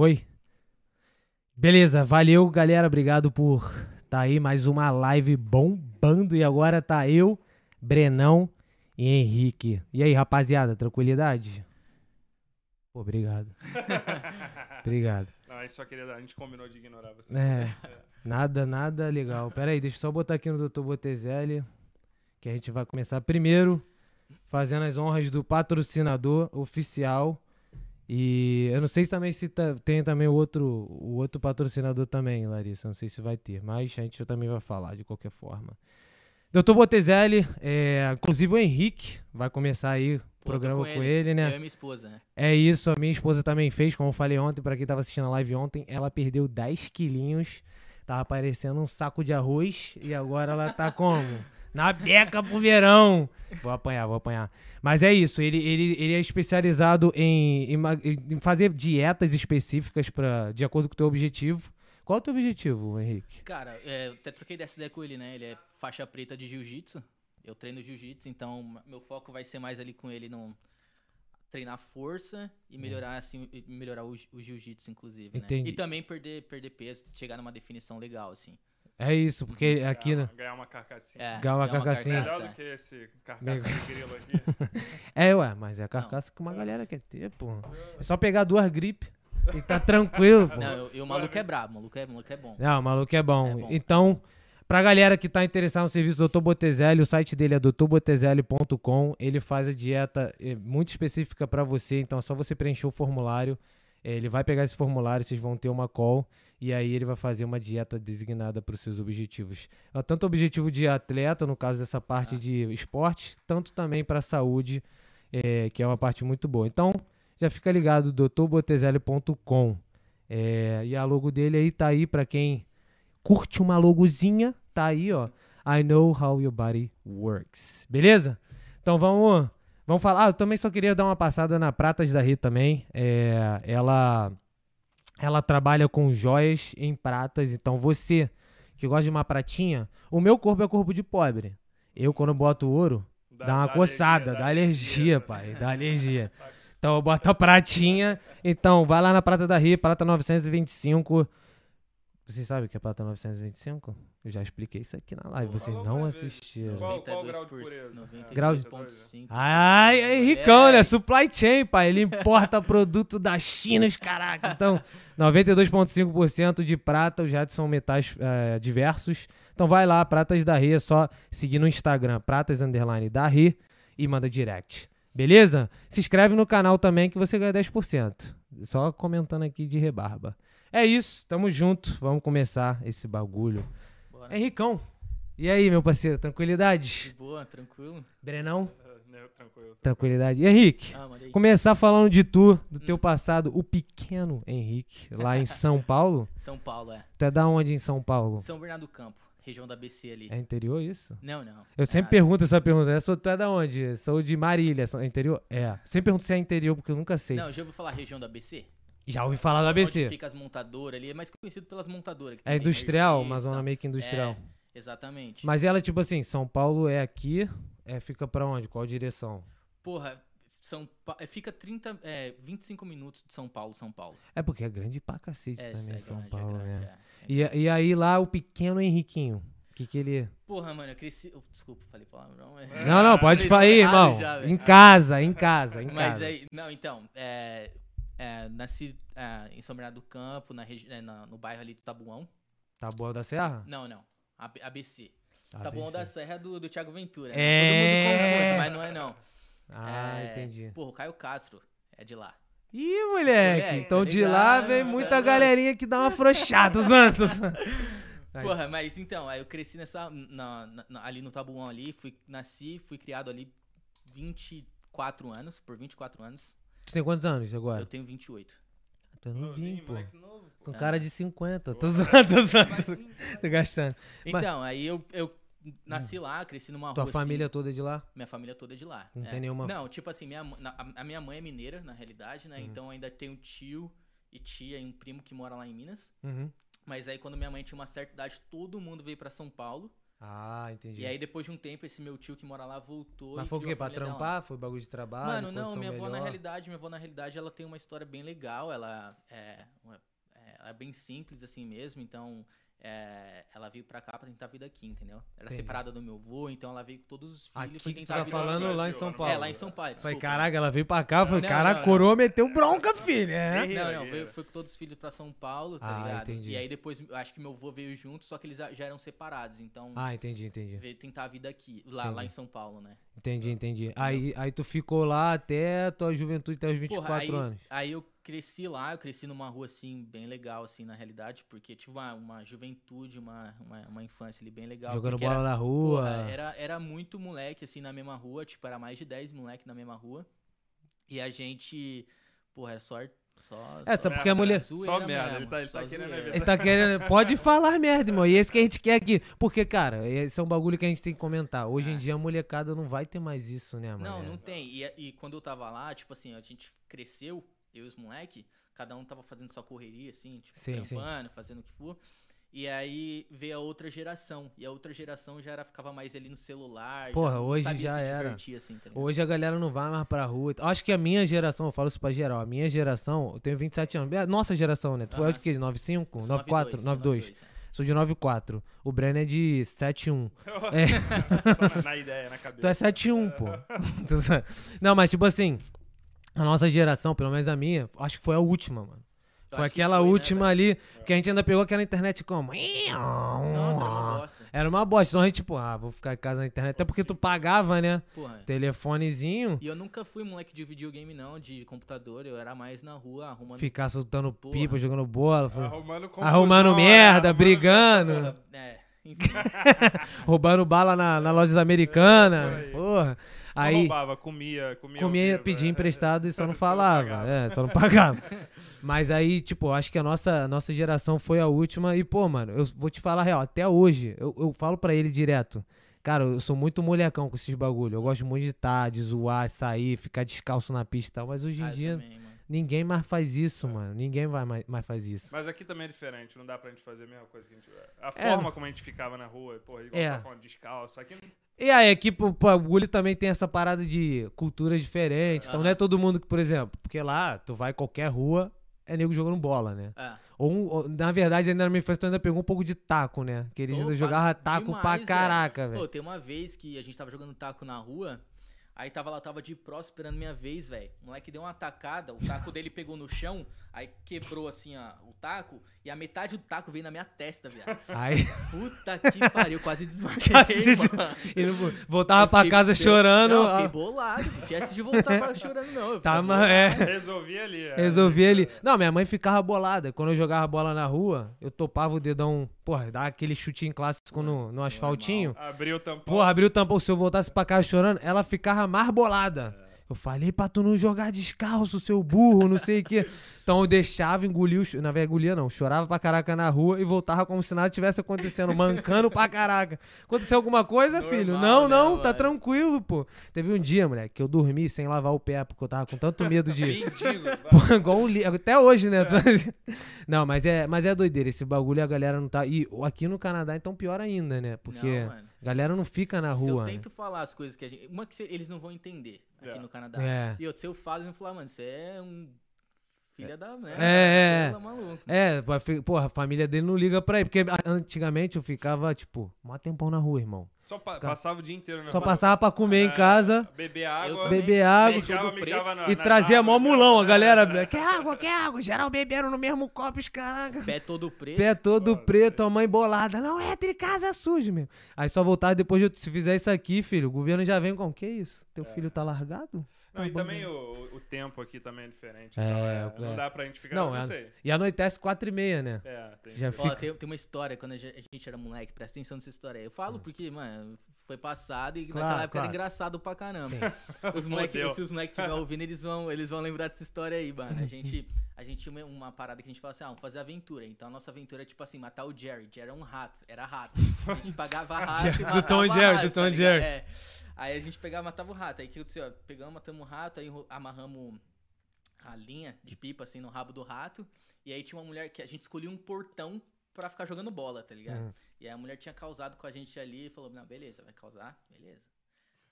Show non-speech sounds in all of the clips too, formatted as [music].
Oi? Beleza, valeu, galera. Obrigado por tá aí mais uma live bombando. E agora tá eu, Brenão e Henrique. E aí, rapaziada, tranquilidade? Pô, obrigado. [laughs] obrigado. Não, a gente só queria dar, a gente combinou de ignorar você. É, nada, nada legal. Pera aí, deixa eu só botar aqui no Dr. Botezelli, que a gente vai começar primeiro fazendo as honras do patrocinador oficial. E eu não sei se também se tá- tem também o outro, o outro patrocinador também, Larissa. Não sei se vai ter, mas a gente também vai falar de qualquer forma. Doutor Botezelli, é, inclusive o Henrique vai começar aí o programa com, ele, né? Eu e minha esposa, né? É isso, a minha esposa também fez, como eu falei ontem, pra quem tava assistindo a live ontem, ela perdeu 10 quilinhos, tava parecendo um saco de arroz, e agora ela tá como? [laughs] Na beca pro verão. Vou apanhar, vou apanhar. Mas é isso, ele, ele, ele é especializado em, em, em fazer dietas específicas pra, de acordo com o teu objetivo. Qual é o teu objetivo, Henrique? Cara, é, eu até troquei dessa ideia com ele, né? Ele é faixa preta de jiu-jitsu. Eu treino jiu-jitsu, então meu foco vai ser mais ali com ele no treinar força e melhorar assim, melhorar o, o jiu-jitsu inclusive, né? E também perder perder peso, chegar numa definição legal assim. É isso, porque aqui, ganhar, né? ganhar uma carcassinha. É, Ganhar uma ganhar carcassinha. Melhor carcaça, do que esse carcaça de grilo aqui. [laughs] É, ué, mas é a carcaça que uma galera quer ter, pô. É só pegar duas gripes e tá tranquilo, pô. Não, eu- e o maluco é brabo, o maluco é, o maluco é bom. Não, o maluco é bom. É bom. Então, pra galera que tá interessada no serviço do Dr. Botezelli, o site dele é drbotezelli.com. Ele faz a dieta eh, muito específica pra você, então é só você preencher o formulário. Eh, Ele vai pegar esse formulário, vocês vão ter uma call e aí ele vai fazer uma dieta designada para os seus objetivos. Ah, Tanto objetivo de atleta, no caso dessa parte Ah. de esporte, tanto também para saúde, eh, que é uma parte muito boa. Então, já fica ligado, drbotezelli.com. É, e a logo dele aí tá aí pra quem curte uma logozinha, tá aí, ó. I know how your body works. Beleza? Então vamos, vamos falar. Ah, eu também só queria dar uma passada na Pratas da Rita também. É, ela ela trabalha com joias em pratas, então você que gosta de uma pratinha, o meu corpo é corpo de pobre. Eu quando boto ouro, dá, uma coçada, dá alergia, pai, dá alergia. Então eu boto a pratinha. Então, vai lá na Prata da Ria, Prata 925. Vocês sabem o que é Prata 925? Eu já expliquei isso aqui na live, vocês não assistiram. Qual- qual o 92 grau de pureza? 92,5. Grau de- Ai, é Ricão, É. né? Supply chain, pai. Ele importa [laughs] produto da China, os caraca. Então, 92,5% de prata, os são metais eh, diversos. Então vai lá, Pratas da Ria, é só seguir no Instagram, pratas underline da Ria e manda direct. Beleza? Se inscreve no canal também que você ganha 10%. Só comentando aqui de rebarba. É isso, tamo junto. Vamos começar esse bagulho. Bora. Henricão, e aí, meu parceiro? De Tranquilidade? boa, tranquilo. Brenão? Ah, né, Tranquilo. Tranquilidade. Henrique, Ah, começar falando de tu, do teu Hum. passado, o pequeno Henrique, lá em São [laughs] Paulo. São Paulo, é. Tu é da onde em São Paulo? São Bernardo do Campo, região da BC ali. É interior isso? Não, não. Eu sempre Ah, pergunto essa pergunta. Eu sou, tu é da onde? Sou de Marília, sou interior? É. Sempre pergunto se é interior, porque eu nunca sei. Não, já ouviu falar região da BC? Já ouvi falar do Onde ABC. fica as montadoras ali, é mais conhecido pelas montadoras. É tem industrial, Mercedes uma zona tal. meio que industrial. É, exatamente. Mas ela, tipo assim, São Paulo é aqui, é, fica pra onde? Qual direção? Porra, São Pa- é, fica 30, é, 25 minutos de São Paulo, São Paulo. É porque é grande pra cacete É, também, é São grande, é Paulo, grande, né? é. E, e aí lá o pequeno Henriquinho. O que que ele... Porra, mano, eu cresci. oh, desculpa, falei palavrão. mas- Não, não, pode falar aí, irmão. já, em casa, em casa, em Mas casa. aí, não, então, é, é, nasci é, em São Bernardo do Campo, na é, na- no bairro ali do Tabuão. Taboão da Serra? Não, não, AB- ABC. Ah, Tabuão da. Serra é do, do Thiago Ventura. É. Né? Todo mundo confunde, mas não é não. Ah, É, entendi. Porra, o Caio Castro é de lá. Ih, moleque. Moleque, então tá de lá vem tá muita galerinha que dá uma afrouxada, os Santos. Aí. [laughs] Porra, mas então, aí eu cresci nessa. na- na- ali no Tabuão ali, fui, nasci, fui criado ali 24 anos, por 24 anos. Tu tem quantos anos agora? Eu tenho 28. Tu é novinho, Novinho, pô. novo, pô. Com cara de 50. Tô zoando, tô zoando. tô- gastando. Então, aí eu, eu nasci lá, cresci numa Tua rua. família assim, toda é de lá? minha família toda é de lá. Não é. tem nenhuma- Não, tipo assim, minha, a, a minha mãe é mineira, na realidade, né? Uhum. Então ainda tenho tio e tia e um primo que mora lá em Minas. Uhum. Mas aí quando minha mãe tinha uma certa idade, todo mundo veio pra São Paulo. Ah, entendi. E aí, depois de um tempo, esse meu tio que mora lá voltou. Mas e foi o quê? Pra dela. trampar? Foi bagulho de trabalho? Mano, não, minha avó na melhor? realidade, minha avó na realidade, ela tem uma história bem legal, ela é, é, ela é bem simples assim mesmo, então é, ela veio pra cá pra tentar a vida aqui, entendeu? Era Entendi. separada do meu avô, então ela veio com todos os filhos Aqui foi que tu tentar tá falando lá em São? Paulo. É, lá em São Paulo, desculpa. caraca, ela veio pra cá, foi, Não, cara, não, coroa meteu bronca, filho. É? Não, não, veio, foi com todos os filhos pra São Paulo, tá Ah, ligado? entendi. E aí depois, eu acho que meu avô veio junto, só que eles já eram separados, então Ah, entendi, entendi. veio tentar a vida aqui, lá, lá em São Paulo, né? Entendi, entendi. Aí, aí tu ficou lá até a tua juventude, até os 24 Porra, aí, anos. aí eu cresci lá, eu cresci numa rua assim, bem legal, assim, na realidade, porque tive uma, uma juventude, uma, uma, uma infância ali bem legal. Jogando bola era, na rua. porra, era, era muito moleque, assim, na mesma rua, tipo, era mais de 10 moleque na mesma rua. E a gente, porra, era só. só É, só porque a mulher- Só merda, mesmo, ele tá, ele tá querendo evitar. Ele tá querendo. Pode falar merda, irmão. E esse que a gente quer aqui. Porque, cara, esse é um bagulho que a gente tem que comentar. Hoje em É. dia a molecada não vai ter mais isso, né, mano? Não, não tem. E, e quando eu tava lá, tipo assim, a gente cresceu, eu e os moleque, cada um tava fazendo sua correria, assim, tipo, Sim, sim. trampando, fazendo o que for. E aí veio a outra geração. E a outra geração já era, ficava mais ali no celular. Porra, já hoje sabia já se era. divertir, assim, tá? Hoje a galera não vai mais pra rua. Acho que a minha geração, eu falo isso pra geral, a minha geração, eu tenho 27 anos. É a Nossa geração, né? Tu foi Aham. de quê? 95? Eu sou 94? 92, 92? sou 92, é. Sou de 94. O Brenner é de 71. É. [laughs] Só na, na ideia, na [laughs] cabeça. [laughs] Tu é 71, pô. Não, mas tipo assim, a nossa geração, pelo menos a minha, acho que foi a última, mano. Eu Foi aquela foi, né, última velho? ali, que a gente ainda pegou aquela internet como. Nossa, era uma bosta. Era uma bosta. Então a gente, tipo, ah, vou ficar em casa na internet. Até porque tu pagava, né? Porra. Telefonezinho, E eu nunca fui moleque de videogame, não, de computador. Eu era mais na rua, arrumando. ficar soltando Porra. pipa, jogando bola, foi- Arrumando, confusão, arrumando né? merda, Arrumando- brigando, Porra, É, enfim. [laughs] [laughs] roubando bala na, na lojas americanas. por aí. Não roubava, comia, comia. comia, pedia é. emprestado e só não [laughs] Só falava. pagava. é, só não pagava. [laughs] Mas aí, tipo, acho que a nossa, a nossa geração foi a última. E, pô, mano, eu vou te falar a real, até hoje, eu, eu falo pra ele direto. Cara, eu sou muito molecão com esses bagulho. Eu gosto muito de estar, de zoar, sair, ficar descalço na pista e tal. Mas hoje em Ah, dia, também, mano. ninguém mais faz isso, mano. Ninguém vai mais, mais faz isso. Mas aqui também é diferente, não dá pra gente fazer a mesma coisa que a gente. A É. forma como a gente ficava na rua, porra, igual É. tá falando descalço. Aqui não- E aí, aqui o bagulho também tem essa parada de culturas diferentes. Então não é todo mundo que, por exemplo, porque lá tu vai qualquer rua, é nego jogando bola, né? É. Ou, um- ou, na verdade, ainda na minha tu ainda pegou um pouco de taco, né? Que eles Pô, ainda jogavam taco demais, pra velho. caraca, Pô, velho. tem uma vez que a gente tava jogando taco na rua, aí tava lá, tava de pró esperando minha vez, velho. O moleque deu uma tacada, o taco dele pegou no chão, aí quebrou assim, ó, o taco, e a metade do taco veio na minha testa, viado. Aí, [laughs] Puta que pariu, quase desmarquei, ele vo- voltava Eu pra fiquei- casa chorando. Não, eu fiquei bolado, não tivesse de voltar pra chorando, não. Tá, mas é. Resolvi ali. é. Resolvi ele. Não, minha mãe ficava bolada. Quando eu jogava bola na rua, eu topava o dedão, porra, dar aquele chutinho clássico no, no asfaltinho. Abriu o tampão. Porra, abriu o tampão. Se eu voltasse pra casa chorando, ela ficava mais bolada. Eu falei pra tu não jogar descalço, seu burro, não sei o quê. Então eu deixava, engolia Na verdade, engolia não. Chorava pra caraca na rua e voltava como se nada tivesse acontecendo, mancando pra caraca. Aconteceu alguma coisa, Normal, filho? né, Não, não, tá mano? tranquilo, pô. Teve um dia, moleque, que eu dormi sem lavar o pé, porque eu tava com tanto medo de... [laughs] Pô, igual um li... Até hoje, né? [laughs] Não, mas é, mas é doideira. Esse bagulho a galera não tá. E aqui no Canadá, então, pior ainda, né? Porque Não, mano. A galera não fica na Se eu rua. né? tento falar as coisas que a gente. Uma que eles não vão entender aqui É. no Canadá. É. E outra, se eu falo, eles vão falar, mano, você é um. Filha da merda. É, é, é maluco. É, fi- porra, a família dele não liga pra ele. Porque antigamente eu ficava, tipo, mó tempão na rua, irmão. Só pa- passava o dia inteiro na Só rua. passava pra comer em É, casa, Beber água. beber água mijava, todo preto. mijava na- e nas trazia mó árvores, mulão. A né? galera, quer água, quer água. Geral bebendo no mesmo copo, os caraca. Pé todo preto. Pé todo preto, a mãe bolada. Não entra em casa sujo, meu. Aí só voltar depois de se fizer isso aqui, filho, o governo já vem com que isso? Teu É. filho tá largado? Não, Tá e também né? o, o tempo aqui também é diferente. É, então, é, é. Não dá pra gente ficar. Não, Não, é- sei. E anoitece quatro e meia, né? É, tem Já isso Ó, fica- tem, tem uma história, quando a gen- a gente era moleque, presta atenção nessa história aí. Eu falo porque, mano, foi passado e. Claro, naquela época claro. era engraçado pra caramba. Sim. [laughs] Os moleque, Fodeu. se os moleques estiverem [laughs] ouvindo, eles vão, eles vão lembrar dessa história aí, mano. A gente, a gente tinha uma, parada que a gente falava assim, ah, vamos fazer aventura. Então a nossa aventura é tipo assim, matar o Jerry. Jerry era um rato, era rato. A gente pagava [laughs] rato Jerry- e do matava Tom o Jerry, rato, do Tom tá e? Jerry. É. Aí a gente pegava e matava o rato. Aí o que aconteceu? Ó, Pegamos, matamos o rato, aí amarramos a linha de pipa assim no rabo do rato. E aí tinha uma mulher que a gente escolhia um portão pra ficar jogando bola, tá ligado? Hum. E aí a mulher tinha causado com a gente ali e falou, não, beleza, vai causar, beleza.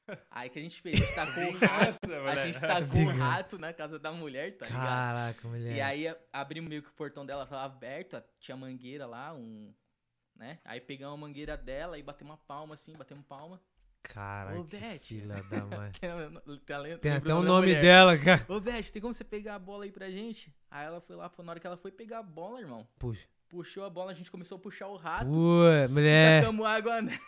[laughs] Aí que a gente fez, a gente tacou o rato, a gente tacou o rato na casa da mulher, tá ligado? Caraca, mulher. E aí abrimos meio que o portão dela tava aberto, tinha mangueira lá, um. Né? Aí pegamos a mangueira dela e batemos uma palma assim, batemos palma. Caraca, Ô, que Beth. filha da [laughs] mãe. Tem, tem, até o nome dela, cara. Ô, Beth, tem como você pegar a bola aí pra gente? Aí ela foi lá, na hora que ela foi pegar a bola, irmão, Puxa. Puxou a bola, a gente começou a puxar o rato. Pô, mulher. Tacamos água nela.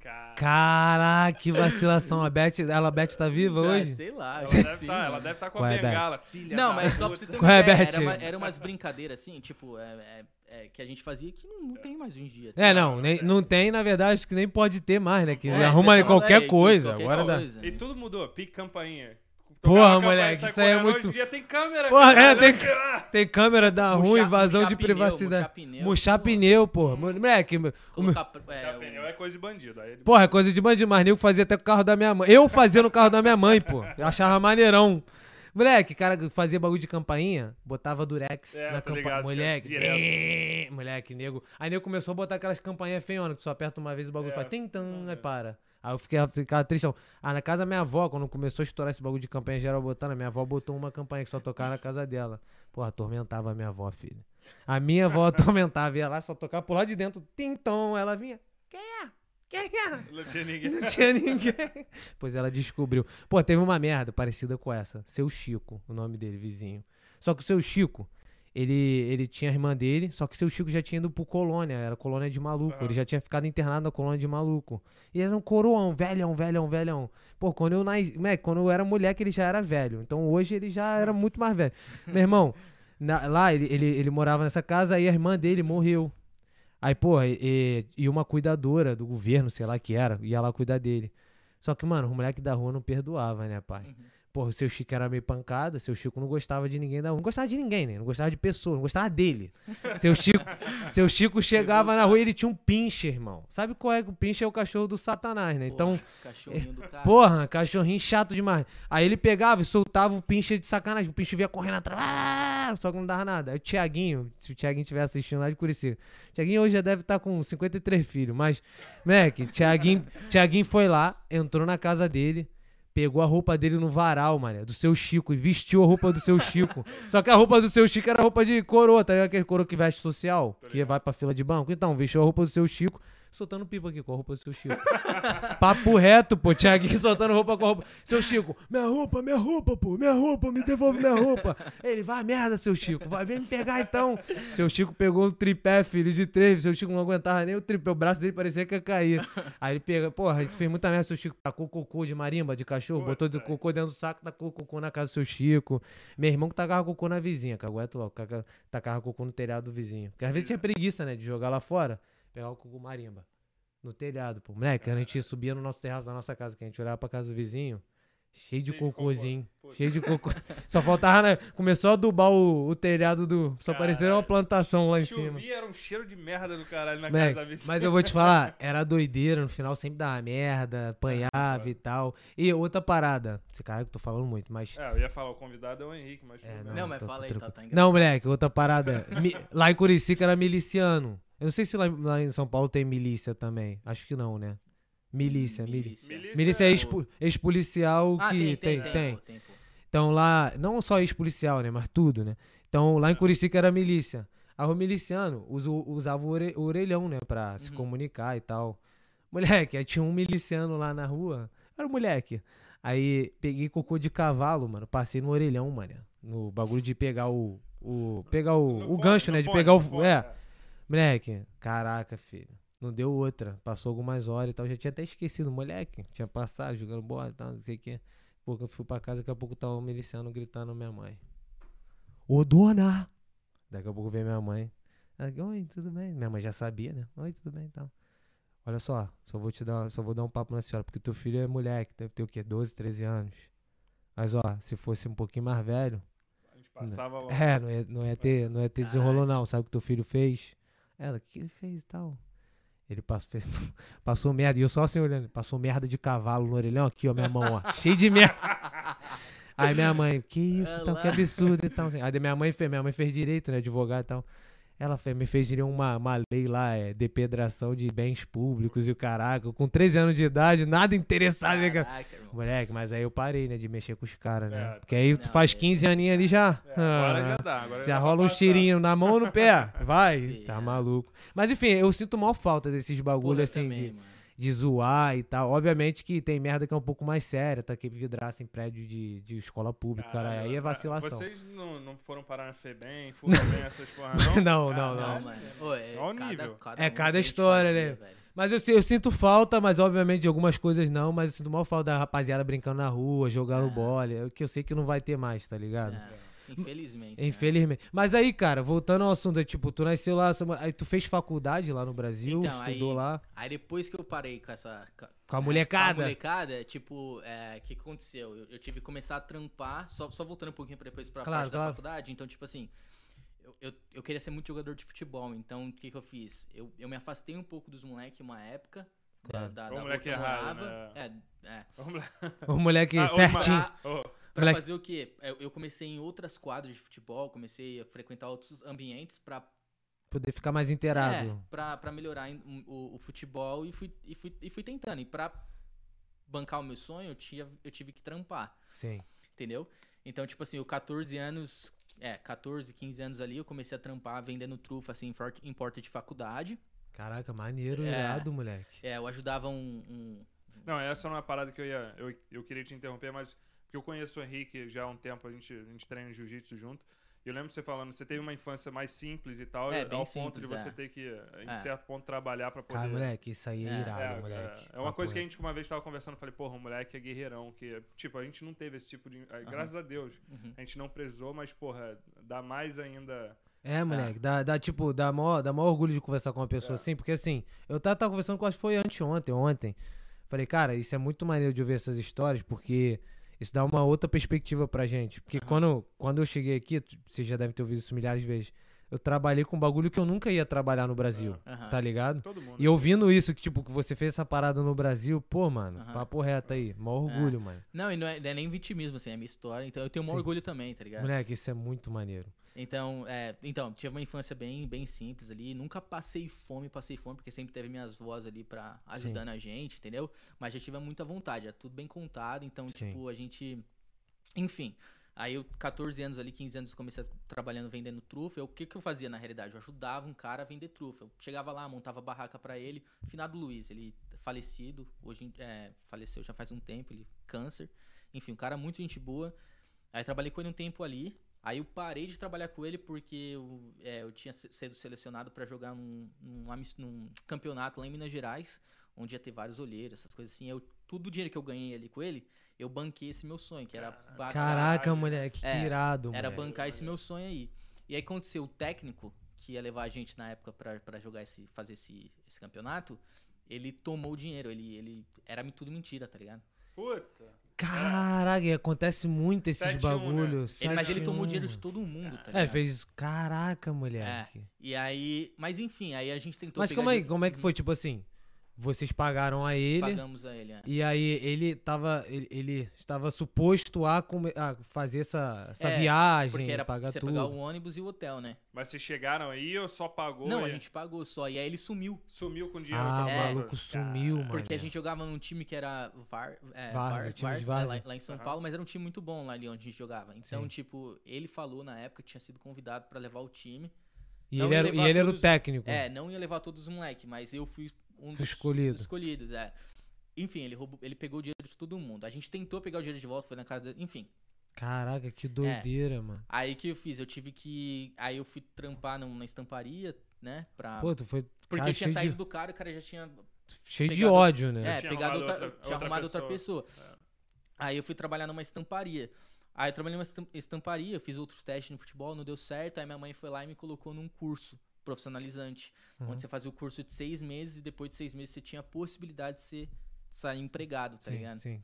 Cara, Caraca, que vacilação. A Beth, ela, a Beth tá viva Ah, hoje? Sei lá, ela deve sim, tá, ela deve estar com Qual a é, bengala, filha Não, da mas só pra você ter uma é, ideia, Beth? era, uma- era umas [laughs] brincadeiras assim, tipo, é, é- é que a gente fazia que não, não tem mais hoje em dia. tá É, não, nem- não tem, na verdade, acho que nem pode ter mais, né? Que É, arruma tá qualquer aí, coisa. qualquer Agora dá. coisa. E tudo mudou, pique campainha. Porra, moleque, isso aí é muito- Hoje em dia tem câmera. Porra, cara. é, tem- Tem câmera, dá Murchar- ruim, invasão de pneu, privacidade. murchar pneu, porra. pneu, porra. Moleque, o meu- Colocar, é, pneu é coisa de bandido. Aí ele- Porra, é coisa de bandido, mas nego fazia até com o carro da minha mãe. Eu fazia no carro da minha mãe, pô. Eu achava maneirão. Moleque, cara fazia bagulho de campainha, botava durex É, na tô campainha. ligado, Moleque, eh, moleque, nego. Aí nego começou a botar aquelas campainhas feiona, que só aperta uma vez o bagulho É, faz tim tam, é. aí para. Aí eu fiquei, ficava tristão. Ah, na casa da minha avó, quando começou a estourar esse bagulho de campanha geral botando, a minha avó botou uma campanha que só tocava na casa dela. Porra, atormentava a minha avó, filha. A minha avó [laughs] atormentava, ia lá, só tocava por lá de dentro, tim tom, ela vinha. Quem é? Quem é? Não tinha ninguém. Não tinha ninguém. [laughs] Pois ela descobriu. Pô, teve uma merda parecida com essa. Seu Chico, o nome dele, vizinho. Só que o seu Chico, ele, ele tinha a irmã dele, só que seu Chico já tinha ido pro colônia, era colônia de maluco. Aham. Ele já tinha ficado internado na colônia de maluco. E ele era um coroão, velhão, velhão, velhão. Pô, quando eu, nas... moleque, quando eu era moleque, ele já era velho. Então hoje ele já era muito mais velho. [laughs] Meu irmão, na- lá ele, ele, ele morava nessa casa, aí a irmã dele morreu. Aí, porra, e, e- e uma cuidadora do governo, sei lá que era, ia lá cuidar dele. Só que, mano, o moleque da rua não perdoava, né, pai? Uhum. Porra, o seu Chico era meio pancada, seu Chico não gostava de ninguém da rua. Não gostava de ninguém, né? Não gostava de pessoa, não gostava dele. [laughs] Seu Chico, seu Chico chegava na rua e ele tinha um pincher, irmão. Sabe qual é? que O pincher é o cachorro do satanás, né? Então, Cachorrinho do cara. Porra, cachorrinho chato demais. Aí ele pegava e soltava o pincher de sacanagem. O pincher vinha correndo atrás, ah, só que não dava nada. Aí o Tiaguinho, se o Tiaguinho estiver assistindo lá de Curicica. Tiaguinho hoje já deve estar com 53 filhos, mas, Tiaguinho, Tiaguinho foi lá, entrou na casa dele. Pegou a roupa dele no varal, mano, do seu Chico, e vestiu a roupa do seu Chico. [laughs] Só que a roupa do seu Chico era roupa de coroa, tá ligado? Aquele coroa que veste social, que vai pra fila de banco. Então, vestiu a roupa do seu Chico, soltando pipa aqui com a roupa do seu Chico. [laughs] Papo reto, pô. Tiaguinho soltando roupa com a roupa. Seu Chico, minha roupa, minha roupa, pô. Minha roupa, me devolve minha roupa. Ele, vai merda, seu Chico. Vai, vem me pegar então. Seu Chico pegou um tripé, filho, de três. Seu Chico não aguentava nem o tripé. O braço dele parecia que ia cair. Aí ele pega, porra, a gente fez muita merda. Seu Chico tacou cocô de marimba, de cachorro. Botou de cocô dentro do saco, tacou cocô na casa do seu Chico. Meu irmão que tacava cocô na vizinha, cagueto logo. caga- Tacava cocô no telhado do vizinho. Porque às vezes tinha preguiça, né, de jogar lá fora. Pegar o cocô marimba. No telhado, pô. Moleque, a gente subia no nosso terraço da nossa casa, que a gente olhava pra casa do vizinho, cheio de Cheio cocôzinho. cocô. Cheio de cocô. [laughs] Só faltava, né? Começou a adubar o, o telhado do. Só parecia uma plantação lá em cima. Chovia, era um cheiro de merda do caralho na Moleque, casa da vizinha. mas eu vou te falar, [laughs] era doideira, no final sempre dava merda, apanhava e tal. E outra parada, esse cara que eu tô falando muito, mas. É, eu ia falar, o convidado é o Henrique, mas... É, não. Não, mas tá- fala aí, tá, tá Não, moleque, outra parada. Mi- lá em Curicica era miliciano. Eu não sei se lá, lá em São Paulo tem milícia também. Acho que não, né? Milícia, milícia. Milícia. Milícia é é expo- ex-policial Ah, que tem, tem, tem. tem. pô, tem, pô. Então lá, não só ex-policial, né? Mas tudo, né? Então lá em Curicica era milícia. Aí o miliciano usa- usava o ore- o orelhão, né? Pra se Uhum. comunicar e tal. Moleque, aí tinha um miliciano lá na rua. Era um moleque. Aí peguei cocô de cavalo, mano. Passei no orelhão, mano. No bagulho de pegar o. o pegar o, o fone, gancho, né? De pegar o. fone, é. Moleque, caraca, filho. Não deu outra. Passou algumas horas e tal. Já tinha até esquecido. Moleque, tinha passado, jogando bola e tal, não sei o que. Pouco eu fui pra casa, daqui a pouco tava um miliciano gritando minha mãe. Ô dona! Daqui a pouco veio minha mãe. Ela, Oi, tudo bem? Minha mãe já sabia, né? Oi, tudo bem e tal. Olha só, só vou te dar, só vou dar um papo na senhora, porque teu filho é moleque, deve ter o quê? 12, 13 anos. Mas ó, se fosse um pouquinho mais velho, A gente passava lá. é, não ia, não ia ter, não ia ter desenrolo não. Sabe o que teu filho fez? Ela, o que ele fez e tal? Ele passou, fez- [laughs] passou merda, e eu só assim olhando, passou merda de cavalo no orelhão, aqui ó, minha mão, ó, cheio de merda. Aí minha mãe, que isso, Olha tal, que absurdo e tal. Aí minha mãe fez, minha mãe fez direito, né, advogado e tal. Ela me fez ir uma, uma lei lá, é, depedração de bens públicos e o caraca. Com 13 anos de idade, nada interessado. né, cara? Caraca. Moleque, mas aí eu parei, né, de mexer com os caras, né? É. Porque aí tu Não, faz é. 15 aninhos ali já. É, agora ah, já dá. Agora já rola um tirinho na mão ou no pé. [laughs] Vai, Sim, tá é. maluco. Mas enfim, eu sinto mal falta desses bagulho assim também, de, mano. De zoar e tal. Obviamente que tem merda que é um pouco mais séria, tá? Que vidraça em prédio de, de escola pública, cara. Aí é ah, vacilação. Vocês não, não foram parar na FEBEM, FUBEM, essas porra, não? [laughs] Não, não, Caralho. Não, mano. Ô, é, o cada, nível. cada É cada história, fazia, né? velho. Mas eu, eu sinto falta, mas obviamente de algumas coisas não. Mas eu sinto mal falta da rapaziada brincando na rua, jogando É. bola. é o Que eu sei que não vai ter mais, tá ligado? É, infelizmente. né? Infelizmente. Mas aí, cara, voltando ao assunto, é, tipo, tu nasceu lá, aí tu fez faculdade lá no Brasil, Então, estudou aí- lá Aí depois que eu parei com essa. com a é, molecada. Com a molecada, tipo, é, o que que aconteceu? Eu, eu tive que começar a trampar, só, só voltando um pouquinho pra depois pra Claro, parte claro. da faculdade. Então, tipo assim, eu, eu, eu queria ser muito jogador de futebol. Então, o que que eu fiz? Eu, eu me afastei um pouco dos moleques uma época. Claro. Da, da, O da moleque errado, morava. né? É, é. Vamos lá. O moleque [laughs] Ah, certinho. Ô, Pra fazer o quê? Eu, eu comecei em outras quadras de futebol, comecei a frequentar outros ambientes pra Poder ficar mais inteirado. É, pra, pra melhorar o, o futebol e fui, e, fui, e fui tentando. E pra bancar o meu sonho, eu, tinha, eu tive que trampar, Sim. entendeu? Então, tipo assim, eu 14 anos, é, 14, 15 anos ali, eu comecei a trampar vendendo trufa, assim, em porta de faculdade. Caraca, maneiro, É. irado, moleque. É, eu ajudava um... um- Não, essa não é uma parada que eu ia. Eu, eu queria te interromper, mas. Porque eu conheço o Henrique já há um tempo, a gente, a gente treina jiu-jitsu junto. E eu lembro você falando, você teve uma infância mais simples e tal, É, ao ponto de simples, você é. ter que, em É. certo ponto, trabalhar pra poder. Cara, moleque, isso aí é, É. irado, É, moleque. é, é uma coisa que a gente uma vez tava conversando, eu falei, porra, o moleque é guerreirão, que, tipo, a gente não teve esse tipo de. eh, Graças a Deus, Uhum. a gente não precisou, mas, porra, dá mais ainda. É, moleque, dá, dá, tipo, dá maior, dá maior orgulho de conversar com uma pessoa É. assim, porque assim, eu tava, tava conversando com, acho que foi anteontem, ontem. Falei, cara, isso é muito maneiro de ouvir essas histórias, porque isso dá uma outra perspectiva pra gente. Porque Aham. quando, quando eu cheguei aqui, você já deve ter ouvido isso milhares de vezes, eu trabalhei com um bagulho que eu nunca ia trabalhar no Brasil, Aham. tá ligado? E ouvindo isso, que tipo, que você fez essa parada no Brasil, pô, mano, Aham. papo reto aí, maior orgulho, mano. Não, e não é, não é nem vitimismo, assim, é minha história. Então eu tenho um orgulho também, tá ligado? Moleque, isso é muito maneiro. Então, é, então, tive uma infância bem, bem simples ali. Nunca passei fome, passei fome, porque sempre teve minhas vós ali pra ajudando a gente, entendeu? Mas já tive muita vontade, é tudo bem contado, então, Sim. tipo, a gente. Enfim. Aí eu, 14 anos ali, 15 anos, comecei trabalhando vendendo trufa. Eu, o que que eu fazia na realidade? Eu ajudava um cara a vender trufa. Eu chegava lá, montava barraca pra ele. Finado Luiz, ele falecido, hoje é, faleceu já faz um tempo, ele câncer. Enfim, um cara muito gente boa. Aí trabalhei com ele um tempo ali. Aí eu parei de trabalhar com ele porque eu, é, eu tinha sido selecionado pra jogar num, num, num campeonato lá em Minas Gerais, onde ia ter vários olheiros, essas coisas assim. Eu, tudo o dinheiro que eu ganhei ali com ele, eu banquei esse meu sonho, que era Caraca, Caralho. moleque, que É, irado, era moleque. bancar esse meu sonho aí. E aí aconteceu o técnico que ia levar a gente na época pra, pra jogar esse, fazer esse, esse campeonato, ele tomou o dinheiro, ele, ele era tudo mentira, tá ligado? Puta. Caraca, e acontece muito esses 7-1, né? bagulhos. Ele- mas ele tomou 7-1. dinheiro de todo mundo, tá É, ligado? fez. Caraca, moleque. E aí, mas enfim, aí a gente tentou Mas como é, dinheiro- como é que foi, tipo assim? Vocês pagaram a ele. Pagamos a ele, é. E aí ele tava. Ele, ele estava suposto a, come- a fazer essa, essa É, viagem, Porque era pagar você tudo. pagar o ônibus e o hotel, né? Mas vocês chegaram aí ou só pagou? Não, a gente pagou só. E aí ele sumiu. Sumiu com dinheiro. Ah, o É. maluco sumiu, mano. Porque a gente jogava num time que era VAR, é, Várzea, VAR, time de Várzea, Várzea. é, lá, lá em São Aham. Paulo, mas era um time muito bom lá ali onde a gente jogava. Então, Sim. tipo, ele falou na época que tinha sido convidado pra levar o time. E não ele, era, e ele era o técnico. É, não ia levar todos os moleques, mas eu fui um dos escolhido. dos escolhidos, é. Enfim, ele, roubou, ele pegou o dinheiro de todo mundo. A gente tentou pegar o dinheiro de volta, foi na casa dele. Enfim, Caraca, É. que doideira, mano. aí que eu fiz? Eu tive que. Aí eu fui trampar num- na estamparia, né? Pra... Pô, tu foi. Porque cara, eu tinha saído de, do cara e o cara já tinha cheio de pegado- ódio, né? É, tinha pegado arrumado outra, outra- tinha outra arrumado outra pessoa. É. Aí eu fui trabalhar numa estamparia. Aí eu trabalhei numa estam- estamparia, fiz outros testes no futebol, não deu certo. Aí minha mãe foi lá e me colocou num curso profissionalizante. Uhum. Onde você fazia o curso de seis meses e depois de seis meses você tinha a possibilidade de ser, sair empregado, tá sim, ligado? sim.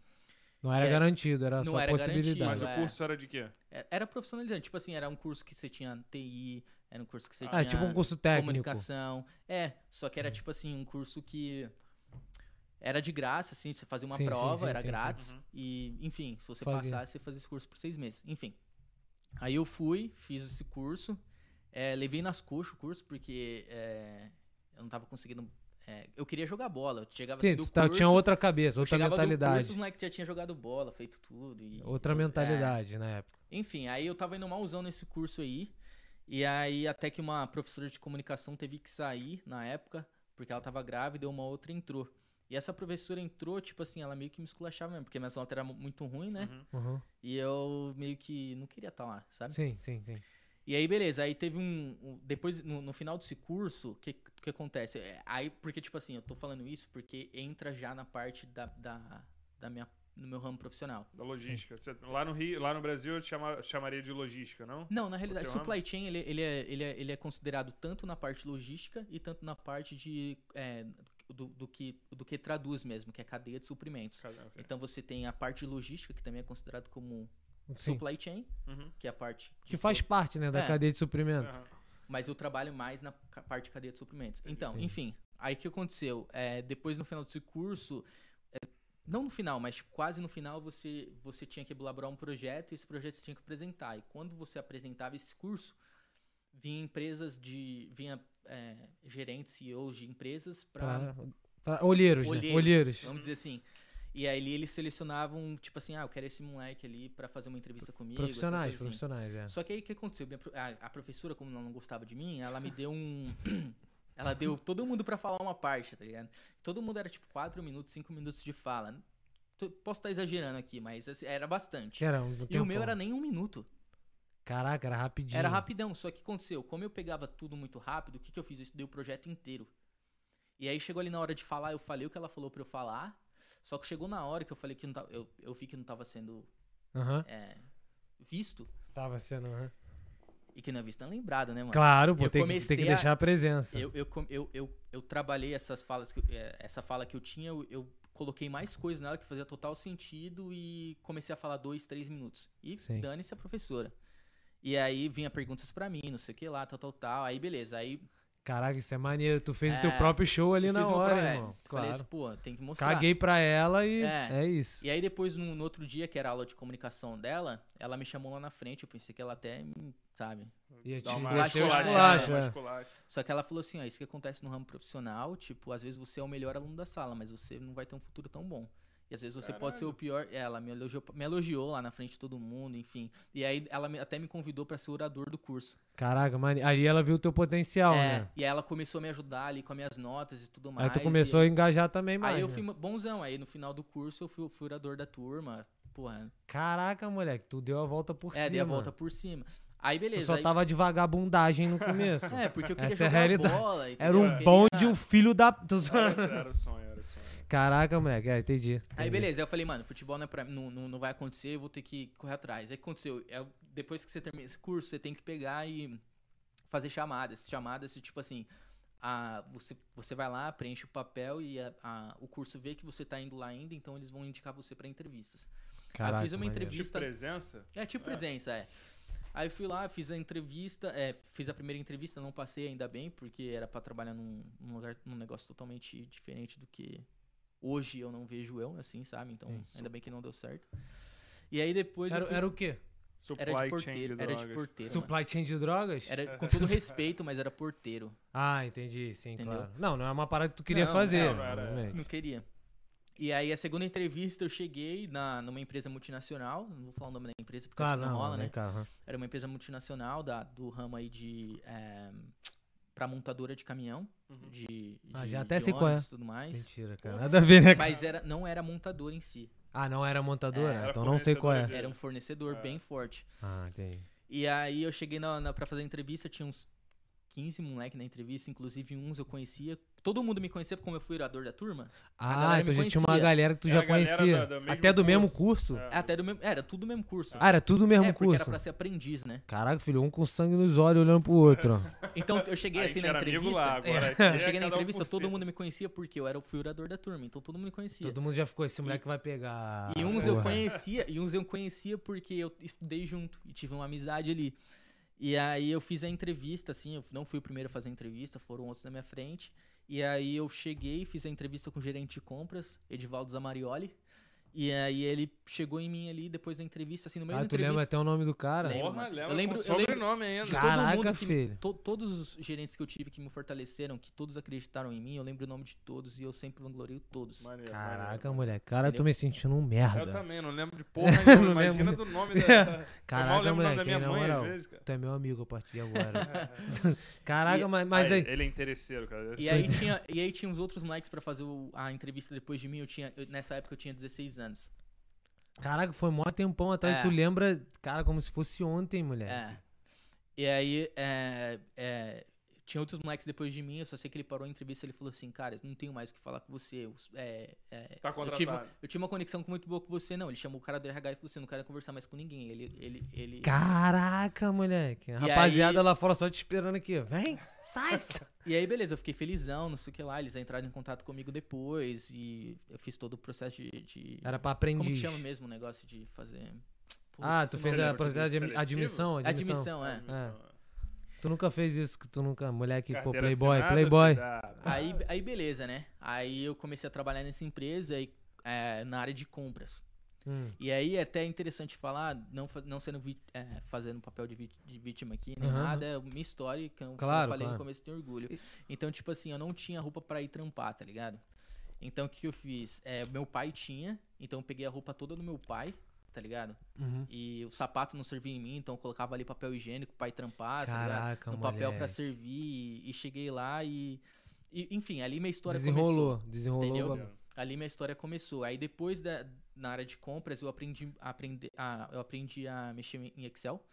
Não era É, garantido, era não só era possibilidade. garantido, Mas É. o curso era de quê? É- Era profissionalizante. Tipo assim, era um curso que você tinha TI, era um curso que você Ah, tinha é tipo um curso técnico. comunicação. É, só que era Uhum. tipo assim, um curso que era de graça, assim, você fazia uma Sim, prova, sim, era sim, sim. grátis. Uhum. E, enfim, se você Fazia. passasse, você fazia esse curso por seis meses. Enfim. Aí eu fui, fiz esse curso. É, levei nas coxas o curso, porque é, eu não tava conseguindo. é, eu queria jogar bola. Eu chegava Sim, assim do tu tá- curso, tinha outra cabeça, outra do mentalidade. curso, os moleques já tinha jogado bola, feito tudo. e- Outra é, mentalidade na época. enfim, aí eu tava indo malzão nesse curso aí. E aí até que uma professora de comunicação teve que sair na época, porque ela tava grávida e uma outra entrou. E essa professora entrou, tipo assim, ela meio que me esculachava mesmo, porque minhas notas eram muito ruim, né? Uhum. Uhum. E eu meio que não queria estar lá, sabe? Sim, sim, sim. E aí, beleza, aí teve um. um- depois, no, no final desse curso, o que, que acontece? É, Aí, porque, tipo assim, eu tô falando isso porque entra já na parte da, da, da minha, no meu ramo profissional. Da logística. Você- lá no Rio, lá no Brasil, eu chama, chamaria de logística, não? Não, na realidade, supply chain ele, ele, é, ele, é, ele é considerado tanto na parte logística e tanto na parte de é, do, do que, do que traduz mesmo, que é cadeia de suprimentos. Cara, ok. Então você tem a parte logística, que também é considerado como Sim. supply chain, Uhum. que é a parte de Que faz parte, né, da É. cadeia de suprimento. Aham. Mas eu trabalho mais na parte de cadeia de suprimentos. Então, enfim, aí o que aconteceu? É, depois no final desse curso, é, não no final, mas quase no final, você, você tinha que elaborar um projeto e esse projeto você tinha que apresentar. E quando você apresentava esse curso, vinha empresas de. vinha é, gerentes, CEOs de empresas para pra- olheiros, né? Olheiros. Vamos dizer assim. E aí eles selecionavam, tipo assim, ah, eu quero esse moleque ali pra fazer uma entrevista comigo. Profissionais, assim. profissionais, é. Só que aí o que aconteceu? A, a professora, como ela não gostava de mim, ela me deu um. [coughs] ela deu todo mundo pra falar uma parte, tá ligado? Todo mundo era tipo 4 minutos, 5 minutos de fala. Posso estar exagerando aqui, mas assim, era bastante. Era um E o meu era nem um minuto. Caraca, era rapidinho. Era rapidão. Só que aconteceu? Como eu pegava tudo muito rápido, o que, que eu fiz? Eu estudei o projeto inteiro. E aí chegou ali na hora de falar, eu falei o que ela falou pra eu falar. Só que chegou na hora que eu falei que não tava, eu, eu vi que não tava sendo Aham. é, visto. Tava sendo, aham. E que não é visto, não é lembrado, né, mano? Claro, pô, tem que, tem que a- deixar a presença. Eu, eu, eu, eu, eu trabalhei essas falas, que é, essa fala que eu tinha, eu, eu coloquei mais coisas nela que fazia total sentido e comecei a falar dois, três minutos. E dane-se a professora. E aí vinha perguntas pra mim, não sei o que lá, tal, tal, tal. Aí beleza, aí Caraca, isso é maneiro. Tu fez o teu É, próprio show ali eu na hora, é, irmão. falei Claro. assim, pô, tem que mostrar. Caguei pra ela e é, É. isso. E aí depois, no, no outro dia, que era a aula de comunicação dela, ela me chamou lá na frente, eu pensei que ela até, me- sabe... Ia te esculacho, esculacho, uma é. Só que ela falou assim, ó, isso que acontece no ramo profissional, tipo, às vezes você é o melhor aluno da sala, mas você não vai ter um futuro tão bom. E às vezes você pode ser o pior. é, Ela me elogiou, me elogiou lá na frente de todo mundo, enfim. E aí ela me- até me convidou pra ser orador do curso. Caraca, mane... aí ela viu o teu potencial, é, né? E aí ela começou a me ajudar ali com as minhas notas e tudo mais. Aí tu começou a engajar também mais. Aí eu né? fui bonzão. Aí no final do curso eu fui, fui orador da turma. Porra, Caraca, moleque, tu deu a volta por é, cima. dei a volta por cima. Aí Tu beleza. só aí- tava de vagabundagem no começo. [laughs] É, porque eu queria Essa é a jogar realidade. bola. Era entendeu? um Eu bom queria- de um filho da. Era, zoando. era o sonho, era o sonho. Caraca, moleque, é, entendi. Aí entendi. beleza, aí eu falei, mano, futebol não, é pra, não, não, não vai acontecer, eu vou ter que correr atrás. Aí o que aconteceu? É, depois que você termina esse curso, você tem que pegar e fazer chamadas. Chamadas, tipo assim, a, você, você vai lá, preenche o papel e a- a- o curso vê que você tá indo lá ainda, então eles vão indicar você pra entrevistas. Caraca, eu fiz uma maneiro. Tipo entrevista. presença? É tipo presença, é. Aí eu fui lá, fiz a entrevista, é, fiz a primeira entrevista, não passei ainda bem, porque era pra trabalhar num, num lugar, num negócio totalmente diferente do que hoje eu não vejo eu, assim, sabe? Então, Isso. ainda bem que não deu certo. E aí depois Era, fui, era o quê? Supply era de chain porteiro, de era de porteiro. mano. Supply chain de drogas? Era com todo respeito, mas era porteiro. Ah, entendi, sim, Entendeu? claro. Não, não é uma parada que tu queria Não, fazer. não, não era-. Não queria. E aí a segunda entrevista eu cheguei na, numa empresa multinacional, não vou falar o nome da empresa porque Claro, não, não, rola, né, cara? aham. Era uma empresa multinacional da, do ramo aí de. É, pra montadora de caminhão. Uhum. De, de, Ah, já até de sei qual é. e tudo mais. Mentira, cara. Nada a ver, né? cara? Mas era, não era montador em si. Ah, não era montadora? Era então não sei qual é. Era um fornecedor É. bem forte. Ah, entendi. E aí eu cheguei na, na, pra fazer a entrevista, tinha uns 15 moleque na entrevista, inclusive uns eu conhecia. Todo mundo me conhecia como eu fui orador da turma. Ah, então já tinha uma galera que tu Era já a galera conhecia. da- do mesmo Até do mesmo curso. curso? É. Até do mesmo, era tudo do mesmo curso. Ah, era tudo o mesmo é, curso. era pra ser aprendiz, né? Caraca, filho, um com sangue nos olhos olhando pro outro. [laughs] Então eu cheguei assim na entrevista. lá, agora aqui Eu é cheguei na um entrevista, todo mundo me conhecia porque eu era o furador da turma, então todo mundo me conhecia. Todo mundo já ficou, esse moleque vai pegar. E uns eu conhecia, e uns eu conhecia porque eu estudei junto e tive uma amizade ali. E aí eu fiz a entrevista, assim, eu não fui o primeiro a fazer a entrevista, foram outros na minha frente. E aí eu cheguei, fiz a entrevista com o gerente de compras, Edivaldo Zamarioli. E aí ele chegou em mim ali depois da entrevista, assim, no meio Ah, da tu entrevista. lembra até o nome do cara? Lembro, Porra, lembra Eu lembro- eu lembro- sobrenome ainda. de Caraca, todo mundo que, filho. to- todos os gerentes que eu tive que me fortaleceram, que todos acreditaram em mim, eu lembro o nome de todos e eu sempre vanglorio todos. Maneiro, Caraca, maneiro. moleque. Cara, eu tô me sentindo um merda. Eu também, não lembro de porra [laughs] nenhuma. não Imagina lembro. do nome da. [laughs] eu mal Caraca, lembro o nome da moleque, minha na mãe moral. às vezes, cara. Tu é meu amigo a partir de agora. [laughs] Caraca, E- mas, mas Aí, aí. Ele é interesseiro, cara. E aí, tinha, e aí tinha uns outros moleques pra fazer o- a entrevista depois de mim. Eu tinha, eu- nessa época eu tinha 16 anos. Caraca, foi mó tempão atrás. É. Tu lembra, cara, como se fosse ontem, moleque. É. E aí, é, é, tinha outros moleques depois de mim, eu só sei que ele parou a entrevista e ele falou assim, cara, eu não tenho mais o que falar com você. eu- é, é, Tá eu, tive, eu tinha uma conexão muito boa com você, não. Ele chamou o cara do RH e falou assim, não quero conversar mais com ninguém. Ele, ele, ele... Caraca, moleque. A E rapaziada aí- lá fora só te esperando aqui. ó. Vem, sai. [laughs] E aí, beleza, eu fiquei felizão, não sei o que lá. Eles entraram em contato comigo depois e eu fiz todo o processo de... de- Era pra Como aprendiz. que chama mesmo o negócio de fazer... Pô, Ah, tu fez a processo de admissão, admissão. Admissão, é. Admissão, Tu nunca fez isso, que tu nunca, moleque, pô, playboy, assinada, playboy. Aí, aí beleza, né? Aí eu comecei a trabalhar nessa empresa e, é, na área de compras. Hum, E aí é até interessante falar, não, não sendo vi- é, fazendo papel de, de vítima aqui, nem Aham. nada, é minha história, que eu, como Claro, eu falei claro. no começo, eu tenho orgulho. Então, tipo assim, eu não tinha roupa pra ir trampar, tá ligado? Então, o que que eu fiz? É, meu pai tinha, então eu peguei a roupa toda do meu pai, tá ligado? uhum. E o sapato não servia em mim, então eu colocava ali papel higiênico pro pai trampar, tá? Caraca, No papel pra servir, e, e cheguei lá e, e, Enfim, ali minha história Desenrolou, começou. desenrolou. Bagulho. Ali minha história começou. Aí depois da, na área de compras eu aprendi, a aprender, a, eu aprendi a mexer em Excel.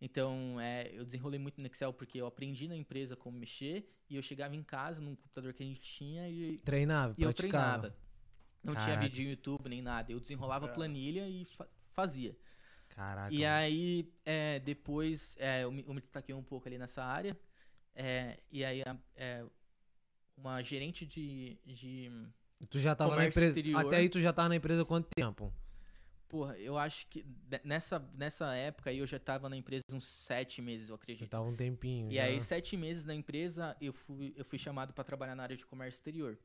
Então é, eu desenrolei muito no Excel porque eu aprendi na empresa como mexer e eu chegava em casa num computador que a gente tinha e, Treinava, e eu praticava. treinava. Não tinha Caraca. vídeo no YouTube nem nada. Eu desenrolava planilha e fa- fazia. Caraca. E aí, é, depois, é, eu, me, eu me destaquei um pouco ali nessa área. é, e aí, a- é, uma gerente de, de. Tu já tava na empresa. exterior. Até aí tu já tava na empresa há quanto tempo? Porra, eu acho que nessa, nessa época aí eu já tava na empresa uns sete meses, eu Já acredito. tava um tempinho. E já. aí, sete meses na empresa, eu fui, eu fui chamado para trabalhar na área de comércio exterior.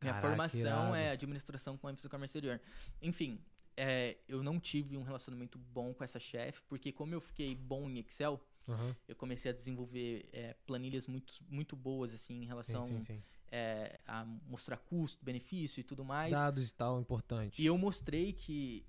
Minha Caraca, formação é administração com ênfase no comércio exterior. Enfim, é, eu não tive um relacionamento bom com essa chefe, porque como eu fiquei bom em Excel, Aham. eu comecei a desenvolver é, planilhas muito, muito boas, assim, em relação Sim, sim, sim. é, a mostrar custo, benefício e tudo mais. Dados e tal, importante. E eu mostrei que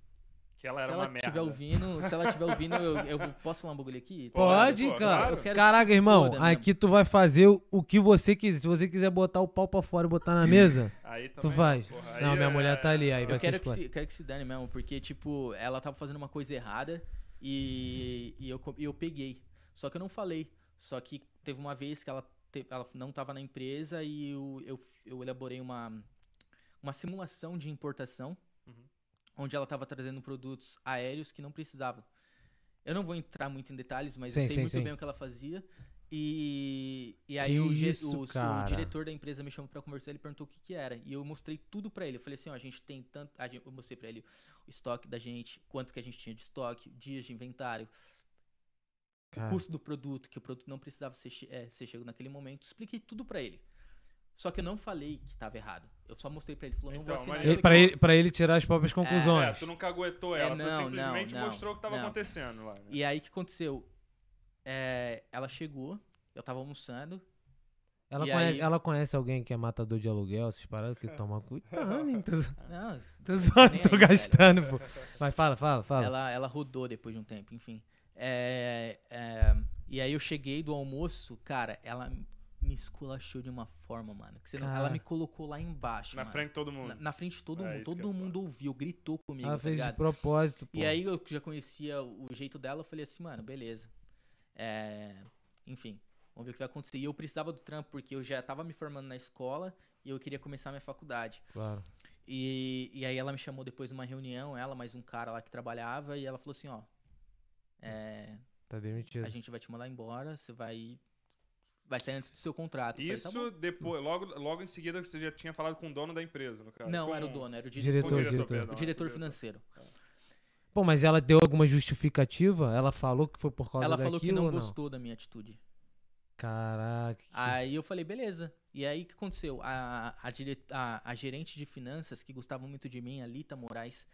Que ela se era ela uma merda. estiver ouvindo, se ela estiver ouvindo, eu, [laughs] eu posso falar um bagulho aqui? Pode, Pô, cara. claro. Eu quero que Caraca, irmão, foda mesmo. aqui tu vai fazer o- que você quiser. Se você quiser botar o pau pra fora e botar na mesa, [laughs] Aí tu também, faz. porra, aí Não, minha é- mulher tá ali, aí vai Eu ser quero que, se, quero que se dane mesmo, porque, tipo, ela tava fazendo uma coisa errada e, e, eu, e eu peguei. Só que eu não falei. Só que teve uma vez que ela, te- ela não tava na empresa e eu, eu, eu elaborei uma, uma simulação de importação, Uhum. Onde ela tava trazendo produtos aéreos que não precisavam. Eu não vou entrar muito em detalhes, mas Sim, eu sei sim, muito sim. bem o que ela fazia. E, e aí o, isso, o- o diretor da empresa me chamou pra conversar, ele perguntou o que que era. E eu mostrei tudo pra ele. Eu falei assim, ó, a gente tem tanto... a gente- eu mostrei pra ele o estoque da gente, quanto que a gente tinha de estoque, dias de inventário, Cara, o custo do produto, que o produto não precisava ser, é, ser chego naquele momento. Expliquei tudo pra ele. Só que eu não falei que tava errado. Eu só mostrei pra ele. Falou, não vou Então, assinar isso pra, ele, pra ele tirar as próprias É, conclusões. tu não caguetou É, ela, tu não, simplesmente não, não, mostrou o que tava não. acontecendo lá. né? E aí, o que aconteceu? É, ela chegou, eu tava almoçando, Ela, conhece, aí- ela conhece alguém que é matador de aluguel, essas paradas, que toma cuidado, [laughs] hein? Tô, Não, tô zoando, tô aí, velho. gastando, pô. Mas fala, fala, fala. Ela, ela rodou depois de um tempo, enfim. É, é, e aí eu cheguei do almoço, cara, ela me esculachou de uma forma, mano. Que você não- ela me colocou lá embaixo. Na mano. frente de todo mundo. Na, na frente de todo É, mundo. Todo é mundo ouviu, gritou comigo, ela tá fez de ligado? propósito, pô. E aí eu já conhecia o jeito dela, eu falei assim, mano, beleza. É, enfim, vamos ver o que vai acontecer. E eu precisava do trampo porque eu já tava me formando na escola e eu queria começar minha faculdade. Claro. E, e aí ela me chamou depois numa reunião, ela mais um cara lá que trabalhava, e ela falou assim, ó. É, Tá demitido. a gente vai te mandar embora, você vai. Vai sair antes do seu contrato. Eu falei, tá Isso depois, logo, logo em seguida que você já tinha falado com o dono da empresa, no caso. bom. Não, com era o dono, era o Diretor, diretor. diretor. perdão, O diretor diretor. financeiro. Pô, mas ela deu alguma justificativa? Ela falou que foi por causa Ela daquilo falou que não não? gostou da minha atitude. Caraca. que- Aí eu falei, beleza. E aí o que aconteceu? A, a, dire- a- a gerente de finanças, que gostava muito de mim, a Lita Moraes,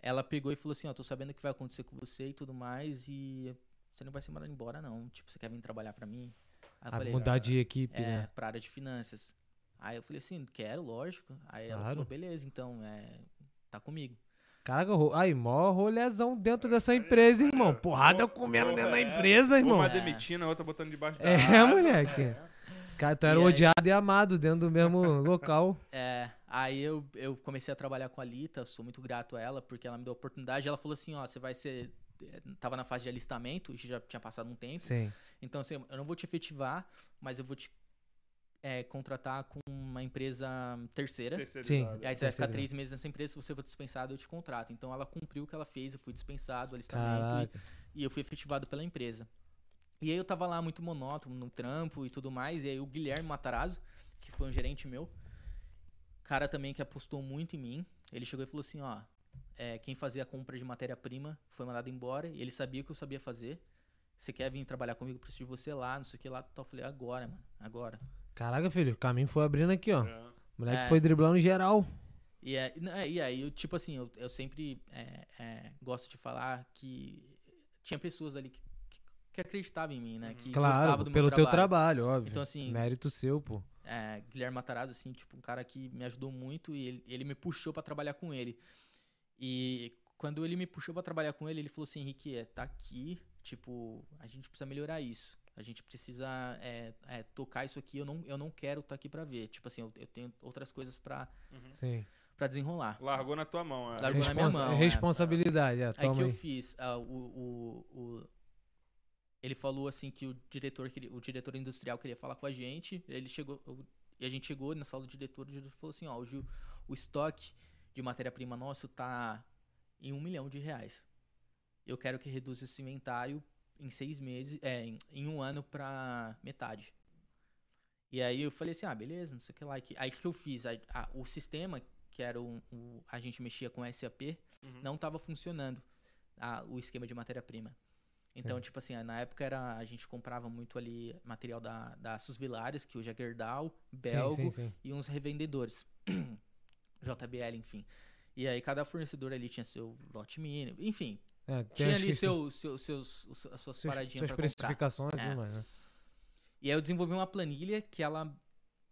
ela pegou e falou assim, ó, tô sabendo o que vai acontecer com você e tudo mais, e você não vai ser mandado embora, não. Tipo, você quer vir trabalhar pra mim? Aí eu Ah, falei, mudar de equipe, é, né? pra área de finanças. Aí eu falei assim, quero, lógico. Aí ela Claro. falou, beleza, então, é, tá comigo. Caraca, aí, mó rolezão dentro dessa empresa, irmão. Porrada Pô, comendo pô, dentro da é. empresa, irmão. Uma É. demitindo, a outra botando debaixo da É, asa. [laughs] moleque. Cara, tu era E aí- odiado e amado dentro do mesmo [laughs] local. É, aí eu, eu comecei a trabalhar com a Lita, sou muito grato a ela, porque ela me deu a oportunidade. Ela falou assim, ó, você vai ser... eh, Tava na fase de alistamento, já tinha passado um tempo. Sim. Então, assim, eu não vou te efetivar, mas eu vou te eh, contratar com uma empresa terceira. E aí você vai ficar três meses nessa empresa, se você for dispensado, eu te contrato. Então ela cumpriu o que ela fez, eu fui dispensado, alistamento, e, e eu fui efetivado pela empresa. E aí eu tava lá muito monótono, no trampo e tudo mais, e aí o Guilherme Matarazzo, que foi um gerente meu, cara também que apostou muito em mim, ele chegou e falou assim, ó, é, quem fazia a compra de matéria-prima foi mandado embora, e ele sabia que eu sabia fazer, você quer vir trabalhar comigo, eu preciso de você lá, não sei o que lá, tal. eu falei, agora, mano, agora. Caraca, filho, o caminho foi abrindo aqui, ó. É. O moleque É. foi driblando geral. E, é, é, e aí, eu, tipo assim, eu, eu sempre é, é, gosto de falar que tinha pessoas ali que, que, que acreditavam em mim, né? Que gostavam Claro, do pelo meu teu trabalho. trabalho, óbvio. Então, assim, Mérito seu, pô. é, Guilherme Matarazzo, assim, tipo, um cara que me ajudou muito e ele, ele me puxou pra trabalhar com ele. E quando ele me puxou pra trabalhar com ele, ele falou assim, Henrique, é, tá aqui, tipo, a gente precisa melhorar isso. A gente precisa é, é, tocar isso aqui, eu não, eu não quero estar aqui pra ver. Tipo assim, eu, eu tenho outras coisas pra, Sim. pra desenrolar. Largou na tua mão. É. Largou na minha mão, é. Responsabilidade, é, Aí toma que eu aí. fiz, ah, o, o, o- ele falou assim que o diretor, queria, o diretor industrial queria falar com a gente, ele chegou, e a gente chegou na sala do diretor, o diretor falou assim, ó, o, Gil, o estoque de matéria-prima nosso tá em um milhão de reais. Eu quero que reduza esse inventário em seis meses, é, em, em um ano pra metade. E aí eu falei assim, ah, beleza, não sei o que lá. Aí que- Aí que eu fiz? A- a- o sistema, que era o, o- a gente mexia com SAP, Uhum. não estava funcionando a- o esquema de matéria-prima. Então, Sim. tipo assim, na época era, a gente comprava muito ali material da, da Susvilares, que hoje é Gerdau, Belgo sim, sim. e uns revendedores. [clears throat] JBL, enfim. E aí cada fornecedor ali tinha seu lote mínimo, enfim, É, tinha ali seu, seu, seus, as suas suas, paradinhas suas pra comprar. especificações e É. mais, né? E aí eu desenvolvi uma planilha que ela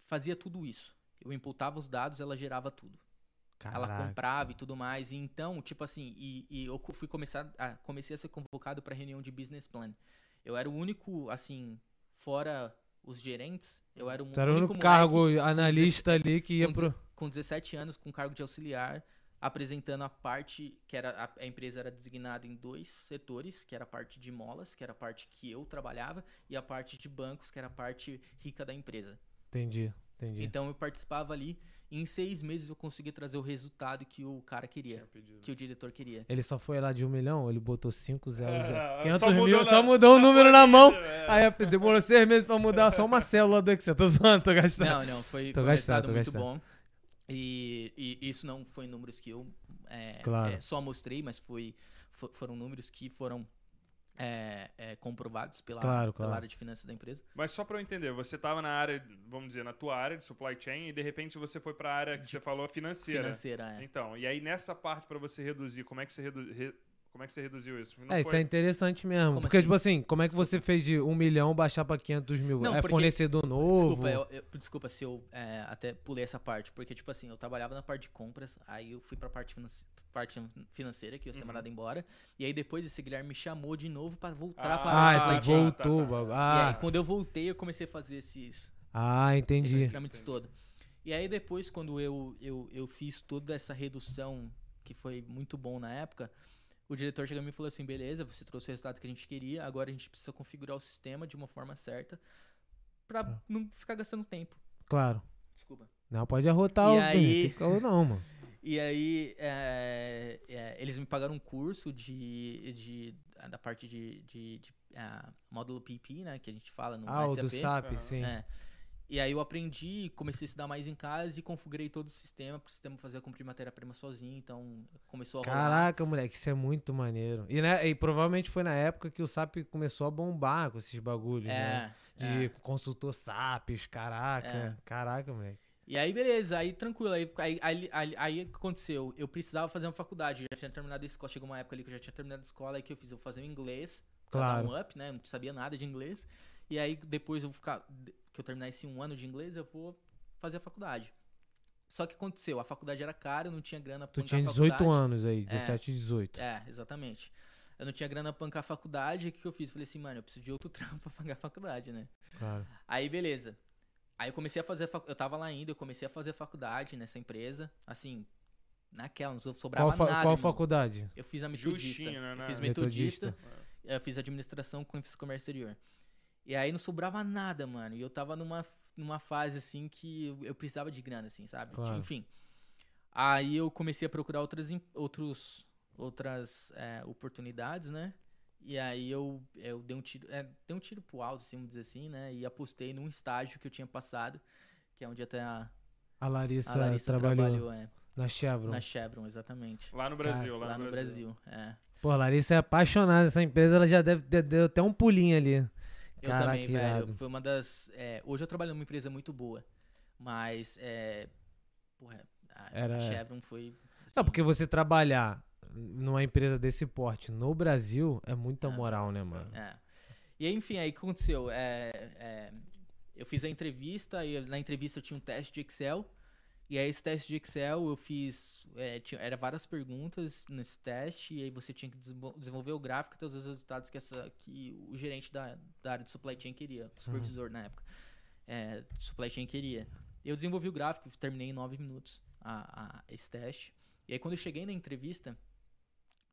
fazia tudo isso. Eu imputava os dados, ela gerava tudo. Ela Caraca. comprava e tudo mais. E então, tipo assim, e, e eu fui começar a, comecei a ser convocado para reunião de business plan. Eu era o único, assim, fora os gerentes, eu era o Tu era o único único cargo analista ali que ia com pro. com 17 anos, com cargo de auxiliar, apresentando a parte que era a, a empresa era designada em dois setores, que era a parte de molas, que era a parte que eu trabalhava, e a parte de bancos, que era a parte rica da empresa. Entendi, entendi. Então eu participava ali, e em seis meses eu consegui trazer o resultado que o cara queria, pedido. que o diretor queria. Ele só foi lá de um milhão, ele botou 5 [laughs] zeros. É, 500 só mudou mil, na- só mudou o na número na mão. é. Aí demorou seis meses pra mudar só uma célula do Excel. Tô zoando, tô gastando. Não, não, foi, Tô foi um gastando, resultado tô muito gastando. bom. E, e isso não foi números que eu é, Claro. é, só mostrei, mas foi, fo- foram números que foram é, é, comprovados pela, Claro, pela claro. área de finanças da empresa. Mas só pra eu entender, você tava na área, vamos dizer, na tua área de supply chain e de repente você foi pra área que você falou financeira. Financeira, é. Então, e aí nessa parte pra você reduzir, como é que você, redu- re- como é que você reduziu isso? Não É, isso foi- é interessante mesmo. Como porque, assim? tipo assim, como é que você fez de um milhão baixar pra 500 mil? Não, é porque- fornecedor novo? Desculpa, eu, eu- desculpa se eu é, até pulei essa parte, porque, tipo assim, eu trabalhava na parte de compras, aí eu fui pra parte, parte financeira, que eu ia ser Uhum. mandado embora, e aí depois esse Guilherme me chamou de novo pra voltar Ah, pra Ah, tu chain. voltou. tá, tá. bagulho. E Ah, aí, quando eu voltei, eu comecei a fazer esses, ah, entendi. esses trâmites todos. E aí depois, quando eu, eu, eu fiz toda essa redução, que foi muito bom na época, o diretor chegou e falou assim, beleza, você trouxe o resultado que a gente queria, agora a gente precisa configurar o sistema de uma forma certa pra Tá. não ficar gastando tempo. Claro. Desculpa. Não pode arrotar E o. aí- Não, mano. [laughs] E aí, é, é, eles me pagaram um curso de, de da parte de, de, de ah, módulo PP, né, que a gente fala no Ah, o SAP. do SAP, Aham. sim. É. E aí eu aprendi, comecei a estudar mais em casa e configurei todo o sistema, pro sistema fazer a cumprir matéria-prima sozinho, então começou a rolar. Caraca, moleque, isso é muito maneiro. E, né, e provavelmente foi na época que o SAP começou a bombar com esses bagulhos, né? É, De é. consultor SAPs, caraca. É. Caraca, moleque. E aí, beleza, aí tranquilo. Aí, aí, aí, aí, aí o que aconteceu? Eu precisava fazer uma faculdade, eu já tinha terminado a escola. Chegou uma época ali que eu já tinha terminado a escola, aí que eu fiz, eu vou fazer o inglês, Claro. um up, né? Não sabia nada de inglês. E aí, depois eu vou ficar, que eu terminar esse um ano de inglês, eu vou fazer a faculdade. Só que aconteceu, a faculdade era cara, eu não tinha grana pra Tu tinha a 18 faculdade. anos aí, 17, 18. É, exatamente. Eu não tinha grana pra bancar a faculdade, o que, que eu fiz? Falei assim, mano, eu preciso de outro [laughs] trampo pra pagar a faculdade, né? Claro. Aí, beleza. Aí eu comecei a fazer. a fac- Eu tava lá ainda, eu comecei a fazer faculdade nessa empresa. Assim, naquela, não sobrava Qual, nada. qual irmão. faculdade? Eu fiz a metodista. Justinho, né, Eu né? fiz Metodista. metodista. Eu fiz administração com comércio exterior. E aí não sobrava nada, mano. E eu tava numa, numa fase assim que eu, precisava de grana, assim, sabe? Claro. Enfim. Aí eu comecei a procurar outras, outros, outras é, oportunidades, né? E aí eu, eu dei um tiro, é, dei um tiro pro alto, assim, vamos dizer assim, né? E apostei num estágio que eu tinha passado, que é onde até a, A Larissa, a Larissa trabalhou, trabalhou, é, na Chevron. na Chevron, exatamente. Lá no Brasil, lá, Lá no Brasil, é. Pô, a Larissa é apaixonada nessa empresa, ela já deve ter deu até um pulinho ali. Eu Caraca, também, velho. irado. Foi uma das. é, hoje eu trabalho numa empresa muito boa. Mas, é. Porra, a, Era- a Chevron foi. Não, assim, porque você trabalhar numa empresa desse porte no Brasil é muita É. moral, né, mano? É. E aí, enfim, aí o que aconteceu? É, é, eu fiz a entrevista e na entrevista eu tinha um teste de Excel. E aí esse teste de Excel eu fiz. É, tinha, era várias perguntas nesse teste, e aí você tinha que desenvol- desenvolver o gráfico e ter os resultados que, essa, que o gerente da, da área de supply chain queria, o supervisor na época. É, supply chain queria. Eu desenvolvi o gráfico, terminei em nove minutos a, a- esse teste. E aí quando eu cheguei na entrevista,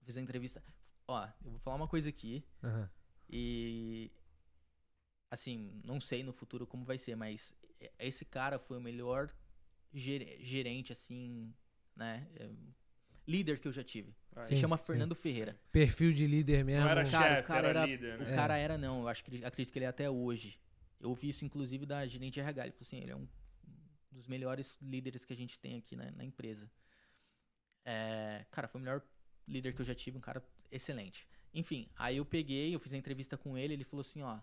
fiz a entrevista. Ó, eu vou falar uma coisa aqui. Aham. E assim, não sei no futuro como vai ser, mas e- esse cara foi o melhor ger- gerente assim, né? é, líder que eu já tive. Se Sim, chama sim. Fernando Ferreira. Perfil de líder mesmo. Não era Cara, o chefe, cara era, era- líder, O né? cara era não, eu acho que acredito que ele é até hoje. Eu ouvi isso inclusive da gerente de RH, ele falou assim, ele é um dos melhores líderes que a gente tem aqui na, na empresa. É, cara, foi o melhor líder que eu já tive, um cara excelente. Enfim, aí eu peguei, eu fiz a entrevista com ele, ele falou assim, ó,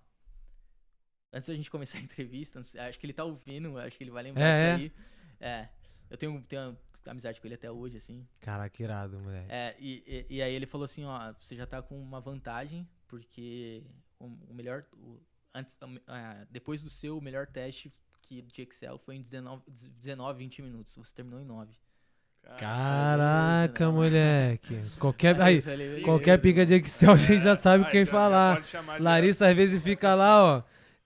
antes da gente começar a entrevista, sei, acho que ele tá ouvindo, acho que ele vai lembrar É, disso aí. É, eu tenho, tenho amizade com ele até hoje, assim. Caraca, irado, moleque. É, e, e, e aí ele falou assim, ó, você já tá com uma vantagem, porque o, o melhor. o- antes, ah, depois do seu, o melhor teste que, de Excel foi em 19, 19, 20 minutos. Você terminou em 9. Caraca, moleque. [laughs] Qualquer, aí, qualquer pica de Excel a gente já [laughs] sabe quem falar. Larissa às vezes fica lá, ó.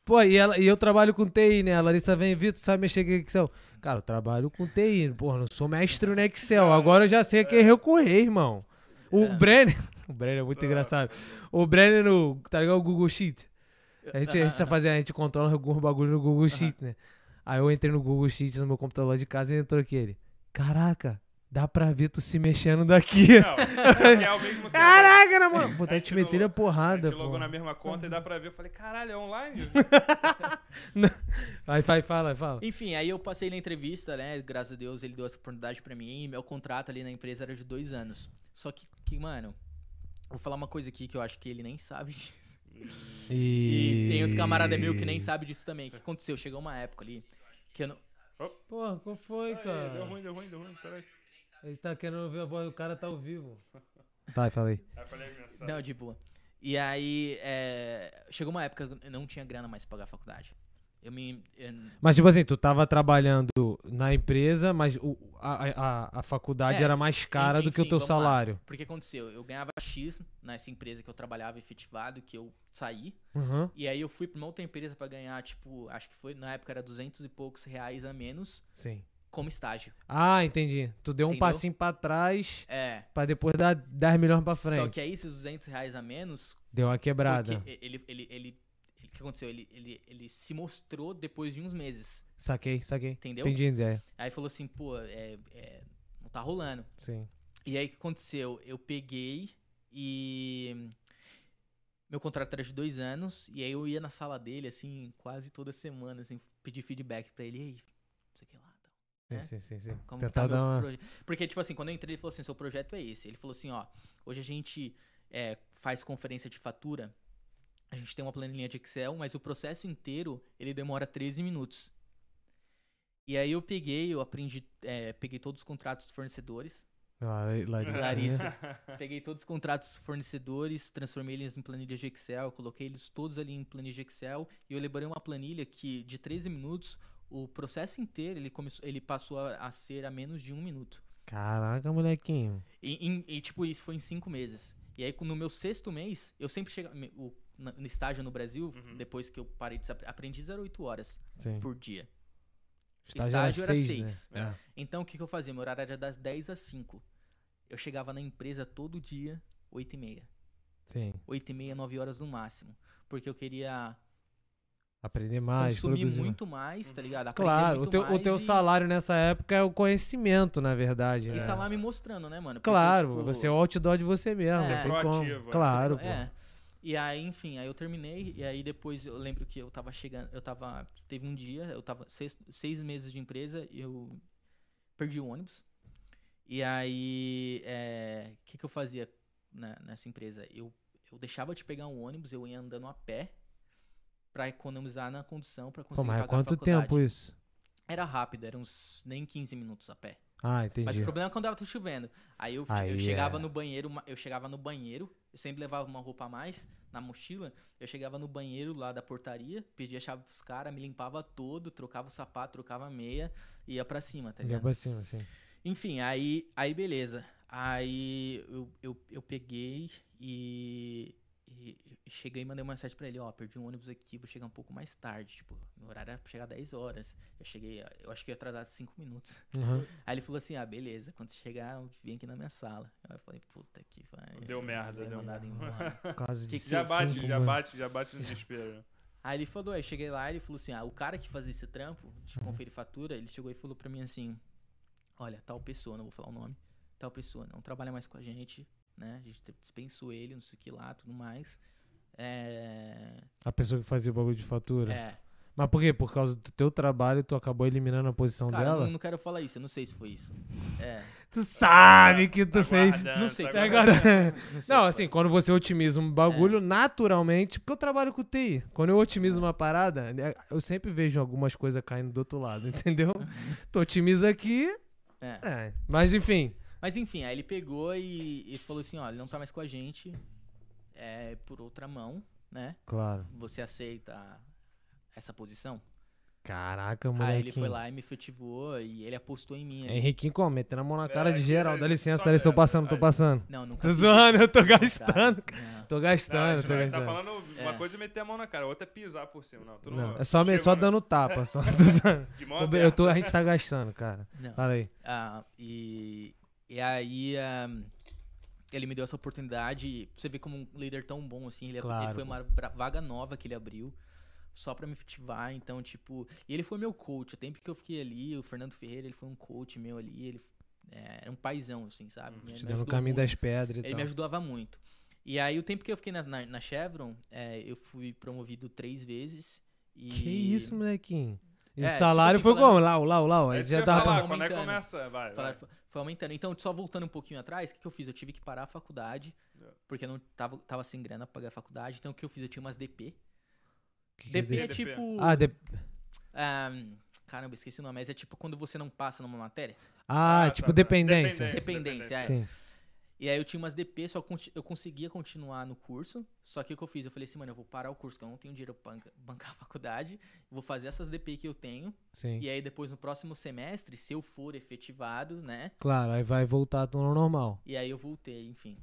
Pô, e, ela, e eu trabalho com TI, né? A Larissa vem, Vitor, sabe mexer com Excel? Cara, eu trabalho com TI, porra, não sou mestre no Excel. Agora eu já sei a quem recorrer, irmão. O É. Brenner. [laughs] O Brenner é muito engraçado. O Brenner no. Tá ligado? O Google Sheet. A gente, a gente tá [laughs] fazendo, a gente controla alguns bagulho no Google Sheet, né? Aí eu entrei no Google Sheet no meu computador lá de casa e entrou aqui ele. Caraca, dá pra ver tu se mexendo daqui. Não, [laughs] é ao mesmo tempo. Caraca, né, mano? Pô, tá A te metendo a porrada, a gente logou na mesma conta e dá pra ver. Eu falei, caralho, é online? [laughs] Vai, vai, fala, fala. Enfim, aí eu passei na entrevista, né? Graças a Deus ele deu essa oportunidade pra mim. E meu contrato ali na empresa era de dois anos. Só que, que, mano, vou falar uma coisa aqui que eu acho que ele nem sabe disso. [laughs] E tem os camaradas meus que nem sabem disso também. O que aconteceu? Chegou uma época ali que eu não. Porra, qual foi, Ai, cara? deu ruim, deu ruim, deu ruim. Peraí. Ele tá querendo ouvir a voz do cara, tá ao vivo. Vai, falei. Aí eu falei, mensagem. Não, de boa. E aí, é, chegou uma época que eu não tinha grana mais pra pagar a faculdade. Eu me. eu- Mas, tipo assim, tu tava trabalhando na empresa, mas o, a, a, a faculdade É, era mais cara do que o enfim, teu vamos lá. salário. porque aconteceu? Eu ganhava X nessa empresa que eu trabalhava efetivado, que eu saí. Uhum. E aí eu fui pra uma outra empresa pra ganhar, tipo, acho que foi, na época era 200 e poucos reais a menos Sim. Como estágio. Ah, entendi. Tu deu um Entendeu? passinho pra trás É. pra depois dar 10 milhões pra frente. Só que aí esses 200 reais a menos Deu uma quebrada. Ele, ele, ele- o que aconteceu? Ele, ele, ele se mostrou depois de uns meses, Saquei, saquei. entendeu? Entendi a ideia. Aí falou assim, pô, é, é, não tá rolando. Sim. E aí o que aconteceu? Eu peguei e Meu contrato era de dois anos, e aí eu ia na sala dele, assim, quase toda semana, assim, pedir feedback pra ele. E aí, não sei o que lá. Tal. Sim, sim, sim. Como Tentar tá dar uma. proje- Porque, tipo assim, quando eu entrei, ele falou assim: seu projeto é esse. Ele falou assim: ó, hoje a gente é, faz conferência de fatura, a gente tem uma planilha de Excel, mas o processo inteiro ele demora 13 minutos. E aí eu peguei, eu aprendi, é, peguei todos os contratos dos fornecedores, Ah, Larissa. Larissa. [laughs] peguei todos os contratos dos fornecedores, transformei eles em planilha de Excel, coloquei eles todos ali em planilha de Excel e eu elaborei uma planilha que de 13 minutos, o processo inteiro ele, começou, ele passou a, a ser a menos de um minuto. Caraca, molequinho. E, em- e, tipo, isso foi em cinco meses. E aí, no meu sexto mês, eu sempre chegava. No estágio no Brasil, Uhum. depois que eu parei de ser apre- aprendiz, era oito horas Sim. por dia. Estágio, estágio era seis, seis. Né? Então, o que, que eu fazia? Meu horário era das 10 às 5. Eu chegava na empresa todo dia, 8 e meia. É, sim. 8 e meia, 9 horas no máximo. Porque eu queria Aprender mais, consumir produzir muito mais, tá ligado? Aprender Claro, o teu, o teu e- salário nessa época é o conhecimento, na verdade. E né? tá lá me mostrando, né, mano? Porque, Claro, tipo, você é o outdoor de você mesmo. Não tem proativo, como. é Claro, pô. É. E aí, enfim, aí eu terminei, e aí depois eu lembro que eu tava chegando, eu tava, teve um dia, eu tava seis, seis meses de empresa, e eu perdi o ônibus. E aí, é, o que que eu fazia na- nessa empresa? Eu, eu deixava de pegar um ônibus, eu ia andando a pé, pra economizar na condução, pra Pô, conseguir mas há pagar a quanto tempo isso? Era rápido, era uns nem 15 minutos a pé. Ah, entendi. Mas o problema é quando tava chovendo. Aí eu, Aí eu chegava é. no banheiro, eu chegava no banheiro, eu sempre levava uma roupa a mais na mochila. Eu chegava no banheiro lá da portaria, pedia a chave pros caras, me limpava todo, trocava o sapato, trocava a meia ia pra cima, tá Ia ligado? pra cima, assim. Enfim, aí, aí beleza. Aí eu, eu, eu peguei e, e- cheguei e mandei uma mensagem pra ele, ó, perdi um ônibus aqui, vou chegar um pouco mais tarde, tipo, meu horário era pra chegar 10 horas. Eu cheguei, eu acho que eu ia atrasar 5 minutos. Uhum. Aí ele falou assim: ah, beleza, quando você chegar, vem aqui na minha sala. Aí eu falei, puta que vai. Deu merda, Ser deu mandado merda. embora. [laughs] Quase Que de que Já bate, cinco já anos. bate, já bate no desespero. Aí ele falou, aí eu cheguei lá, ele falou assim: ah, o cara que fazia esse trampo, de conferir fatura, ele chegou e falou pra mim assim: olha, tal pessoa, não vou falar o nome, tal pessoa não trabalha mais com a gente, né? A gente dispensou ele, não sei o que lá, tudo mais. É. A pessoa que fazia o bagulho de fatura. É. Mas por quê? Por causa do teu trabalho, tu acabou eliminando a posição Cara, eu dela? não, não quero falar isso, eu não sei se foi isso. É. [laughs] Tu sabe que tu fez. Aguardando, Não sei, tá tá Agora... Não, sei Não, se assim, foi. quando você otimiza um É. bagulho, naturalmente, porque eu trabalho com TI. Quando eu otimizo uma parada, né, eu sempre vejo algumas coisas caindo do outro lado, [laughs] entendeu? tu otimiza aqui, É. é. Mas enfim, Mas enfim, aí ele pegou e, e falou assim, ó, ele não tá mais com a gente, é por outra mão, né? claro. Você aceita essa posição? Caraca, Aí moleque. ele foi lá e me efetivou e ele apostou em mim. ali. Henriquinho como? Metendo a mão na cara É, de geral. é Dá licença, só dá licença, tô passando, tô aí. passando. Não, nunca Tô zoando, eu tô contrário. gastando. Não. Tô gastando, gente tô tá gastando. falando uma É. coisa é meter a mão na cara, outra é pisar por cima. Não, tu não, Não, é só, me- só dando tapa. Só, [laughs] tô zoando. de mão Tô eu tô, a gente tá gastando, cara. Não. Fala aí. Ah, e, e aí ah, ele me deu essa oportunidade. Você vê como um líder tão bom assim. Ele, Claro, ele foi uma vaga nova que ele abriu. Só pra me efetivar, então, tipo. E ele foi meu coach. O tempo que eu fiquei ali, o Fernando Ferreira, ele foi um coach meu ali. Ele é, era um paizão, assim, sabe? Me- Te me dando o ajudou caminho muito. das pedras Ele me ajudava muito. E aí, o tempo que eu fiquei na, na, na Chevron, é, eu fui promovido três vezes. E... Que isso, molequinho? E É, o tipo salário assim, foi falando- como? Lá, lá, lá. É já que tava. falar, quando é que começa, vai, vai. Foi- aumentando. Então, só voltando um pouquinho atrás, o que, que eu fiz? Eu tive que parar a faculdade, É. porque eu não tava, tava sem grana pra pagar a faculdade. Então, o que eu fiz? Eu tinha umas DP. Que que DP deu? é DP? tipo... Ah, de... ah, caramba, esqueci o nome. Mas é tipo quando você não passa numa matéria. ah, Ah, tipo tá, tá. dependência. Dependência, é. Sim. E aí eu tinha umas DP, só eu conseguia continuar no curso. Só que o que eu fiz? Eu falei assim, mano, eu vou parar o curso, que eu não tenho dinheiro pra banca- [laughs] bancar a faculdade. Vou fazer essas DP que eu tenho. Sim. E aí depois no próximo semestre, se eu for efetivado, né? Claro, aí vai voltar tudo normal. E aí eu voltei, enfim.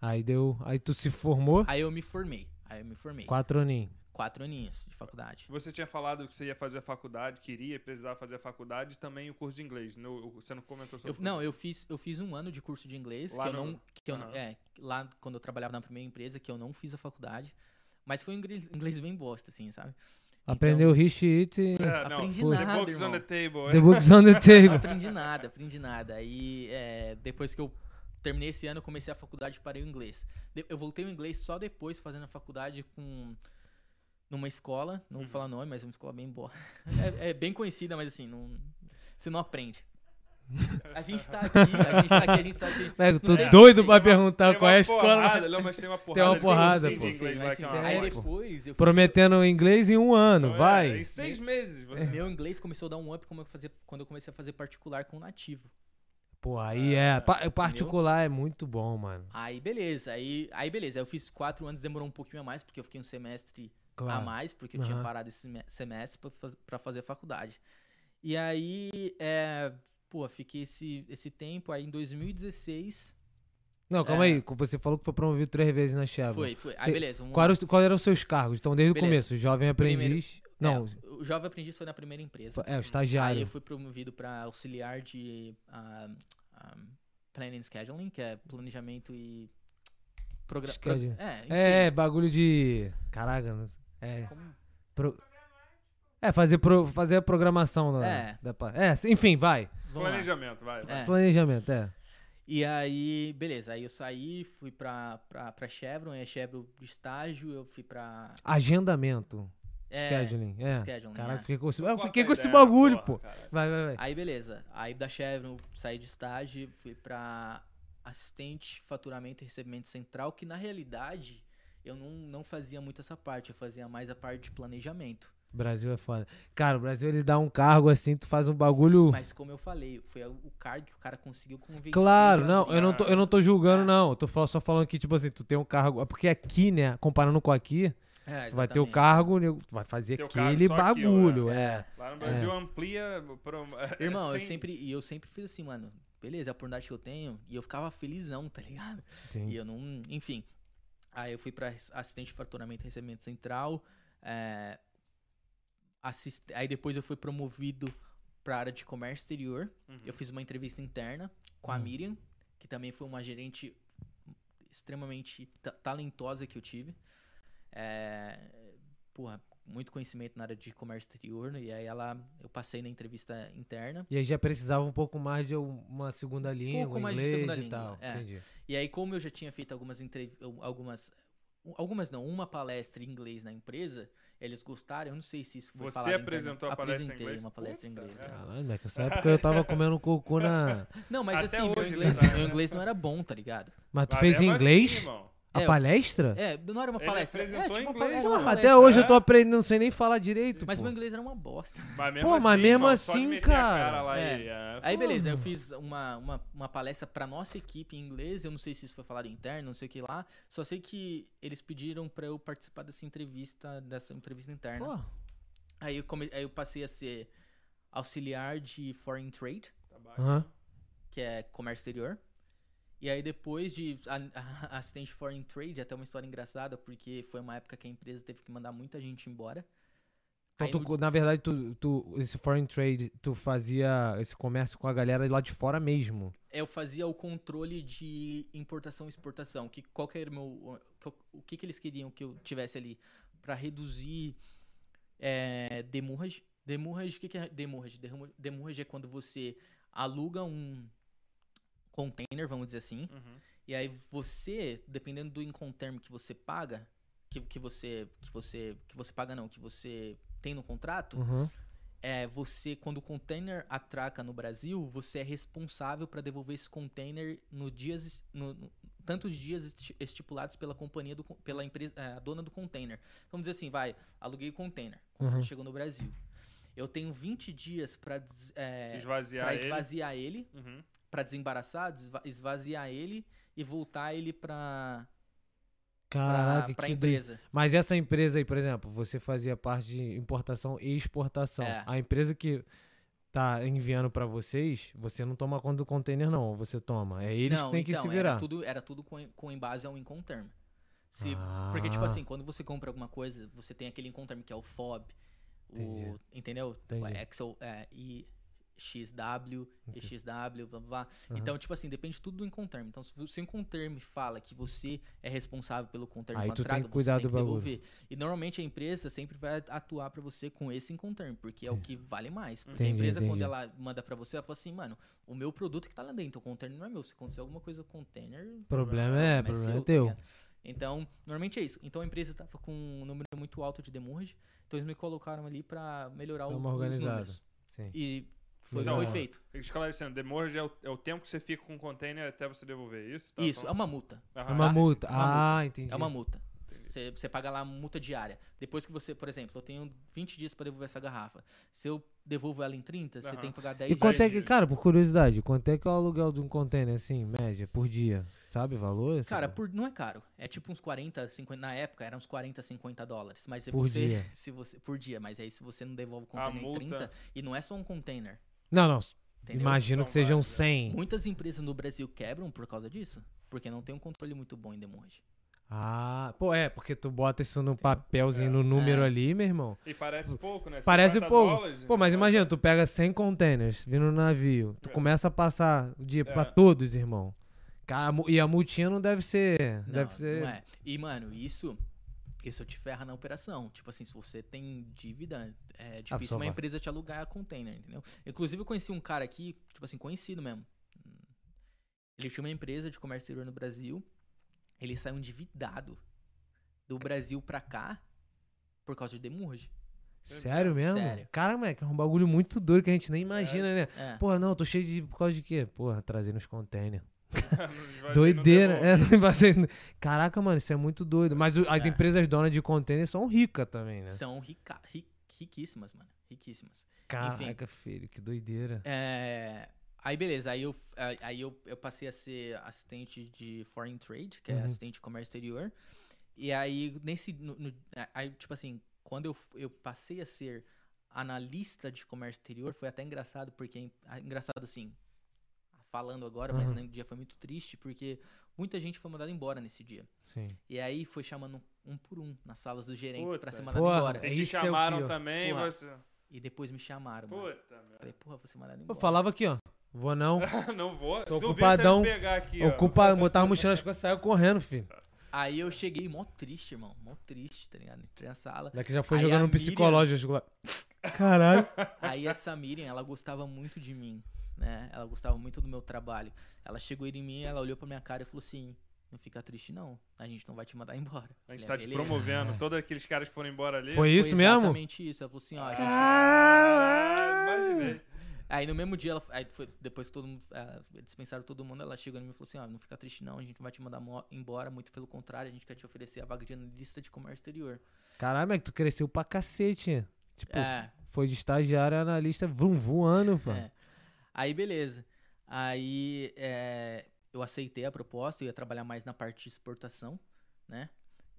Aí deu. Aí tu se formou, Aí eu me formei. Aí eu me formei. quatro aninhos. Quatro aninhos de faculdade. Você tinha falado que você ia fazer a faculdade, queria, precisava fazer a faculdade e também o curso de inglês. No- você não comentou sobre Eu- não, eu fiz, eu fiz um ano de curso de inglês, Lá que eu no- não. Que eu, Aham. é, lá quando eu trabalhava na primeira empresa, que eu não fiz a faculdade. Mas foi um inglês, inglês bem bosta, assim, sabe? Aprendeu o Rich It e É, não, aprendi The nada, books on irmão. the table. The é. Books on the [laughs] Table. aprendi nada, aprendi nada. Aí, é, depois que eu terminei esse ano, comecei a faculdade e parei o inglês. Eu voltei o inglês só depois fazendo a faculdade com numa escola, não vou falar nome, mas é uma escola bem boa. [laughs] É, é bem conhecida, mas assim, não, você não aprende. [laughs] A gente tá aqui, a gente tá aqui, a gente sabe que eu Não tô sei, doido pra perguntar Tem qual é a uma escola. porrada, não, mas tem uma porrada. Tem uma porrada, pô. de Sei, mas assim, é uma aí depois eu fui- Prometendo inglês em um ano, Não é? vai. Em seis meses. você- Meu inglês começou a dar um up como eu fazia, quando eu comecei a fazer particular com nativo. Pô, aí é. pa- particular é muito bom, mano. Aí beleza, aí, aí beleza. Aí eu fiz quatro anos, demorou um pouquinho a mais, porque eu fiquei um semestre a Claro. mais, porque eu tinha Aham. parado esse me- semestre pra fazer a faculdade. E aí, é, pô, fiquei esse, esse tempo, aí em 2016, Não, calma É. aí. Você falou que foi promovido três vezes na Chevron. foi, foi. Aí beleza, Qual lá. eram os- Quais eram os seus cargos? Então, desde o Beleza. começo, jovem aprendiz. Não, É, o Jovem Aprendiz foi na primeira empresa. é, o Aí estagiário. eu fui promovido para auxiliar de ah, ah, Planning and Scheduling, que é planejamento e programa. Schedule. É, enfim. É, bagulho de. Caraca, não sei. É. Como- pro- É, fazer, pro- fazer a programação da. É. da pa- é, enfim, vai. Vamos lá. Planejamento, vai. vai. É. Planejamento, é. E aí, beleza, aí eu saí, fui pra, pra, pra Chevron, é Chevron de estágio, eu fui pra. Agendamento. É, scheduling. É. scheduling, Caraca, é. fiquei com esse, eu fiquei com esse ideia, bagulho, porra, pô. cara. Vai, vai, vai. Aí, beleza. Aí da Chevron, saí de estágio, fui pra assistente faturamento e recebimento central, que na realidade eu não, não fazia muito essa parte, eu fazia mais a parte de planejamento. Brasil é foda. Cara, o Brasil ele dá um cargo assim, tu faz um bagulho. Mas como eu falei, foi o cargo que o cara conseguiu convencer. Claro, não, eu não tô, eu não tô julgando, É. não. Eu tô só falando que, tipo assim, tu tem um cargo. é Porque aqui, né, comparando com aqui, É, tu vai ter o cargo, nego, tu vai fazer Teu aquele bagulho. é. é. Lá no Brasil amplia. Pro, [laughs] Irmão, eu sem- sempre, e eu sempre fiz assim, mano, beleza, é a oportunidade que eu tenho, e eu ficava felizão, tá ligado? Sim. E eu não, enfim. Aí eu fui pra assistente de faturamento e recebimento central, é, assist, aí depois eu fui promovido pra área de comércio exterior, Uhum. eu fiz uma entrevista interna com a Hum. Miriam, que também foi uma gerente extremamente ta- talentosa que eu tive. É, porra, muito conhecimento na área de comércio exterior, né? e aí ela, eu passei na entrevista interna. E aí já precisava um pouco mais de um- uma segunda língua, mais de inglês segunda e língua, tal. é. Entendi. E aí, como eu já tinha feito algumas entrev- algumas algumas não, uma palestra em inglês na empresa, eles gostaram, eu não sei se isso foi Você falado apresentou a palestra em Apresentei inglês? uma palestra em Puta inglês. merda. é. Caralho, né? Nessa época eu tava comendo cocô na. [laughs] Não, mas Até assim, meu hoje, inglês, né? meu inglês não era bom, tá ligado? Mas tu Mas fez em mesmo inglês? assim, irmão. A É, palestra? É, não era uma Ele palestra. É, tipo uma inglês, palestra. Porra, uma até palestra. hoje eu é? tô aprendendo, não sei nem falar direito. Mas pô. meu inglês era uma bosta. Mas mesmo Pô, assim, mas mesmo irmão, assim, só de meter a cara. lá É. e, é, Aí beleza, eu fiz uma, uma, uma palestra pra nossa equipe em inglês, eu não sei se isso foi falado interno, não sei o que lá, só sei que eles pediram pra eu participar dessa entrevista, dessa entrevista interna. Pô, Aí eu, come- aí eu passei a ser auxiliar de Foreign Trade, aham. que é comércio exterior. E aí depois de a- a- assistente Foreign Trade, até uma história engraçada, porque foi uma época que a empresa teve que mandar muita gente embora. Então, Aí tu- no- na verdade, tu, tu- esse foreign trade, tu fazia esse comércio com a galera lá de fora mesmo. eu fazia o controle de importação e exportação. Que, qual que era o meu. O que, que eles queriam que eu tivesse ali? Pra reduzir é, demurrage. Demurrage, o que, que é demurrage? Demurrage é quando você aluga um container, vamos dizer assim. Uhum. E aí você, dependendo do Incoterm que você paga, que, que você. Que você. Que você paga não, que você tem no contrato, Uhum. é você, quando o container atraca no Brasil, você é responsável para devolver esse container no dias, no, no- tantos dias esti- estipulados pela companhia, do, pela empresa, é, a dona do container. Vamos dizer assim, vai, aluguei o container, o container Uhum. chegou no Brasil. Eu tenho 20 dias para Esvaziar para ele. esvaziar ele, Uhum. para desembaraçar, desva- esvaziar ele e voltar ele para Caraca, para que empresa. Mas essa empresa aí, por exemplo, você fazia parte de importação e exportação. É. A empresa que tá enviando pra vocês, você não toma conta do container, não. Você toma. É eles não, que têm que então, se virar. Era tudo, era tudo com, com em base ao Incoterm. Se, Ah. Porque, tipo assim, quando você compra alguma coisa, você tem aquele Incoterm que é o FOB, o, Entendi. entendeu? O. Excel, é, e XW, Entendi. EXW, blá blá blá. Aham. Então, tipo assim, depende tudo do Incoterm. Então, se o se o Incoterm fala que você é responsável pelo Incoterm Aí quando tu tem que cuidar você tem que bagulho. devolver. E normalmente a empresa sempre vai atuar pra você com esse Incoterm, porque é o que vale mais. Porque a Entendi, empresa, quando entendi. ela manda pra você, ela fala assim, mano, o meu produto que tá lá dentro, o container não é meu. Se acontecer alguma coisa com o container, problema é, é problema é seu, tá teu. ligado? Então, normalmente é isso. Então a empresa tava com um número muito alto de demurge, então eles me colocaram ali pra melhorar Dá o, uma os organizada. números. Sim. E foi, Legal. foi feito. Esclarecendo, demorge é o, é o tempo que você fica com o container até você devolver, é isso? Tá Isso, é uma multa. Aham. É uma multa. É uma ah, entendi. É uma multa. Você você paga lá multa diária. Depois que você, por exemplo, eu tenho 20 dias pra devolver essa garrafa. Se eu devolvo ela em 30, você Aham. tem que pagar 10 E quanto é que, cara, por curiosidade, quanto é que é o aluguel de um container, assim, média, por dia? Sabe o valor? Cara, por, não é caro. É tipo uns 40, 50. Na época era uns 40, 50 dólares. Mas se Por você. dia. Se você, por dia, mas aí se você não devolve o container em multa- 30. E não é só um container. Não, não, Entendeu? imagino São que sejam vários, né? 100. Muitas empresas no Brasil quebram por causa disso. Porque não tem um controle muito bom em demurge. Ah, pô, é, porque tu bota isso no papelzinho, no número É. ali, meu irmão. E parece pouco, né? Parece 50 pouco. dólares, Pô, mas né? imagina, tu pega 100 containers vindo no navio, tu É. começa a passar o dia É. pra todos, irmão. A e a multinha não deve ser. Não, deve ser. não é. E, mano, isso. Isso te ferra na operação. Tipo assim, se você tem dívida, é difícil uma empresa te alugar container, entendeu? Inclusive, eu conheci um cara aqui, tipo assim, conhecido mesmo. Ele tinha uma empresa de comércio exterior no Brasil. Ele saiu endividado do Brasil pra cá por causa de demurge. Sério mesmo? Sério. Cara, moleque, é um bagulho muito doido que a gente nem imagina, né? É. Porra, não, tô cheio de. Por causa de quê? Porra, trazendo os containers. [laughs] Doideira. É, [laughs] não Caraca, mano, isso é muito doido. Mas o- as É. empresas donas de container são ricas também, né? São rica, ri- riquíssimas, mano. Riquíssimas. Caraca, filho, que doideira. É, aí beleza, aí eu, aí- eu, eu passei a ser assistente de Foreign Trade, que é Uhum. assistente de comércio exterior. E aí, nesse. no- no- aí, tipo assim, quando eu, eu passei a ser analista de comércio exterior, foi até engraçado, porque. ah, Engraçado assim, falando agora, mas Uhum. no dia foi muito triste, porque muita gente foi mandada embora nesse dia. Sim. E aí foi chamando um por um nas salas dos gerentes pra Puta. ser mandado Porra, embora. E te é chamaram pior. também, Porra. você... E depois me chamaram, mano. Puta, Falei, porra, vou ser mandado Eu embora. falava aqui, ó. Vou não. [laughs] Não vou. Tô ocupadão. pegar aqui, ó. Ocupa, botava a mochila nas costas e saiu correndo, filho. Aí eu cheguei mó triste, irmão. Mó triste, tá ligado? Entrei na sala. Daqui já foi Aí jogando um Miriam- psicológico. chegou lá. Caralho. [laughs] Aí essa Miriam, ela gostava muito de mim, né? Ela gostava muito do meu trabalho. Ela chegou em mim, ela olhou pra minha cara e falou assim: Não fica triste, não. A gente não vai te mandar embora. A gente Falei, tá "Ah, te beleza." promovendo. Todos aqueles caras que foram embora ali. Foi isso Foi mesmo? exatamente isso. Ela falou assim: Ó, a gente. Ah, imaginei. Aí no mesmo dia, ela, aí foi, depois que todo mundo, ah, dispensaram todo mundo, ela chegou em mim e falou assim, ó, não fica triste não, a gente não vai te mandar embora, muito pelo contrário, a gente quer te oferecer a vaga de analista de comércio exterior. Caralho, moleque, tu cresceu pra cacete. Tipo, É, foi de estagiário analista vum, voando, pô. é. Aí beleza. Aí é, eu aceitei a proposta, eu ia trabalhar mais na parte de exportação, né?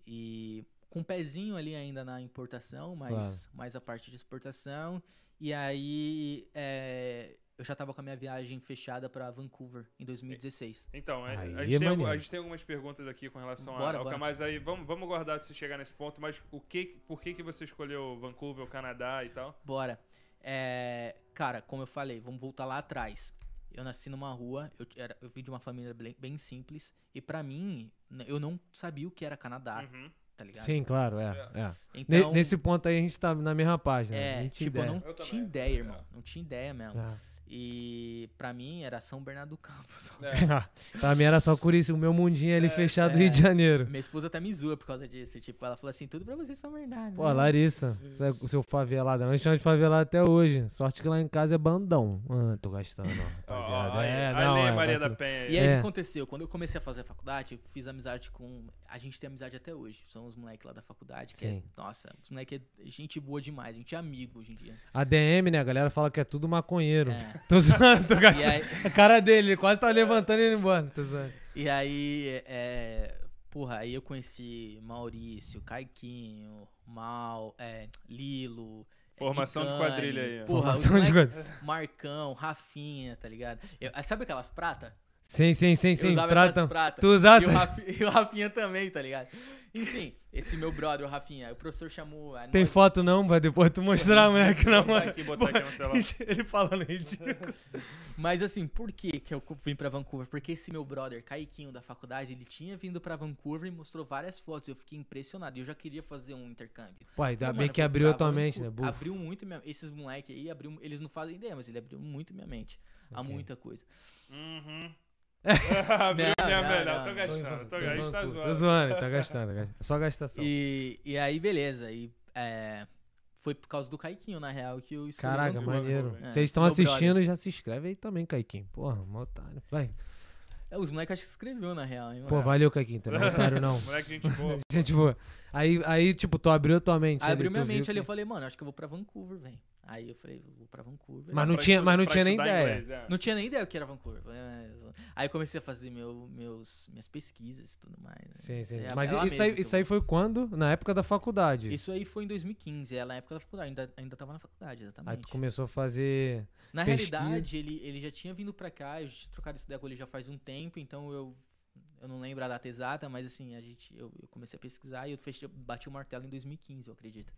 E com um pezinho ali ainda na importação, mas mais a parte de exportação. E aí é, eu já tava com a minha viagem fechada pra Vancouver em 2016. Então, é, a, é gente tem, algu- maneiro. a gente tem algumas perguntas aqui com relação Bora, a, ao bora. mas aí vamos, vamos guardar se chegar nesse ponto, mas o que, por que, que você escolheu Vancouver, o Canadá e tal? Bora. É, cara, como eu falei, vamos voltar lá atrás. Eu nasci numa rua, eu, era, eu vim de uma família bem, bem simples. E pra mim, eu não sabia o que era Canadá, Uhum. Tá ligado? Sim, claro, é. é. Ne- Então, Nesse ponto aí a gente tá na mesma página. é, tinha tipo, eu ideia. não Eu tinha também. ideia, irmão. Não tinha ideia mesmo. Ah. E pra mim era São Bernardo do Campo. só. É, [laughs] pra mim era só Curiça, o meu mundinho ali É, fechado do é. Rio de Janeiro. Minha esposa até me zoa por causa disso. Tipo, ela falou assim: tudo pra você, São Bernardo. Pô, né? Larissa, você é o seu favelado. Nós chamamos de favelado até hoje. Sorte que lá em casa é bandão. Ah, tô gastando, [laughs] rapaziada. aí, é, não, é, Maria da. Penha. E aí. o É. que aconteceu? Quando eu comecei a fazer a faculdade, eu fiz amizade com. A gente tem amizade até hoje. São os moleques lá da faculdade. Que é, Sim. nossa, os moleques é gente boa demais. A gente é amigo hoje em dia. A DM, né? A galera fala que é tudo maconheiro. É. Tô zoando, tô gastando. aí, A cara dele, ele quase tá levantando e indo embora. Tô zoando. e aí é, porra, aí eu conheci Maurício, Caiquinho, Mal, é, Lilo. é, Formação de quadrilha aí, ó. Porra, Formação de coisa. Marcão, Rafinha, tá ligado? Eu- sabe aquelas pratas? Sim, sim, sim, Eu sim. usava Trata. essas pratas. Tu usasse. E o, [laughs] e o Rafinha também, tá ligado? Enfim, esse meu brother, o Rafinha, o professor chamou. a Tem nós- foto não, vai depois tu mostrar, [laughs] moleque, no telão. [laughs] Ele falando ridículo. Mas assim, por que que eu vim pra Vancouver? Porque esse meu brother, Caiquinho, da faculdade, ele tinha vindo pra Vancouver e mostrou várias fotos. Eu fiquei impressionado. E eu já queria fazer um intercâmbio. Pô, ainda bem mano, que abriu a tua mente, né? Bufo. Abriu muito minha... Esses moleque aí, abriu... eles não fazem ideia, mas ele abriu muito minha mente. A Ok. muita coisa. Uhum. Abriu [laughs] Não, minha não, melhor, não. tô Tô gastando. Tô, tô gente tá Vancouver. Tô zoando. zoando, tá gastando. gasta- Só gastação. E, e aí, beleza. E, é, Foi por causa do Caiquinho, na real, que eu escolhi Caraca, maneiro. É, Vocês estão assistindo, brother. já se inscreve aí também, Caiquinho. Porra, mó otário. Vai. É, os moleques acho que escreveu, na real, hein, Pô, valeu, Caiquinho. Tu não é otário, não. [laughs] Moleque, gente boa. [laughs] Gente boa. Aí, aí, tipo, tu abriu a tua mente. Aí abriu minha mente ali, eu que- falei, mano, acho que eu vou pra Vancouver, velho. Aí eu falei, vou pra Vancouver. Mas não Pra tinha- mas não tinha nem ideia. inglês, é. Não tinha nem ideia o que era Vancouver. É, Aí eu comecei a fazer meu, meus, minhas pesquisas e tudo mais. né? Sim, sim. É, Mas é isso, aí, isso eu aí foi quando? Na época da faculdade. Isso aí foi em 2015, é na época da faculdade, ainda, ainda tava na faculdade, Aí exatamente. tu começou a fazer. Na pesquisa. realidade, ele, ele já tinha vindo pra cá, eu já tinha trocado essa ideia com ele já faz um tempo, então eu, eu não lembro a data exata, mas assim, a gente, eu, eu comecei a pesquisar e eu fechei, bati o martelo em 2015, eu acredito.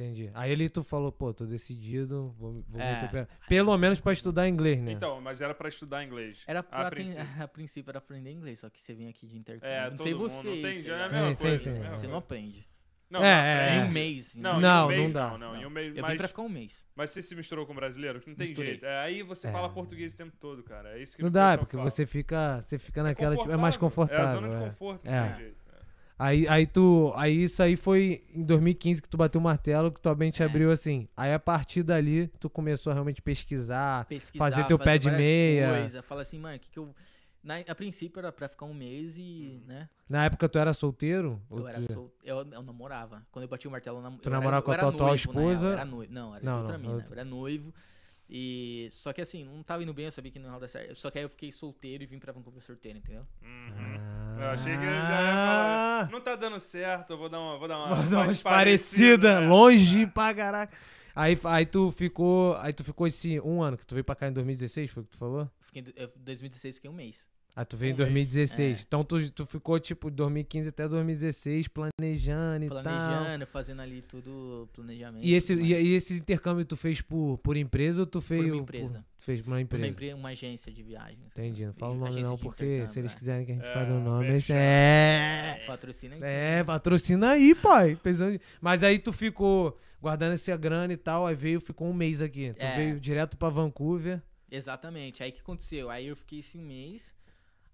Entendi. Aí ele tu falou, pô, tô decidido, vou, vou É. meter pé. Pelo menos pra estudar inglês, né? Então, mas era pra estudar inglês. Era pra, a princípio. [laughs] a princípio era aprender inglês, só que você vem aqui de intercâmbio. É, não todo sei mundo, você. não tem- já é a mesma Sim, coisa. sim, sim. mesma Você não aprende. Não, É, não, é, aprende. Em um mês. em Não, mês. Não, um mês, não dá. Não, não, em um mês. Eu mas, vim pra ficar um mês. mas você se misturou com brasileiro, que não tem Misturei. jeito. É, aí você É. fala português o tempo todo, cara. É isso que Não dá, porque fala. você fica, você fica naquela, tipo, é mais É a confortável. zona de é. conforto, É. não tem jeito. Aí, aí tu, aí isso aí foi em 2015 que tu bateu o martelo, que tua mente É. abriu assim. Aí a partir dali tu começou a realmente pesquisar. Pesquisar, Fazer teu pé de meia. Coisas, fala assim, mano, o que que eu... Na, a princípio era pra ficar um mês e, né, Na época tu era solteiro? Eu era sol... eu, eu namorava. Quando eu bati o martelo, eu nam... Tu eu namorava com a tua atual real, esposa? eu era noivo. Não, era Não, de outra não, mina. Eu era noivo. E... Só que assim, não tava indo bem, eu sabia que não ia dar certo. Só que aí eu fiquei solteiro e vim pra Vancouver solteiro, entendeu? Uhum. Ah. Eu achei que ele já ia falar. Não tá dando certo, eu vou dar uma. Vou dar uma, [laughs] Vou dar mais umas parecidas, né? longe pra caraca. Aí, aí tu ficou. Aí tu ficou esse um ano que tu veio pra cá em 2016, foi o que tu falou? Fiquei, em eu, 2016 fiquei um mês. Aí tu veio Um em mês. 2016. É. Então tu, tu ficou tipo 2015 até 2016 planejando e tal. Planejando, fazendo ali tudo, planejamento. E esse, e, e esse intercâmbio tu fez por, por empresa ou tu fez. uma empresa. fez por uma Uma, empresa. empre- uma agência de viagem. Entendi, não fala o nome não, porque se eles é. quiserem que a gente É, fale o nome, eles- merchan. é. Patrocina aí. É, patrocina aí, pai. Mas aí tu ficou guardando essa grana e tal, aí veio, ficou um mês aqui. Tu É. veio direto pra Vancouver. Exatamente. Aí o que aconteceu? Aí eu fiquei esse um mês.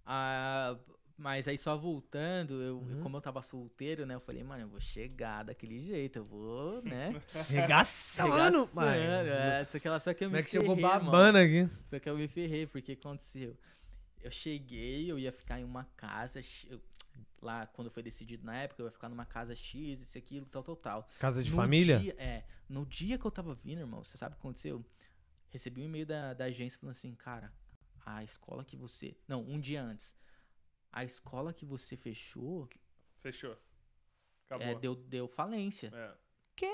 Ah, mas aí só voltando, eu, Uhum. como eu tava solteiro, né? Eu falei, mano, eu vou chegar daquele jeito, eu vou, né? [laughs] Regaçando, pai. é, só que ela só que eu Como me é que chegou ferrei, irmão. babando aqui? Só que eu me ferrei, porque aconteceu. Eu cheguei, eu ia ficar em uma casa. x- eu- lá, quando foi decidido na época, eu ia ficar numa casa X, isso, aquilo, tal, tal, tal. Casa de No família? dia- é. No dia que eu tava vindo, irmão, você sabe o que aconteceu? Recebi um e-mail da, da agência falando assim, cara, a escola que você. Não, um dia antes. A escola que você fechou Fechou. Acabou. é, deu, deu falência. É. Quê?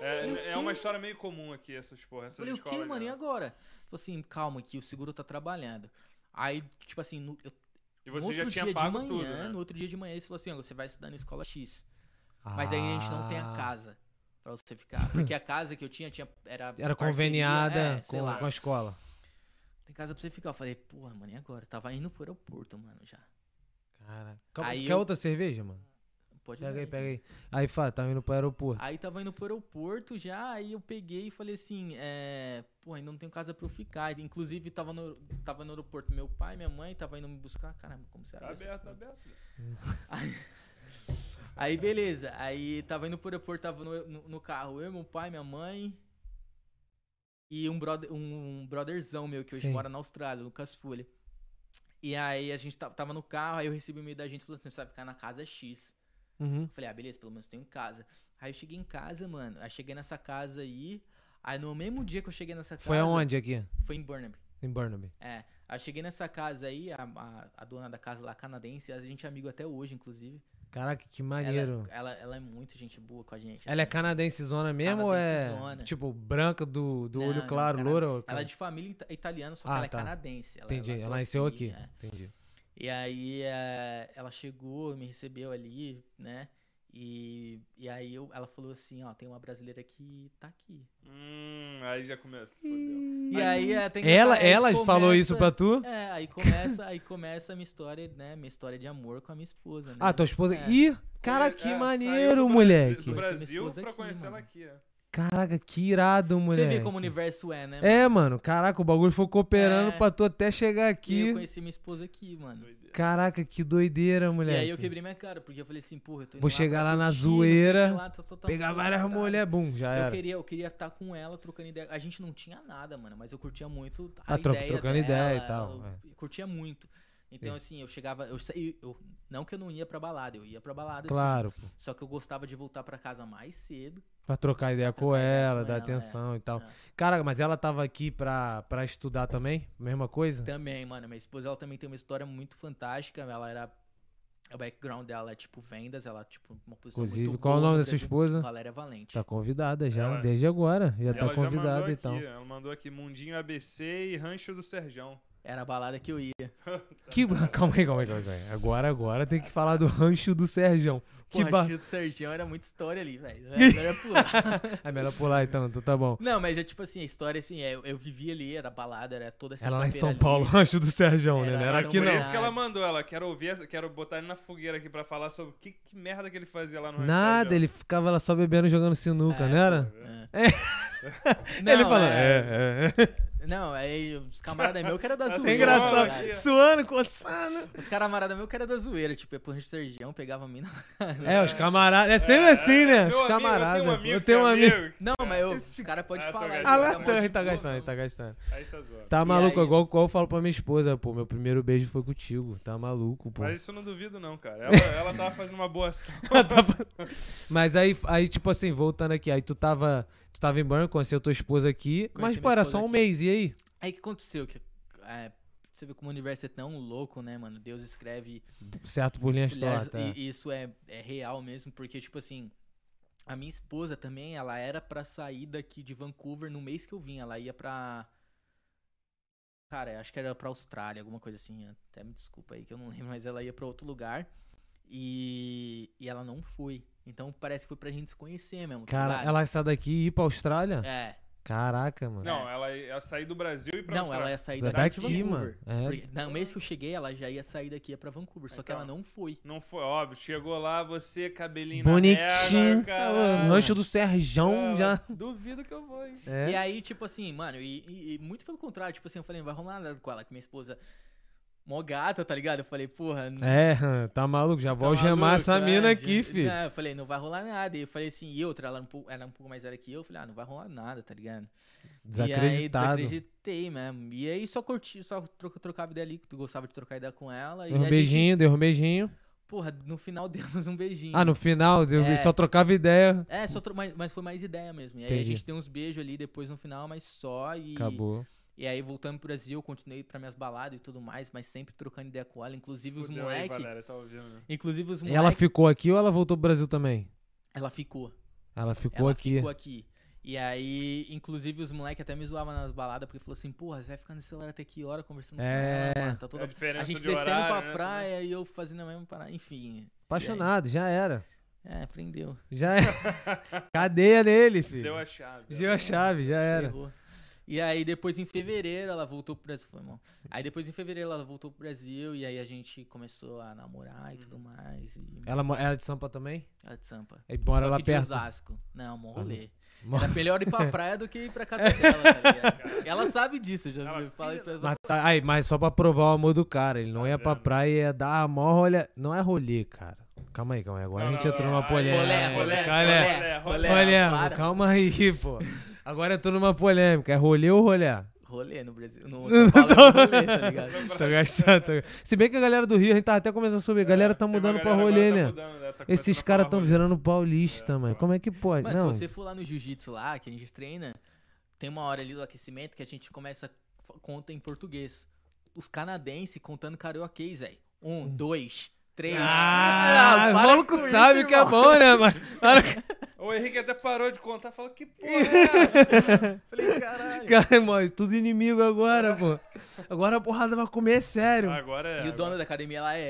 É, é quê? uma história meio comum aqui, essas porra. Essas Falei, o que, mano? E né? agora? Falei assim, calma que o seguro tá trabalhando. Aí, tipo assim, no, eu E no você já outro tinha dia pago de manhã, tudo, né? no outro dia de manhã, eles falaram assim, ó, você vai estudar na escola X. Mas aí a gente não tem a Ah. casa pra você ficar. Porque a casa que eu tinha, tinha era Era parceria, conveniada é, sei com, lá. com a escola. Tem casa pra você ficar. Eu falei, porra, mano, e agora? Tava indo pro aeroporto, mano, já. Cara. Calma, Aí quer eu- outra cerveja, mano? Pode Pega ir, aí, né? pega aí. Aí, Fá, tá indo pro aeroporto. Aí tava indo pro aeroporto já, aí eu peguei e falei assim, é. Pô, ainda não tenho casa pra eu ficar. Inclusive, tava no, tava no aeroporto meu pai, minha mãe, tava indo me buscar. Caramba, como você Tá aberto, tá aberto. [laughs] Aí, aí, beleza. Aí tava indo pro aeroporto, tava no, no, no carro, eu, meu pai, minha mãe. E um, brother, um brotherzão meu que hoje Sim. mora na Austrália, Lucas Folha. E aí a gente ta- tava no carro, aí eu recebi um e-mail da gente falando assim: você vai ficar na casa X. Uhum. Falei, ah, beleza, pelo menos tenho casa. Aí eu cheguei em casa, mano. Aí cheguei nessa casa aí. Aí no mesmo dia que eu cheguei nessa casa. Foi aonde aqui? Foi em Burnaby. Em Burnaby. É. Aí eu cheguei nessa casa aí, a, a, a dona da casa lá, canadense, a gente é amigo até hoje, inclusive. Caraca, que Ela, maneiro. ela, ela é muito gente boa com a gente. Ela é assim. canadense zona mesmo ou é Canadense-zona. tipo branca do, do Não, olho não, claro, cana- loura? ou Ela é de família ita- italiana, só que Ah, ela é tá. canadense. Ela, Entendi, ela nasceu aqui. é. Entendi. E aí é, ela chegou, me recebeu ali, né? E, e aí eu- ela falou assim, ó, tem uma brasileira que tá aqui. Hum, aí já começa. Fodeu. E aí é, tem que Ela, aí ela falou começa- isso pra tu? É, aí começa, aí começa a minha história, né? Minha história de amor com a minha esposa, né? Ah, tua esposa. É. Ih, cara, É, que saiu maneiro, do moleque. Brasil, do Brasil pra aqui, conhecer ela mano. aqui, ó. Caraca, que irado, Você moleque. vê como o universo é, né? É, mano, caraca, o bagulho foi cooperando É. pra tu até chegar E aqui. eu conheci minha esposa aqui, mano. Doideira. Caraca, que doideira, E moleque. aí eu quebrei minha cara, porque eu falei assim, porra, eu tô indo Vou lá chegar lá na zoeira, lá, tô- tô- tô- Pegar tô- várias caralho. mulher, bum, já Eu era. queria, eu queria estar com ela trocando ideia. A gente não tinha nada, mano, mas eu curtia muito a Ah, tro- ideia trocando dela, ideia e tal, Eu, é. eu curtia muito. Então, Sim. assim, eu chegava. Eu, eu- não que eu não ia pra balada, eu ia pra balada Claro, pô. sim. Só que eu gostava de voltar pra casa mais cedo. Pra trocar ideia com trocar ideia ela, com dar ela, atenção e tal. É. Caraca, mas ela tava aqui pra, pra estudar também? Mesma coisa? Também, mano. Minha esposa, ela também tem uma história muito fantástica. Ela era. O background dela é tipo vendas, ela tipo uma posição Inclusive, muito qual é o boa nome no da sua esposa? Valéria Valente. Tá convidada já, Ela- desde agora. Já E tá já convidada mandou então. aqui, ela mandou aqui Mundinho ABC e Rancho do Serjão. Era a balada que eu ia. [laughs] Que... Calma aí, calma aí, calma aí, calma aí. Agora, agora tem que falar do rancho do Serjão. Que Porra, ba... Chico do Sergião era muita história ali, velho. É melhor pular. [laughs] É melhor pular então, então tá bom. Não, mas é tipo assim, a história assim, é, eu, eu vivia ali, era balada, era toda Ela lá em São ali. Paulo, rancho do Serjão, né? Era Não era aqui Por não. isso que ela mandou ela. Quero ouvir, essa- quero botar ele na fogueira aqui pra falar sobre que, que merda que ele fazia lá no Rancho Nada, Serjão. ele ficava lá só bebendo, jogando sinuca, É, não era? É. [laughs] ele Não, falou, é- é, é. Não, aí os camaradas meus que era da É zoeira. É tá engraçado. ligado? aqui. Suando, coçando. Os camaradas meus que era da zoeira, tipo, é por Sergião, pegava a mina. É, os camaradas. É sempre assim, né? Os camaradas. Eu tenho um amigo. Tenho um é amigo. Não, mas eu, os caras podem Ah, falar. Ah lá, tá, ele tá gastando, ele tá gastando. Aí tá zoando. Tá E maluco, aí? igual, igual eu falo pra minha esposa, pô. Meu primeiro beijo foi contigo. Tá maluco, pô. Mas isso eu não duvido, não, cara. Ela, ela tava fazendo uma boa ação. [laughs] Mas aí, aí, tipo assim, voltando aqui, aí tu tava. Tu tava em Burn, conheceu tua esposa aqui. mas, Conheci pô, minha era só um aqui. mês, e aí? Aí o que aconteceu? Que, é, você vê como o universo é tão louco, né, mano? Deus escreve Certo por linhas tortas. e isso é, é real mesmo, porque, tipo assim, a minha esposa também, ela era pra sair daqui de Vancouver no mês que eu vim. Ela ia pra. Cara, acho que era pra Austrália, alguma coisa assim. Até me desculpa aí que eu não lembro, [laughs] mas ela ia pra outro lugar. E, e ela não foi. Então parece que foi pra gente se conhecer mesmo. tá Cara, ligado? ela sai daqui e ir pra Austrália? É. Caraca, mano. Não, ela ia sair do Brasil e pra Não, Austrália. ela ia sair Daqui, daqui, de mano. Vancouver. É. No mês que eu cheguei, ela já ia sair daqui pra Vancouver. Só que Então. ela não foi. Não foi, óbvio. Chegou lá, você, cabelinho Bonitinho. Ah, Rancho do Serjão Ah, já. Duvido que eu vou, hein? É. E aí, tipo assim, mano, e, e- e muito pelo contrário, tipo assim, eu falei, não vai rolar nada com ela, que minha esposa. Mó gata, tá ligado? Eu falei, porra. não- É, [laughs] tá maluco, já vou tá algemar essa é, mina aqui, filho. Não, eu falei, não vai rolar nada. E eu falei assim, e outra, ela era um pouco, era um pouco mais velha que eu. Eu falei, ah, não vai rolar nada, tá ligado? E aí, Desacreditado. desacreditei mesmo. E aí, só curti, só tro- trocava ideia ali, que tu gostava de trocar ideia com ela. Deu um a beijinho, deu um beijinho. Gente, porra, no final [laughs] demos um beijinho. Ah, no final, deu, É. só trocava ideia. É, só tro- mas, mas foi mais ideia mesmo. E aí a Entendi. gente deu uns beijos ali depois no final, mas só. E, Acabou. E aí, voltando pro Brasil, eu continuei pra minhas baladas e tudo mais, mas sempre trocando ideia com ela. Inclusive os Fudeu aí, moleque. Valéria, tá ouvindo, né? Inclusive os E moleque. ela ficou aqui ou ela voltou pro Brasil também? Ela ficou. Ela ficou ela aqui. ficou aqui. E aí, inclusive, os moleques até me zoavam nas baladas, porque falou assim, porra, você vai ficar nesse celular até que hora conversando É. com ela, mano, tá toda... A diferença A gente de descendo horário, pra né, praia e eu fazendo a mesma parada, enfim. Apaixonado, já era. É, prendeu. Já era. [laughs] Cadeia nele, filho. Deu a chave. Deu a chave, já era. Ferrou. E aí, depois em fevereiro, ela voltou pro Brasil. Foi, irmão. Aí, depois em fevereiro, ela voltou pro Brasil. E aí, a gente começou a namorar e tudo mais. E... Ela, é de Sampa também? Ela de Sampa. E mora Só lá que perto. de Osasco. Não, bom rolê. Mo- Era melhor ir pra [laughs] praia do que ir pra casa dela, tá ligado? [laughs] Ela sabe disso, eu já Ela, falei pra ela. Mas, tá- aí, mas só pra provar o amor do cara. Ele não Tá ia pra praia, ia dar a maior rolê. Não é rolê, cara. Calma aí, calma aí. Agora Não, a gente não, entrou não, numa polêmica. Rolé, rolé, Calé. rolé, rolé, rolé, Rolê, para. calma aí, pô. Agora eu tô numa polêmica. É rolê ou rolé? Rolê no Brasil. No [laughs] São Paulo é rolê, tá ligado? [laughs] Tô gastando. tô- Se bem que a galera do Rio, a gente tava até começando sobre. A galera tá uma mudando pra galera rolê, agora né? tá mudando, né? Tá Esses caras tão rolê. virando paulista, É, mano. Como é que pode? Mas não. se você for lá no jiu-jitsu lá, que a gente treina, tem uma hora ali do aquecimento que a gente começa, conta em português. Os canadenses contando carioquês, velho. Um, dois, três. Ah, o para maluco com isso, sabe que é irmão. bom, né, mano? [laughs] O Henrique até parou de contar, falou que porra é [laughs] essa? Falei, caralho. Cara, mano, tudo inimigo agora, pô. Agora a porrada vai comer sério. Agora é. E o dono da academia lá é,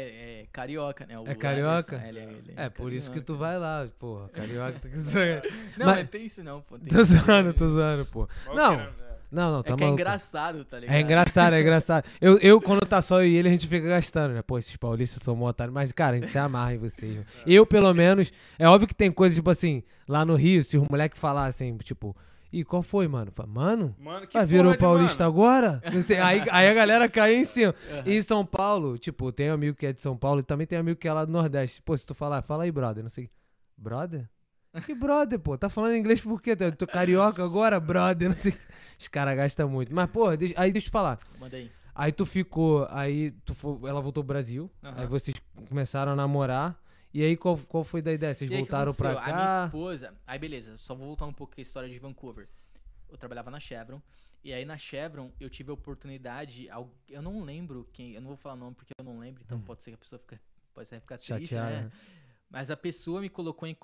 é carioca, né? O É carioca? Anderson, ele é, ele É, por isso que tu carioca. vai lá, porra. Carioca. [laughs] Não, Mas- mas tem isso não, pô. tem tô zoando, tô zoando, pô. Não? É. não, não, É tá que é maluco. engraçado, tá ligado? É engraçado, é [laughs] engraçado. Eu, eu, quando tá só eu e ele, a gente fica gastando, né? Pô, esses paulistas são mó otários. Mas, cara, a gente se amarra em vocês. mano. Eu, pelo menos, é óbvio que tem coisas, tipo assim, lá no Rio, se os moleques falassem, tipo, ih, qual foi, mano? Fala, Mano, Mano, que vai virou paulista mano? agora? Não sei, aí, aí a galera cai em cima. E [laughs] em São Paulo, tipo, tem amigo que é de São Paulo e também tem amigo que é lá do Nordeste. Pô, se tu falar, fala aí, brother, não sei. Brother? Que brother, pô? Tá falando inglês por quê? Tu tu carioca agora, brother? Não sei. Os caras gastam muito. Mas, pô, deixa- aí deixa eu te falar. Manda aí. Aí tu ficou, aí tu fo- ela voltou pro Brasil, Aham. aí vocês começaram a namorar. E aí qual, qual foi da ideia? Vocês aí, o voltaram pra aconteceu? A minha cá? esposa. Aí, beleza, só vou voltar um pouco com a história de Vancouver. Eu trabalhava na Chevron. E aí, na Chevron, eu tive a oportunidade. Eu não lembro quem. Eu não vou falar nome porque eu não lembro, então pode ser que a pessoa fica, pode ser ficar triste, Hum. Chateada. né? né? Mas a pessoa me colocou em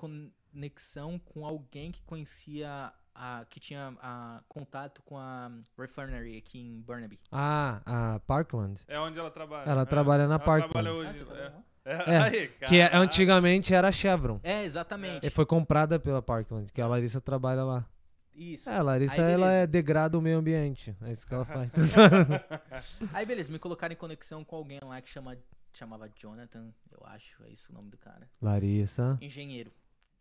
conexão com alguém que conhecia. A, que tinha a, contato com a refinery aqui em Burnaby. Ah, a Parkland. É onde ela trabalha. Ela É. trabalha na Ela Parkland. trabalha hoje. tá é. É, É, [laughs] aí, Que é- antigamente era a Chevron. É, exatamente. E foi comprada pela Parkland, que a Larissa trabalha lá. Isso. É, a Larissa, Aí, ela é degrada o meio ambiente. É isso que ela faz. [laughs] [laughs] Aí, beleza, me colocaram em conexão com alguém lá que chama, chamava Jonathan, eu acho, é isso o nome do cara. Larissa. Engenheiro.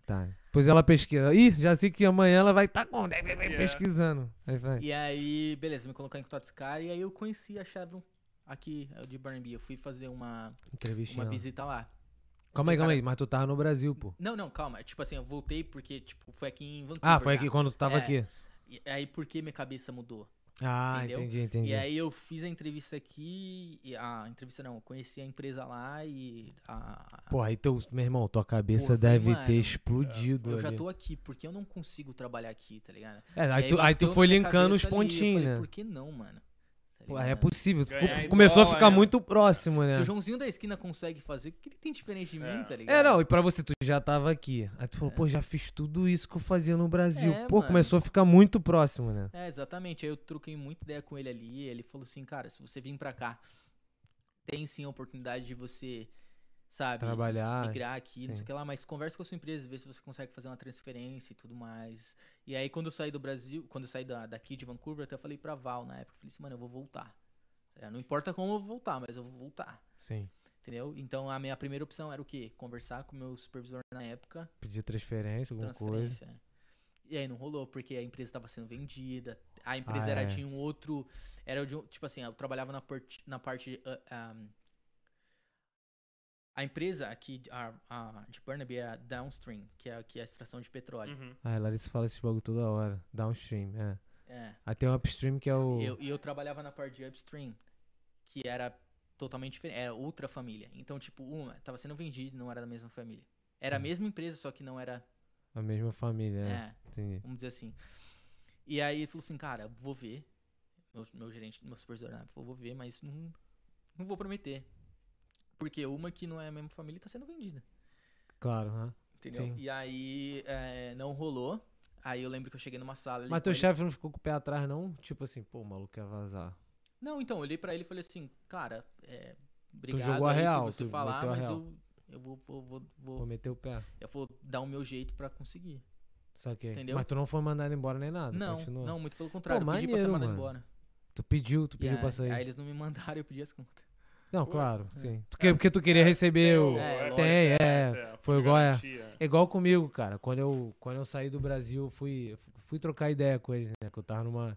Tá. Depois ela pesquisa. Ih, já sei que amanhã ela vai estar com... Yeah. pesquisando. Aí vai. E aí, beleza, me colocaram em contato com esse cara e aí eu conheci a Chevron aqui, é, de Burnaby. Eu fui fazer uma, Entrevistinha. uma visita lá. Calma aí, calma aí. Mas tu tava no Brasil, pô. Não, não, calma. Tipo assim, eu voltei porque, tipo, foi aqui em Vancouver. Ah, foi já. aqui quando tu tava É. aqui. E aí, por que minha cabeça mudou? Ah, Entendeu? entendi, entendi. E aí eu fiz a entrevista aqui, a entrevista não, eu conheci a empresa lá e a... Pô, aí teu, meu irmão, tua cabeça Pô, deve mano, ter explodido eu já ali. tô aqui, porque eu não consigo trabalhar aqui, tá ligado? É, E aí, tu, aí tu foi linkando os pontinhos, né? Por que não, mano? Pô, é possível. ficou- começou a dólar, ficar né? muito próximo, né? Se o Joãozinho da esquina consegue fazer, o que ele tem diferente de mim, É. tá ligado? É, não, e pra você, tu já tava aqui. Aí tu falou, pô, já fiz tudo isso que eu fazia no Brasil. É, pô, mano. começou a ficar muito próximo, né? É, exatamente. Aí eu troquei muita ideia com ele ali. Ele falou assim, cara, se você vir pra cá, tem sim a oportunidade de você, sabe, Trabalhar. migrar aqui, não sim. sei o que lá, mas conversa com a sua empresa, vê se você consegue fazer uma transferência e tudo mais. E aí, quando eu saí do Brasil, quando eu saí da, daqui de Vancouver, até eu falei pra Val na época, eu falei assim, mano, eu vou voltar. É, Não importa como eu vou voltar, mas eu vou voltar. Sim. Entendeu? Então a minha primeira opção era o quê? Conversar com o meu supervisor na época, Pedir transferência, alguma coisa. transferência. E aí não rolou, porque a empresa estava sendo vendida. A empresa Ah, era é. de um outro. Era de um. Tipo assim, eu trabalhava na, parte na parte. ah, um, a empresa aqui a, a, de Burnaby era Downstream, que é, que é a extração de petróleo. Uhum. Ah, a Larissa fala esse bagulho toda hora. Downstream, é. É. Aí tem o upstream que é o. E eu, eu trabalhava na parte de Upstream, que era totalmente diferente. É outra família. Então, tipo, uma tava sendo vendida não era da mesma família. Era a Hum. mesma empresa, só que não era. A mesma família, é. é Entendi. vamos dizer assim. E aí ele falou assim, cara, vou ver. Meu, meu gerente, meu supervisor, né, falou, vou ver, mas não, não vou prometer. Porque uma que não é a mesma família tá sendo vendida. Claro, hã? Entendeu? Sim. E aí é, não rolou. Aí eu lembro que eu cheguei numa sala Mas teu ele. chefe não ficou com o pé atrás, não? Tipo assim, pô, o maluco quer vazar. Não, então, eu olhei pra ele e falei assim, cara, é, obrigado jogou a real, por você tu falar, mas eu, eu vou, vou, vou, vou, meter o pé. eu vou dar o meu jeito pra conseguir. Saquei. Entendeu? Mas tu não foi mandado embora nem nada. não, continua. não, muito pelo contrário, eu pedi pra ser mandado mano. embora. Tu pediu, tu pediu aí, pra sair. aí eles não me mandaram, eu pedi as contas. Não, Ué. claro, sim. Tu que- porque tu queria receber o. É, Tem, lógico. é. foi igual. É igual comigo, cara. Quando eu, quando eu saí do Brasil, fui, fui trocar ideia com eles, né? Que eu tava numa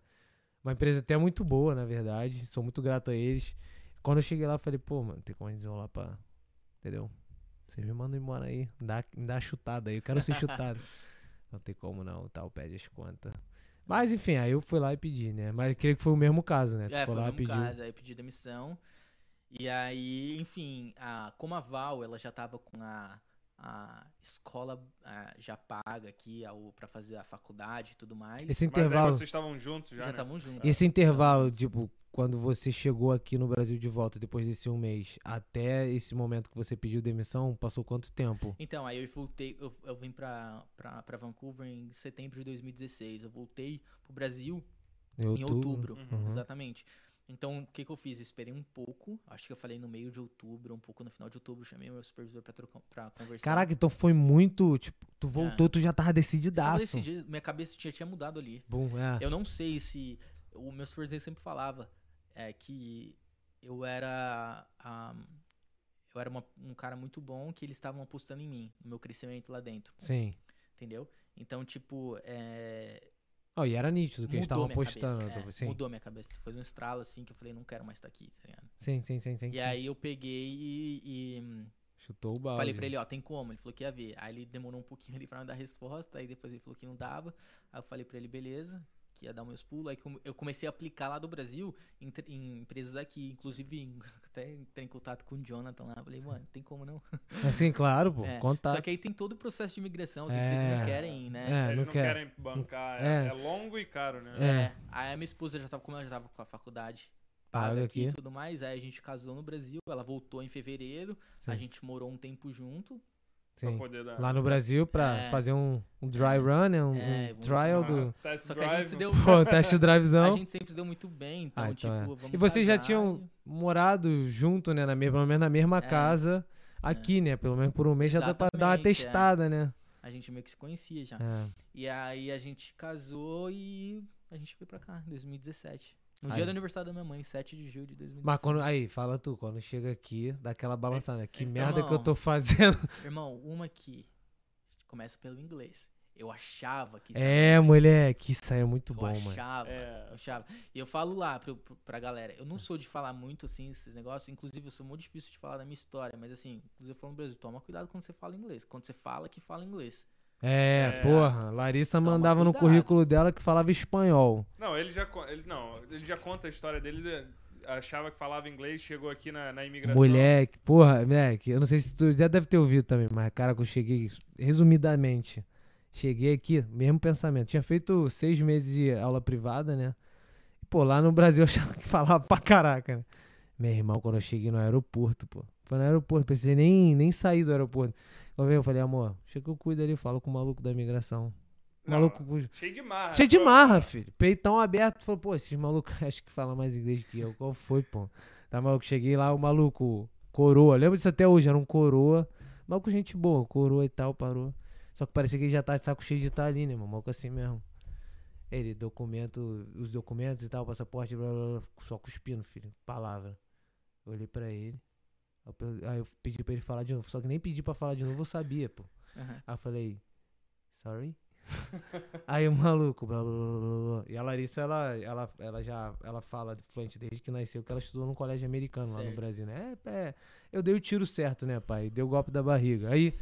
uma empresa até muito boa, na verdade. Sou muito grato a eles. Quando eu cheguei lá, falei, pô, mano, tem como a gente desenrolar pra. Entendeu? Vocês me mandam embora aí. Me dá, me dá chutada aí. Eu quero ser chutado. [laughs] não tem como não, tal, pede as contas. Mas enfim, aí eu fui lá e pedi, né? Mas creio que foi o mesmo caso, né? É, tu foi foi o lá e mesmo pediu. caso, aí eu pedi demissão. E aí, enfim, a, como a Val, ela já tava com a, a escola ah, já paga aqui a, pra fazer a faculdade e tudo mais. Esse Mas aí intervalo. vocês estavam juntos já, já né? estavam juntos. Esse intervalo, tipo, quando você chegou aqui no Brasil de volta depois desse um mês, até esse momento que você pediu demissão, passou quanto tempo? Então, aí eu voltei, eu, eu vim pra, pra, pra Vancouver em setembro de 2016. Eu voltei pro Brasil Em em outubro, Uhum. exatamente. Então, o que que eu fiz? Eu esperei um pouco, acho que eu falei no meio de outubro, um pouco no final de outubro, chamei meu supervisor pra, trocar, pra conversar. Caraca, então foi muito, tipo, tu voltou, tu já tava Eu decididaço. decidi, minha cabeça tinha, tinha mudado ali. Bom, é. Eu não sei se. O meu supervisor sempre falava é, que eu era. ah, eu era uma- um cara muito bom que eles estavam apostando em mim, no meu crescimento lá dentro, Sim. entendeu? Então, tipo, é, Oh, e era nítido que eles mudou estavam cabeça. é, sim. mudou minha cabeça. Foi um estralo assim que eu falei, não quero mais estar aqui, tá ligado? sim, sim, sim, sim. E sim. aí eu peguei e, e, Chutou o balde. falei pra ele, ó, tem como? Ele falou que ia ver. Aí ele demorou um pouquinho [laughs] ali pra me dar resposta, aí depois ele falou que não dava. Aí eu falei pra ele, beleza, que ia dar meus pulos. Aí eu comecei a aplicar lá do Brasil em, em empresas aqui, inclusive em- [laughs] até entrei em contato com o Jonathan lá. Falei, mano, tem como não? Assim, claro, pô. [laughs] É, contato. Só que aí tem todo o processo de imigração, as É. empresas não querem, né? É, Eles não não, quer. querem bancar. É. É, é longo e caro, né? É. É, Aí a minha esposa já tava, como ela já tava com a faculdade Paga aqui e tudo mais, aí a gente casou no Brasil, ela voltou em fevereiro, a Sim, gente morou um tempo junto. Pra sim. poder dar. Lá no Brasil pra É. fazer um, um dry run, né? Um, É, um trial Ah, do. test Só que a gente drive. se deu. Pô, test A drivezão. gente sempre se deu muito bem, então, Ah, então tipo, é. vamos E vocês já casar tinham e- morado junto, né? Na mesma, pelo menos na mesma É. casa aqui, né? Pelo menos por um mês já dá pra dar uma Exatamente, é. testada, né? A gente meio que se conhecia já. É. E aí a gente casou e a gente veio pra cá, em 2017. No Aí. dia do aniversário da minha mãe, 7 de julho de 2017. Mas quando. Aí, fala tu, quando chega aqui, dá aquela balançada. Que Então, merda que eu tô fazendo. [laughs] Irmão, uma que começa pelo inglês. Eu achava que É, inglês. moleque, isso aí é muito Eu bom, mano. achava, É. eu achava. E eu falo lá pro, pro, pra galera, eu não sou de falar muito assim, esses negócios, inclusive eu sou muito difícil de falar da minha história, mas assim, inclusive eu falo no Brasil, toma cuidado quando você fala inglês. Quando você fala, que fala inglês. É, É. porra. Larissa Toma mandava no cuidado. currículo dela que falava espanhol. Não, ele já, ele, não, ele já conta a história dele. de- achava que falava inglês, chegou aqui na, na imigração. Moleque, porra, moleque, eu não sei se tu já deve ter ouvido também, mas cara, que eu cheguei, resumidamente, cheguei aqui, mesmo pensamento. Tinha feito seis meses de aula privada, né? E, pô, lá no Brasil eu [laughs] achava que falava pra caraca, né? Meu irmão, quando eu cheguei no aeroporto, pô, foi no aeroporto, pensei nem, nem sair do aeroporto. Quando veio, eu falei, amor, chega que eu cuido ali, falo com o maluco da imigração. Maluco Cheio de marra. Cheio de marra, filho. Peitão aberto. Falou, pô, esses malucos [laughs] acho que falam mais inglês que eu. Qual foi, pô? Tá maluco? Cheguei lá, o maluco, coroa. Lembro disso até hoje, era um coroa. Maluco, gente boa, coroa e tal, parou. Só que parecia que ele já tá de saco cheio de estar ali, né, mano? Maluco assim mesmo. Ele, documento, os documentos e tal, passaporte, blá, blá, blá, só cuspindo, filho. Palavra. Olhei pra ele. Aí eu pedi pra ele falar de novo. Só que nem pedi pra falar de novo, eu sabia, pô. Aham. Aí eu falei, sorry? [laughs] Aí o maluco, blá, blá, blá, blá, blá. E a Larissa, ela, ela, ela já ela fala fluente desde que nasceu, que ela estudou num colégio americano lá no Certo. Brasil, né? É, é, eu dei o tiro certo, né, pai? Deu o golpe da barriga. Aí,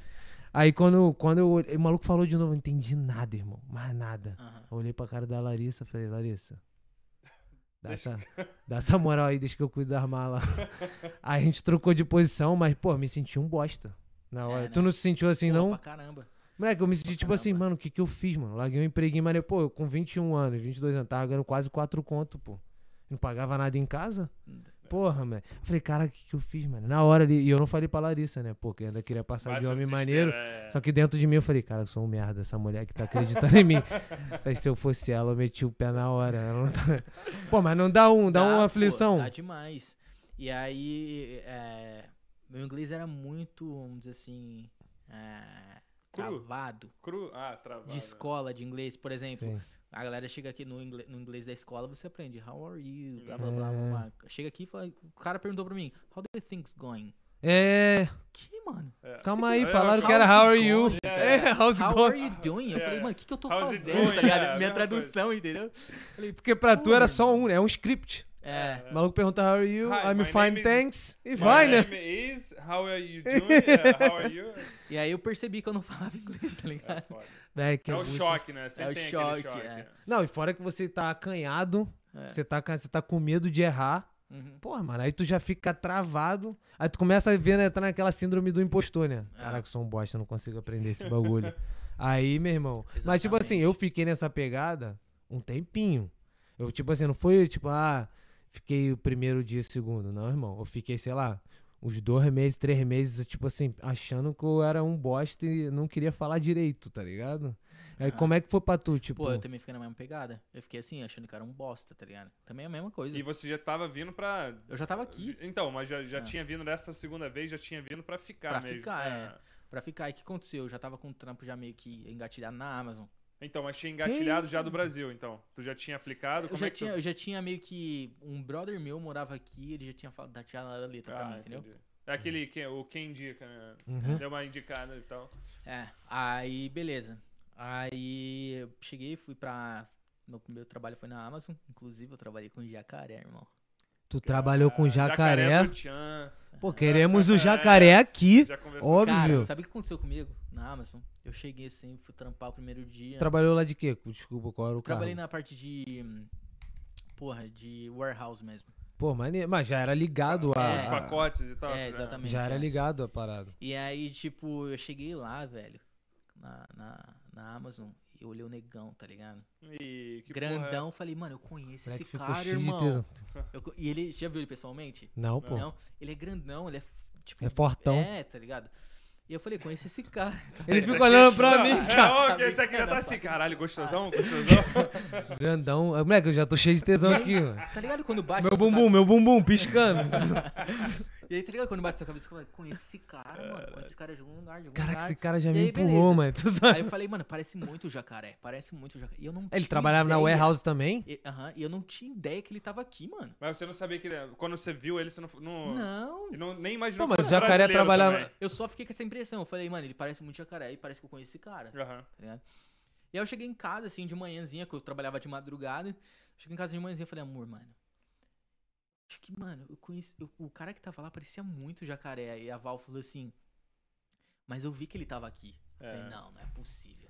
aí quando, quando eu, olhei- o maluco falou de novo, eu não entendi nada, irmão. Mais nada. Aham. Eu olhei pra cara da Larissa falei, Larissa, dá Deixa essa, [laughs] dá essa moral aí, deixa que eu cuido das malas. aí [laughs] a gente trocou de posição, mas, pô, me senti um bosta. Na hora. né? Tu não se sentiu assim, Pô, não? Pra caramba. Moleque, eu me senti tipo assim, Caramba. mano, o que que eu fiz, mano? Larguei um empreguinho, mas, pô, eu com 21 anos, 22 anos, tava ganhando quase 4 conto, pô. Não pagava nada em casa? Porra, mano. Eu falei, cara, o que que eu fiz, mano? Na hora ali, e eu não falei pra Larissa, né? Pô, que eu ainda queria passar Bate de homem maneiro. é. Só que dentro de mim eu falei, cara, eu sou um merda, essa mulher que tá acreditando em mim. [laughs] Aí se eu fosse ela, eu meti o pé na hora. Tá- [laughs] Pô, mas não dá um, dá, uma pô, aflição. Dá demais. E aí, é, meu inglês era muito, vamos dizer assim, é. Travado. Cru? Ah, travado. De escola de inglês, por exemplo. Sim. A galera chega aqui no inglês, no inglês da escola, você aprende how are you, blá blá blá, É. blá, blá. Chega aqui e fala, o cara perguntou pra mim, how do you think's going? É, Que, mano? É. calma aí, É, falaram how's que era how are you? [laughs] É, how's it How going? are you doing? Eu É. falei, mano, o que, que eu tô How's fazendo, [laughs] tá ligado? É, Minha tradução, entendeu? Porque pra tu era só um, né? É um script. É. O maluco pergunta how are you? Hi, I'm fine, is- thanks. E vai, né? name is, how are you [laughs] doing? Yeah, how are you? E aí eu percebi que eu não falava inglês, tá É, ligado? foda. É, que É é o muito- choque, né? Sempre É o choque, choque. é. né? Não, e fora que você tá acanhado, É. você, tá, você tá com medo de errar. Uhum. Porra, mano, aí tu já fica travado. Aí tu começa a ver, né, entrar naquela síndrome do impostor, né? É. Caraca, eu sou um bosta, eu não consigo aprender esse bagulho. [laughs] aí, meu irmão. Mas, tipo assim, Exatamente. eu fiquei nessa pegada um tempinho. Eu, tipo assim, não foi, tipo, ah, fiquei o primeiro dia, segundo. Não, irmão. Eu fiquei, sei lá, uns dois meses, três meses, tipo assim, achando que eu era um bosta e não queria falar direito, tá ligado? Aí Ah. como é que foi pra tu, tipo? Pô, eu também fiquei na mesma pegada. Eu fiquei assim, achando que era um bosta, tá ligado? Também é a mesma coisa. E você já tava vindo pra. Eu já tava aqui Então, mas já, já Ah. tinha vindo dessa segunda vez, já tinha vindo pra ficar Pra mesmo. ficar, é. pra ficar. E o que aconteceu? Eu já tava com o trampo já meio que engatilhado na Amazon. Então, mas tinha engatilhado já do Brasil, então. Tu já tinha aplicado? Eu Como já, é que tu- tinha, eu já tinha meio que. Um brother meu morava aqui, ele já tinha falado da tia a letra pra Ah, mim, entendeu? entendi. É aquele que, o quem indica, né? Uhum. Deu uma indicada e tal. É, aí beleza. Aí eu cheguei, fui pra. Meu primeiro trabalho foi na Amazon. Inclusive, eu trabalhei com jacaré, irmão. Tu trabalhou com Ah, jacaré. Tchan. Pô, queremos o jacaré aqui. Já conversou. Óbvio. Cara, sabe o que aconteceu comigo na Amazon? Eu cheguei assim, fui trampar o primeiro dia. Trabalhou lá de quê? Desculpa, qual era o Trabalhei carro? na parte de. hum, Porra, de warehouse mesmo. Pô, maneiro. Mas já era ligado a... Os É. pacotes e tal. É, né? exatamente. Já era é. ligado a parada. E aí, tipo, eu cheguei lá, velho, na, na, na Amazon, eu olhei o negão, tá ligado? E que porra é? Grandão, falei, mano, eu conheço Moleque esse cara, cheio de irmão. tesão. Eu e ele, já viu ele pessoalmente? Não, pô. Não, ele é grandão, ele é, tipo... É fortão. É, tá ligado? E eu falei, conheço esse cara. [laughs] Ele Esse fica olhando é pra mim, É, cara. ó, Tá que esse aqui já tá assim, caralho, gostosão, gostosão. [laughs] Grandão. Moleque, eu já tô cheio de tesão aqui, mano. Tá ligado quando bate Meu bumbum, meu bumbum, piscando. [laughs] E aí, tá ligado quando bate sua cabeça? Fala, conheço esse cara, mano. Conheço esse cara de algum lugar, de algum Caraca, lugar. esse cara já E me aí, empurrou, beleza. mano. Tu sabe? Aí eu falei, mano, parece muito o jacaré. Parece muito o jacaré. E eu não Ele tinha trabalhava na ideia. warehouse também? E, aham, e eu não tinha ideia que ele tava aqui, mano. Mas você não sabia que ele. Quando você viu ele, você não. não, Não. não- nem imaginou Pô, que mas o jacaré brasileiro trabalhava- também. Eu só fiquei com essa impressão. Eu falei, mano, ele parece muito jacaré e parece que eu conheço esse cara, tá Aham. ligado? E aí eu cheguei em casa, assim, de manhãzinha, que eu trabalhava de madrugada. Cheguei em casa de manhãzinha e falei, amor, mano. Acho que, mano, eu conheci. eu- o cara que tava lá parecia muito jacaré. E a Val falou assim. Mas eu vi que ele tava aqui. Eu É. Falei, não, não é possível.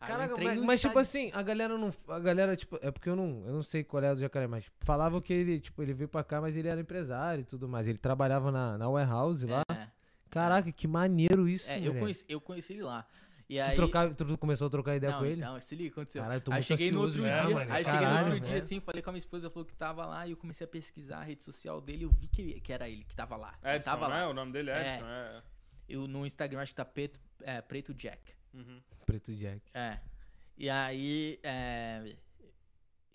Aí Caraca, mas, mas, tipo assim, a galera não. A galera, tipo, é porque eu não, eu não sei qual é do jacaré, mas falavam que ele, tipo, ele veio pra cá, mas ele era empresário e tudo mais. Ele trabalhava na, na warehouse lá. É, Caraca, que maneiro isso, é, eu, conheci, eu conheci ele lá. E Tu, aí, trocar, tu começou a trocar ideia não, com ele? Não, se liga, aconteceu. Caralho, eu tô aí cheguei no outro dia, mano. aí cheguei no Caralho, outro dia é. assim, falei com a minha esposa, falou que tava lá, e eu comecei a pesquisar a rede social dele, eu vi que, que era ele que tava lá. Edson, tava né? lá. O nome dele é Edson, é. Eu, no Instagram acho que tá preto, é, preto Jack. Uhum. Preto Jack. É. E aí, é,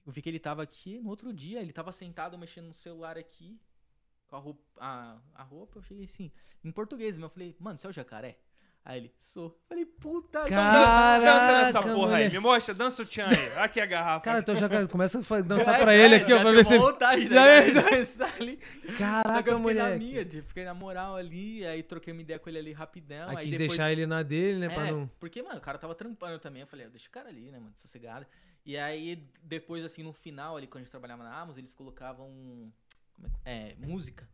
eu vi que ele tava aqui, no outro dia, ele tava sentado mexendo no celular aqui, com a roupa, a, a roupa, eu cheguei assim, em português, mas eu falei, mano, você é o jacaré? Aí ele, sou. Falei, puta Cara- Dança nessa Caraca, porra aí, moleque. me mostra, dança o Tchan aí. Aqui a garrafa. Cara, então já começa a [laughs] dançar pra ele aqui, ó, pra ver se. vontade, Já né, é, já- [laughs] dançar ali. Só que Caraca, eu fiquei na mulher. minha, tipo, fiquei na moral ali, aí troquei uma ideia com ele ali rapidão. Aí aí quis depois... deixar ele na dele, né? Pra É, não. porque, mano, o cara tava trampando também. Eu falei, ah, deixa o cara ali, né, mano, sossegado. E aí, depois, assim, no final, ali, quando a gente trabalhava na Amazon, eles colocavam. Como é, é, música.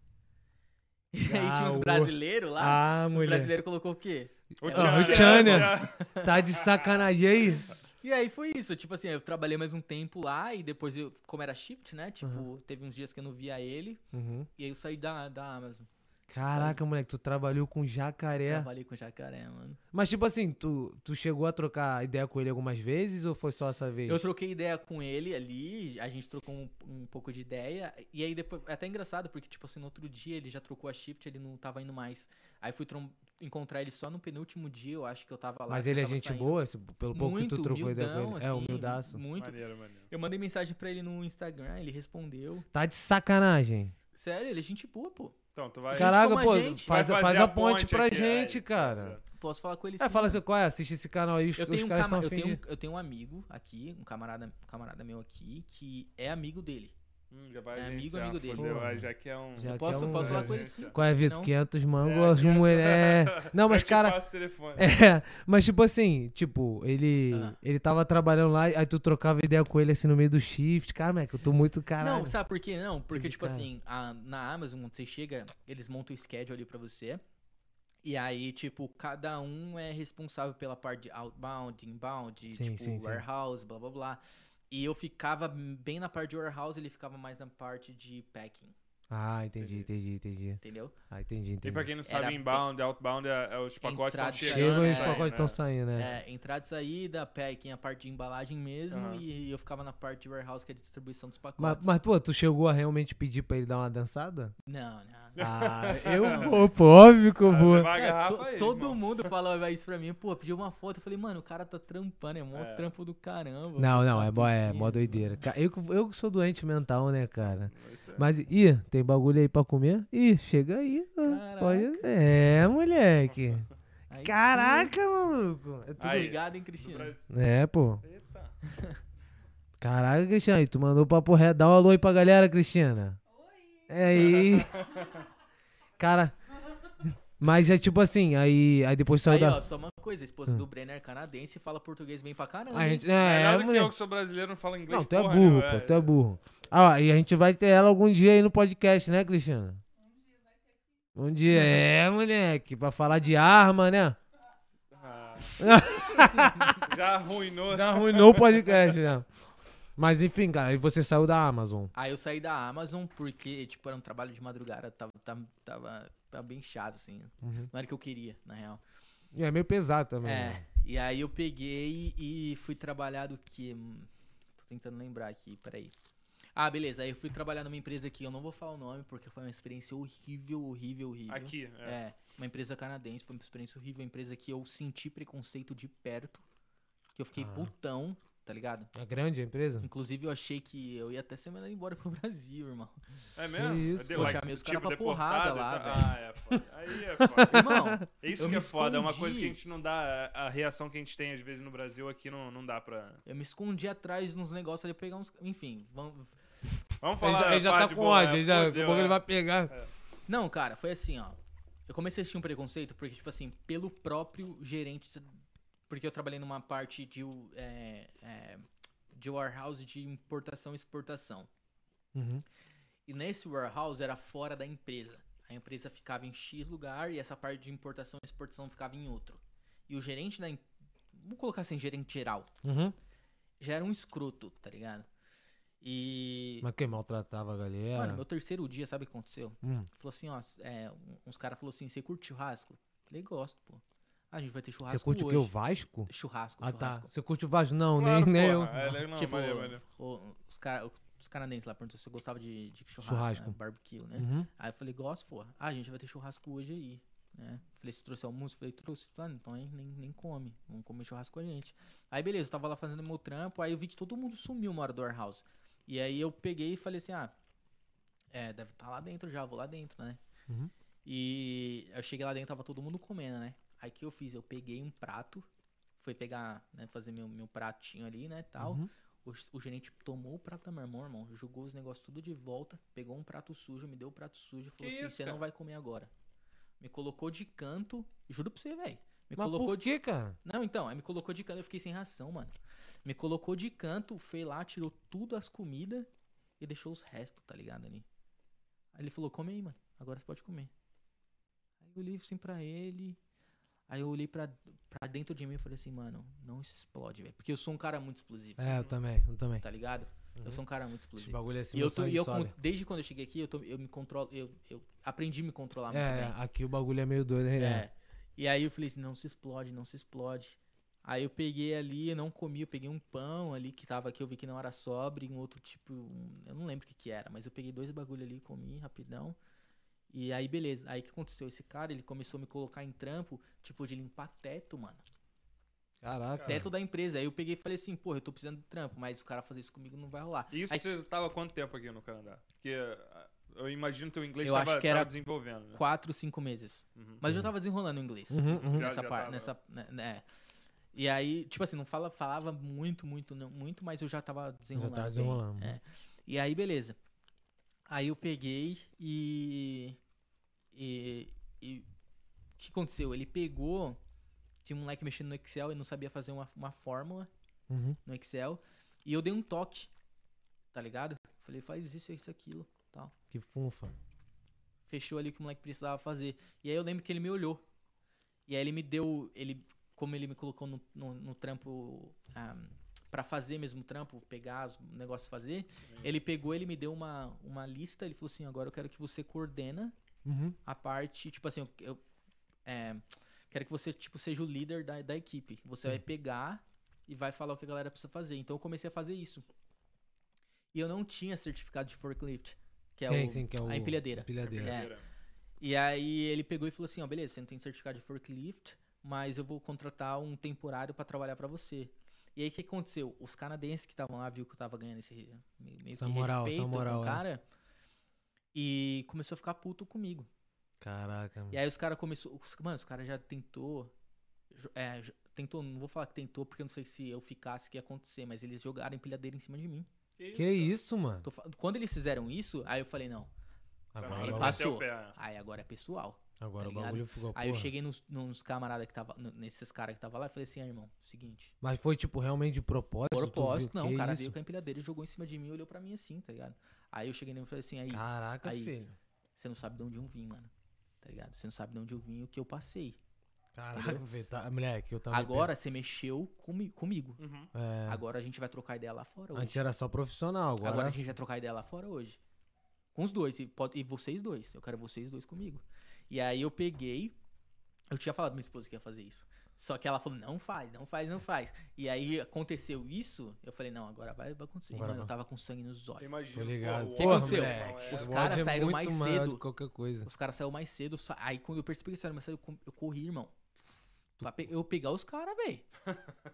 E aí Ah, tinha os o- brasileiros lá. Ah, os mulher. brasileiros colocou o quê? O É, Tchan, né? Tchan. Tá de sacanagem aí? [laughs] E aí foi isso, tipo assim, eu trabalhei mais um tempo lá e depois eu, como era shift, né? Tipo, Uhum. teve uns dias que eu não via ele Uhum. e aí eu saí da, da Amazon. Caraca, moleque, tu trabalhou com jacaré. Trabalhei com jacaré, mano. Mas, tipo assim, tu, tu chegou a trocar ideia com ele algumas vezes ou foi só essa vez? Eu troquei ideia com ele ali, a gente trocou um, um pouco de ideia, e aí depois, é até engraçado, porque, tipo assim, no outro dia ele já trocou a shift, ele não tava indo mais. Aí fui trom- encontrar ele só no penúltimo dia, eu acho que eu tava lá. Mas ele é gente saindo. boa, pelo pouco que tu Muito trocou ideia com ele. É, assim, humildaço. Muito. Maneiro, maneiro. Eu mandei mensagem pra ele no Instagram, ele respondeu. Tá de sacanagem. Sério, ele é gente boa, pô. Então, tu vai. Caraca, pô, gente. faz, vai faz a ponte pra aqui, gente, aí. cara. Posso falar com ele É, sim. fala assim, qual é? Assiste esse canal aí, os, Eu os tenho, um caras cama- estão eu, tenho, um- eu tenho um amigo aqui, um camarada, um camarada meu aqui, que é amigo dele. Hum, já vai É amigo, agenciar, amigo dele. Pô. aí já que é um. Já eu que posso, é um- posso falar é. com ele sim. Qual é, Vitor? Não. 500 É, mangos, que- mulher. Não, [laughs] mas cara. É, [laughs] mas tipo assim, tipo, ele Ah. ele tava trabalhando lá, aí tu trocava ideia com ele assim no meio do shift. Cara, moleque, eu tô muito caralho. Não, sabe por quê? Não, porque, tipo cara. assim, a- na Amazon, quando você chega, eles montam o schedule ali pra você. E aí, tipo, cada um é responsável pela parte de outbound, inbound, Sim, tipo, sim, sim. warehouse, blá blá blá. E eu ficava bem na parte de warehouse, ele ficava mais na parte de packing. Ah, entendi, Entendi. entendi, entendeu? Ah, entendi, entendi. E pra quem não sabe, Era inbound, outbound, é, é os pacotes Entrada estão e chegando. Chegam e e os saindo, pacotes estão né? saindo, né? É, entrada e saída, packing, a parte de embalagem mesmo, e eu ficava na parte de warehouse, que é de distribuição dos Mas, pacotes. mas, pô, tu chegou a realmente pedir pra ele dar uma dançada? Não, não. Ah, [laughs] eu vou, pô, óbvio que eu vou. a É, to- aí, todo irmão. mundo falava isso pra mim, pô, pediu uma foto, eu falei, mano, o cara tá trampando, é mó É. trampo do caramba. Não, não, tá é, bo- é mó doideira. Eu, que- eu sou doente mental, né, cara? Isso é- Mas, ih, tem bagulho aí pra comer? Ih, chega aí. Caraca. Pode... É, moleque. Aí sim, Caraca, maluco. É tudo Aí, ligado, hein, Cristiano? É, pô. Eita. [laughs] Caraca, Cristiano, tu mandou papo reto. Dá um alô aí pra galera, Cristina. Oi. É aí. [laughs] Cara, mas já tipo assim, aí, aí depois saiu Aí, da... ó, só uma coisa, a esposa do Brenner é canadense e fala português bem pra caramba. A gente, Melhor é, do que eu que sou brasileiro, não falo inglês. Não, tu é porra burro, pô, tu é burro. Ah, e a gente vai ter ela algum dia aí no podcast, né, Cristiano? Um dia, é, moleque, pra falar de arma, né? Ah. [laughs] Já arruinou. Já arruinou o podcast, né? Mas enfim, cara, aí você saiu da Amazon. Aí eu saí da Amazon porque, tipo, era um trabalho de madrugada, tava, tava, tava, tava bem chato, assim. Uhum. Não era o que eu queria, na real. E é meio pesado também. É, né? e aí eu peguei e fui trabalhar do que... hum, Tô tentando lembrar aqui, peraí. Ah, beleza, aí eu fui trabalhar numa empresa que eu não vou falar o nome porque foi uma experiência horrível, horrível, horrível. Aqui, é. É, uma empresa canadense, foi uma experiência horrível, uma empresa que eu senti preconceito de perto, que eu fiquei Ah. putão, tá ligado? É grande a empresa? Inclusive eu achei que eu ia até ser mandado embora pro [laughs] Brasil, irmão. É mesmo? isso, pô, like, chamei os caras pra porrada lá, velho. Ah, é foda. Aí é foda. [laughs] Irmão, Isso Eu que me é foda, é uma coisa que a escondi. gente não dá. A reação que a gente tem às vezes no Brasil aqui não, não dá pra. eu me escondi atrás de uns negócios ali, pegar uns... Enfim, vamos... Vamos Ele falar. já, ele já tá parte com boa, ódio, é, ele já, fodeu, daqui a pouco ele é. vai pegar. Não, cara, foi assim, ó. Eu comecei a assistir um preconceito porque, tipo assim, pelo próprio gerente... Porque eu trabalhei numa parte de, é, é, de warehouse de importação e exportação. Uhum. E nesse warehouse era fora da empresa. A empresa ficava em X lugar e essa parte de importação e exportação ficava em outro. E o gerente da. Vamos colocar assim, gerente geral. Uhum. Já era um escroto, tá ligado? E. Mas quem maltratava a galera? Mano, meu terceiro dia, sabe o que aconteceu? Hum. Falou assim, ó. é, uns caras falaram assim: você curte churrasco? Falei, gosto, pô. Ah, a gente vai ter churrasco. Você curte o hoje. que? O Vasco? Churrasco, Ah, tá. churrasco. Você curte o Vasco? Não, Claro, nem, nem eu. é, não, tipo, valeu, valeu. o- os, cara, os canadenses lá perguntou se eu gostava de, de churrasco, Churrasco. né? barbecue, né? Uhum. Aí eu falei, gosto, pô. Ah, a gente vai ter churrasco hoje aí. Né? Falei, você trouxe almoço? Falei, trouxe. Falei, ah, então aí nem, nem come. Vamos comer churrasco com a gente. Aí beleza, eu tava lá fazendo meu trampo, aí eu vi que todo mundo sumiu uma hora do warehouse. E aí eu peguei e falei assim, ah, é, deve estar lá dentro já, vou lá dentro, né? Uhum. E eu cheguei lá dentro, tava todo mundo comendo, né? Aí o que eu fiz? Eu peguei um prato, foi pegar, né, fazer meu, meu pratinho ali, né, tal. Uhum. O, o gerente tomou o prato da minha irmã, irmão, jogou os negócios tudo de volta, pegou um prato sujo, me deu o prato sujo e falou Que assim: você não vai comer agora. Me colocou de canto, juro pra você, velho. Me Mas colocou por de. que, cara? Não, então, aí me colocou de canto, eu fiquei sem ração, mano. Me colocou de canto, foi lá, tirou tudo as comidas e deixou os restos, tá ligado ali. Aí ele falou: come aí, mano, agora você pode comer. Aí eu olhei assim pra ele. Aí eu olhei pra, pra dentro de mim e falei assim, mano, não se explode, velho. Porque eu sou um cara muito explosivo, É, eu também, eu também. tá ligado? Eu Uhum. sou um cara muito Esse explosivo. bagulho assim, E eu, tô, e eu desde quando eu cheguei aqui, eu, tô, eu me controlo, eu, eu aprendi a me controlar muito É, bem. aqui o bagulho é meio doido, né? É. E aí eu falei assim, não se explode, não se explode. Aí eu peguei ali, eu não comi, eu peguei um pão ali que tava aqui, eu vi que não era sobre, um outro tipo, um- eu não lembro o que que era, mas eu peguei dois bagulho ali, comi rapidão. E aí beleza, aí o que aconteceu? Esse cara, ele começou a me colocar em trampo, tipo, de limpar teto, mano. Caraca. Teto da empresa. Aí eu peguei e falei assim, porra, eu tô precisando de trampo, mas o cara fazer isso comigo não vai rolar. E Isso Aí- você tava há quanto tempo aqui no Canadá? Porque ah, eu imagino que o inglês Eu tava, acho que era tava desenvolvendo, né? Quatro, cinco meses. Uhum. Mas eu já tava desenrolando o inglês. Uhum, uhum. Nessa parte, nessa, né, né. E aí, tipo assim, não fala, falava muito, muito, não, muito, mas eu já tava desenrolando. tava bem. desenrolando. É. E aí, beleza. Aí eu peguei e. E. e o que aconteceu? Ele pegou. Tinha um moleque mexendo no Excel e não sabia fazer uma, uma fórmula Uhum. no Excel. E eu dei um toque. Tá ligado? Falei, faz isso, isso, aquilo. Tal. Que funfa. Fechou ali o que o moleque precisava fazer. E aí eu lembro que ele me olhou. E aí ele me deu. Ele, como ele me colocou no, no, no trampo. ah, pra fazer mesmo o trampo, pegar os negócios e fazer, ele pegou, ele me deu uma, uma lista, ele falou assim, agora eu quero que você coordena Uhum. a parte, tipo assim, eu, eu, é, quero que você, tipo, seja o líder da, da equipe. Você vai pegar e vai falar o que a galera precisa fazer. Então eu comecei a fazer isso. E eu não tinha certificado de forklift, que é, sim, o, sim, que é o... a empilhadeira. Empilhadeira. É. E aí ele pegou e falou assim, ó, beleza, você não tem certificado de forklift, mas eu vou contratar um temporário pra trabalhar pra você. E aí o que aconteceu? Os canadenses que estavam lá viu que eu tava ganhando esse meio, meio Essa que moral, essa respeito moral, com o é. cara e começou a ficar puto comigo. Caraca. E aí os caras começou, os- mano, os caras já tentou é, tentou, não vou falar que tentou porque eu não sei se eu ficasse que ia acontecer, mas eles jogaram empilhadeira em cima de mim. Que Que cara? isso, mano? Tô quando eles fizeram isso, aí eu falei, não, Agora, Aí passou. Pé. aí agora é pessoal. Agora tá o ligado? bagulho ficou, Aí eu cheguei nos, nos camaradas que tava, nesses caras que tava lá e falei assim, ah, irmão, seguinte, Mas foi, tipo, realmente de propósito? Propósito, não, o cara isso? veio com a empilhadeira e jogou em cima de mim e olhou pra mim assim, tá ligado? Aí eu cheguei nele e falei assim, aí, Caraca, aí. filho. você não sabe de onde eu vim, mano. Tá ligado? Você não sabe de onde eu vim e o que eu passei. Caraca, velho. Tá, moleque, eu tava... Agora você mexeu comi- comigo. Uhum. É, Agora a gente vai trocar ideia lá fora hoje. antes era só profissional, agora... Agora a gente vai trocar ideia lá fora hoje. Com os dois. E, pode- e vocês dois. Eu quero vocês dois comigo. E aí eu peguei. Eu tinha falado pra minha esposa que ia fazer isso. Só que ela falou, não faz, não faz, não faz. E aí aconteceu isso, eu falei, não, agora vai, vai acontecer. Agora Mano, eu tava com sangue nos olhos. Imagina. Tô ligado. o que ódio, aconteceu? irmão, é- Os caras é saíram muito mais cedo. do que qualquer coisa. Os caras saíram mais cedo. sa- Aí quando eu percebi que saíram mais cedo, eu, corri, irmão. Pra pe- eu pegar os caras, [laughs] velho.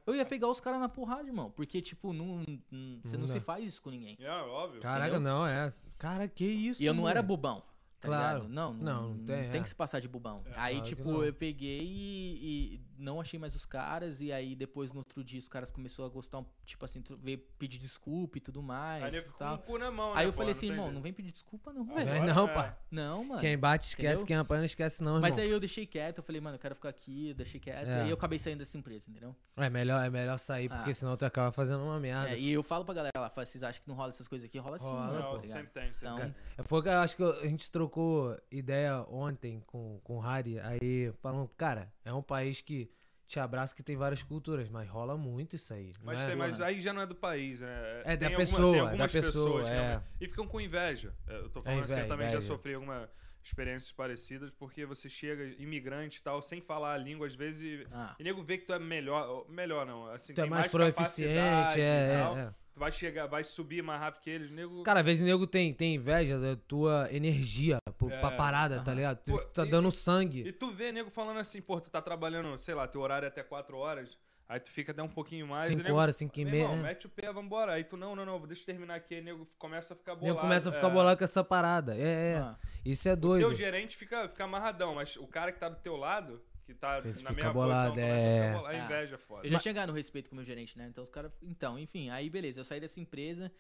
Eu ia pegar os caras na porrada, irmão. Porque, tipo, não, não- você Não não, se faz isso com ninguém. É, óbvio. Caraca, entendeu? não, é... Cara, que isso, E eu não era moleque? bobão. Tá Claro. ligado? Não, Não, não, não não tem, tem, é. que se passar de bobão. É, aí, claro tipo, eu peguei e, e não achei mais os caras. E aí, depois, no outro dia, os caras começaram a gostar, tipo assim, veio pedir desculpa e tudo mais. Aí tal. com o cu na mão, Aí né, eu pô, falei assim, irmão, não vem pedir desculpa, não, Agora, velho. Vem não, é. pai. Não, mano. Quem bate esquece, Entendeu? quem apanha não esquece não, Mas irmão. aí eu deixei quieto, eu falei, mano, eu quero ficar aqui, eu deixei quieto. É. E aí eu acabei saindo dessa empresa, entendeu? É melhor, é melhor sair, porque Ah. senão tu acaba fazendo uma merda. É, e eu falo pra galera lá, vocês acham que não rola essas coisas aqui? Rola sim, Rola, mano. Não, tá ligado? sempre tem, sempre Então, tem. É, Foi que eu acho que a gente trocou ideia ontem com, com o Harry, aí falando, cara, é um país que te abraça que tem várias culturas, mas rola muito isso aí. Mas, é? tem- mas aí já não é do país, né? É da Tem pessoa, tem é da pessoa, é. E ficam com inveja. É, Eu tô falando assim, inveja, eu também já inveja. sofri algumas experiências parecidas, porque você chega imigrante e tal, sem falar a língua, às vezes, e, Ah, e nego vê que tu é melhor, melhor não, assim, Tu é tem mais capacidade proeficiente, e é, tal, é, é. Tu vai chegar, vai subir mais rápido que eles, nego... Cara, às vezes o nego tem, tem inveja da tua energia pro, É. pra parada, tá Aham. ligado? Tu, Pô, tu tá e- dando sangue. E tu vê nego falando assim, pô, tu tá trabalhando, sei lá, teu horário é até 4 horas, aí tu fica até um pouquinho mais. e 5 nego, horas, 5 e meia. irmão, é. mete o pé, vambora. Aí tu, não, não, não, deixa eu terminar aqui. Aí nego começa a ficar O bolado. nego começa a ficar é. bolado com essa parada. É, é. ah. Isso é O doido. teu gerente fica, fica amarradão, mas o cara que tá do teu lado, que tá na mesma bolado, posição, é. a bolado. A Ah. inveja é foda. Eu já chegar no respeito com o meu gerente, né? Então os caras. Então, enfim, aí beleza, eu saí dessa empresa.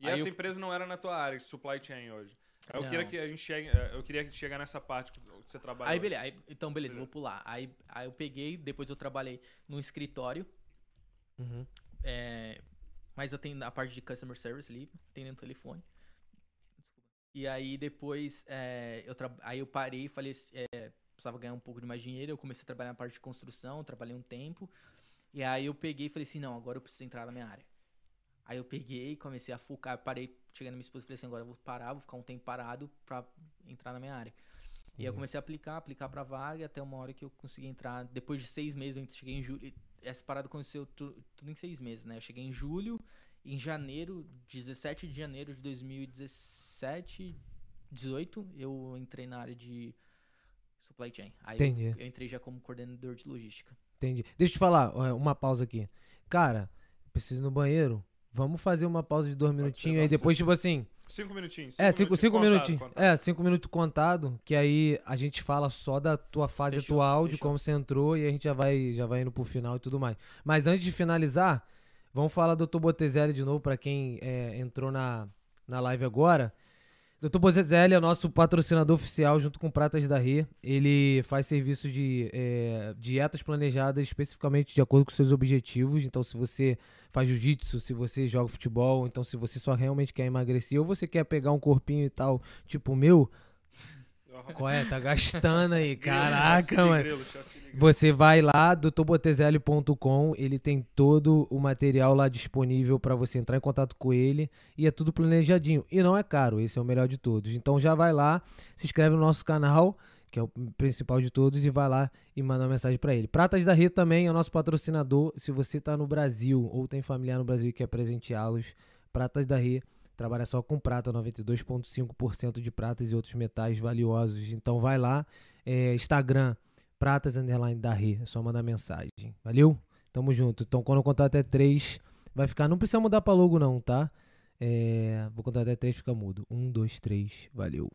E essa eu- empresa não era na tua área, supply chain hoje. Aí Eu Não. queria que a gente chegue, eh, eu queria chegar nessa parte que você trabalha. Aí, beleza, aí- então beleza, vou pular. Aí, aí eu peguei, depois eu trabalhei no escritório, Uhum. é, mas eu tenho a parte de customer service ali, atendendo telefone. E aí depois é, eu tra- aí eu parei e falei, é, precisava ganhar um pouco de mais dinheiro, eu comecei a trabalhar na parte de construção, trabalhei um tempo. E aí eu peguei e falei assim, não, agora eu preciso entrar na minha área. Aí eu peguei, comecei a focar, parei, cheguei na minha esposa e falei assim, agora eu vou parar, vou ficar um tempo parado pra entrar na minha área. E aí eu Uhum. comecei a aplicar, aplicar pra vaga, até uma hora que eu consegui entrar. Depois de seis meses, eu cheguei em julho. Essa parada aconteceu tu- tudo em seis meses, né? Eu cheguei em julho, em janeiro, 17 de janeiro de 2017, 18, eu entrei na área de supply chain. Aí eu- Entendi. eu entrei já como coordenador de logística. Entendi. Deixa eu te falar, uma pausa aqui. Cara, eu preciso ir no banheiro. Vamos fazer uma pausa de dois minutinhos aí depois, tipo assim. Cinco minutinhos. É, cinco, cinco minutinhos. contado. É, cinco minutos contado, que aí a gente fala só da tua fase Fechou, atual, de fechou. como você entrou, e a gente já vai, já vai indo pro final e tudo mais. Mas antes de finalizar, vamos falar do Dr. Botezelli de novo, pra quem é, entrou na, na live agora. Dr. Botezelli é nosso patrocinador oficial junto com Pratas da Rê. Ele faz serviço de é, dietas planejadas especificamente de acordo com seus objetivos. Então, se você faz jiu-jitsu, se você joga futebol, então se você só realmente quer emagrecer ou você quer pegar um corpinho e tal, tipo o meu, Qual é? Tá gastando aí. [laughs] Caraca, mano. grilo. Você vai lá, doutorbotezelli.com, ele tem todo o material lá disponível para você entrar em contato com ele e é tudo planejadinho. E não é caro, esse é o melhor de todos. Então já vai lá, se inscreve no nosso canal, que é o principal de todos, e vai lá e manda uma mensagem para ele. Pratas da Rita também é o nosso patrocinador. Se você tá no Brasil ou tem familiar no Brasil e quer presenteá-los, Pratas da Rita trabalha só com prata, 92,5% de pratas e outros metais valiosos. Então vai lá, é, Instagram, pratas underline da Rê. É só mandar mensagem. Valeu? Tamo junto. Então quando eu contar até 3, vai ficar. Não precisa mudar pra logo, não, tá? É, vou contar até 3, fica mudo. 1, 2, 3. Valeu.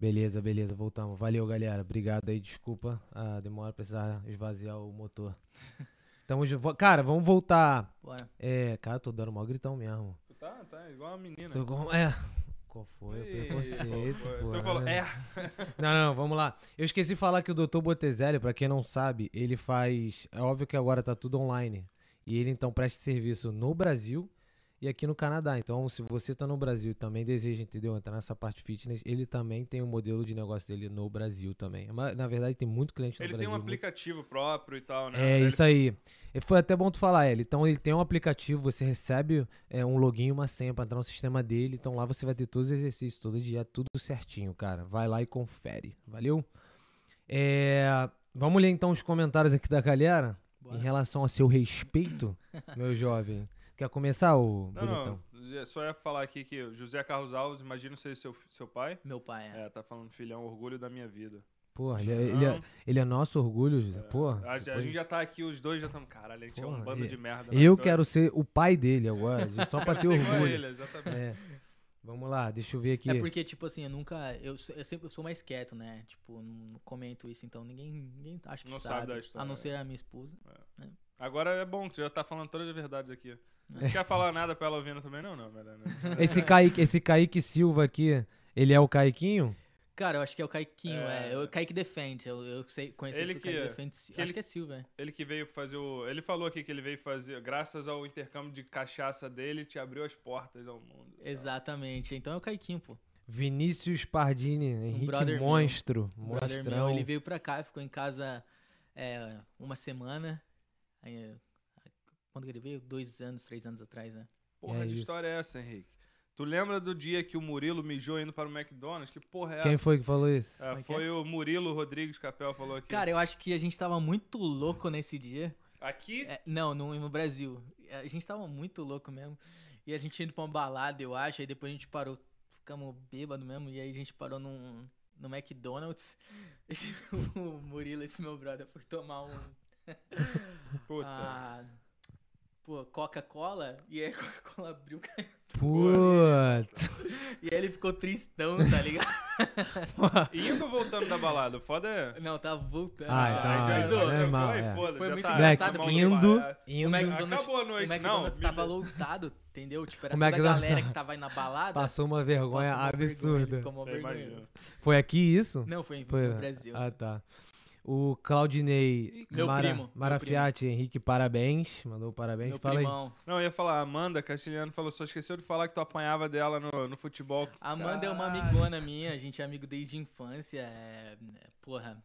Beleza, beleza, voltamos. Valeu, galera. Obrigado aí, desculpa a demora precisar esvaziar o motor. [laughs] Tamo ju- vo- Cara, vamos voltar. Bora. É, cara, eu tô dando mó gritão mesmo. Tu tá, tá igual a menina. Tô com- É. Qual foi? O preconceito, pô. Tu falou, é. Não, não, vamos lá. Eu esqueci de falar que o Dr. Botezelli, pra quem não sabe, ele faz. É óbvio que agora tá tudo online. E ele então presta serviço no Brasil e aqui no Canadá. Então, se você tá no Brasil e também deseja, entendeu? Entrar nessa parte fitness, ele também tem o modelo de negócio dele no Brasil também. Mas, na verdade, tem muito cliente no Ele Brasil. tem um muito- aplicativo próprio e tal, né? É Ele- isso aí. E Foi até bom tu falar, ele. Então ele tem um aplicativo, você recebe é, um login e uma senha pra entrar no sistema dele. Então lá você vai ter todos os exercícios, todo dia, tudo certinho, cara. Vai lá e confere. Valeu? É, Vamos ler então os comentários aqui da galera Bora. em relação a seu respeito, meu jovem. Quer começar, ô Não, bonitão? não. Só ia falar aqui que o José Carlos Alves, imagino ser seu, seu pai. Meu pai é. É, tá falando filhão, orgulho da minha vida. Porra, ele é, ele, é, ele é nosso orgulho, José. Porra. a, a depois- gente já tá aqui, os dois já estamos. Caralho, a gente é Porra, um bando de merda. Eu né? quero ser o pai dele agora, só pra [laughs] ter Quero ser igual a orgulho. ele, exatamente. É. Vamos lá, deixa eu ver aqui. É porque, tipo assim, eu nunca. Eu, sou- eu sempre sou mais quieto, né? Tipo, não comento isso, então ninguém, ninguém acha que Não sabe. sabe da história, a não é. ser a minha esposa. Agora é bom que tu já tá falando todas as verdades aqui. Não quer falar nada pra ela ouvindo também? Não, não, melhor não. Esse Kaique, esse Kaique Silva aqui, ele é o Caiquinho? Cara, eu acho que é o Caiquinho, É. é. O Kaique defende. Eu, eu sei, conheci Ele o que- Kaique defende. que acho ele- que é Silva, é. Ele que veio fazer o. Ele falou aqui que ele veio fazer, graças ao intercâmbio de cachaça dele, te abriu as portas ao mundo. Exatamente. Então é o Caiquinho, pô. Vinícius Pardini, Henrique brother meu. Monstro. Um brother Monstrão. meu, ele veio pra cá, ficou em casa é, uma semana. Aí, é, quando que ele veio? Dois anos, três anos atrás, né? Porra É de isso. história é essa, Henrique? Tu lembra do dia que o Murilo mijou indo para o McDonald's? Que porra é Quem essa? foi que falou isso? É, é foi o Murilo Rodrigues Capel falou aqui. Cara, eu acho que a gente tava muito louco nesse dia. aqui É, não, no, no Brasil. A gente tava muito louco mesmo. E a gente indo pra uma balada, eu acho. Aí depois a gente parou. Ficamos bêbado mesmo. E aí a gente parou num, no McDonald's. Esse, [laughs] o Murilo, esse meu brother, foi tomar um. Puta. ah, pô, Coca-Cola. E aí a Coca-Cola abriu. caiu. Puta. E aí ele ficou tristão, tá ligado? [laughs] Indo ou voltando da balada? O Foda é. Não, tava voltando. Ah, então, é, já- é já- normal, foi, é. foda, Foi já muito tá- engraçado, tá mal indo, do bar, é. indo, Acabou a noite, o McDonald's não, tava lotado, entendeu? Tipo, era O toda McDonald's- a galera que tava aí na balada. passou uma vergonha passou uma vergonha, absurda. ficou uma vergonha. Foi aqui isso? Não, foi, Foi. no Brasil. Ah, tá. O Claudinei Meu Mara- primo, meu Marafiati, Henrique, parabéns. Mandou parabéns. Meu Fala aí. primão. Não, eu ia falar, Amanda Castilhano falou, só esqueceu de falar que tu apanhava dela no, no futebol. A Amanda é uma amigona minha, a gente é amigo desde a infância. É... é, Porra,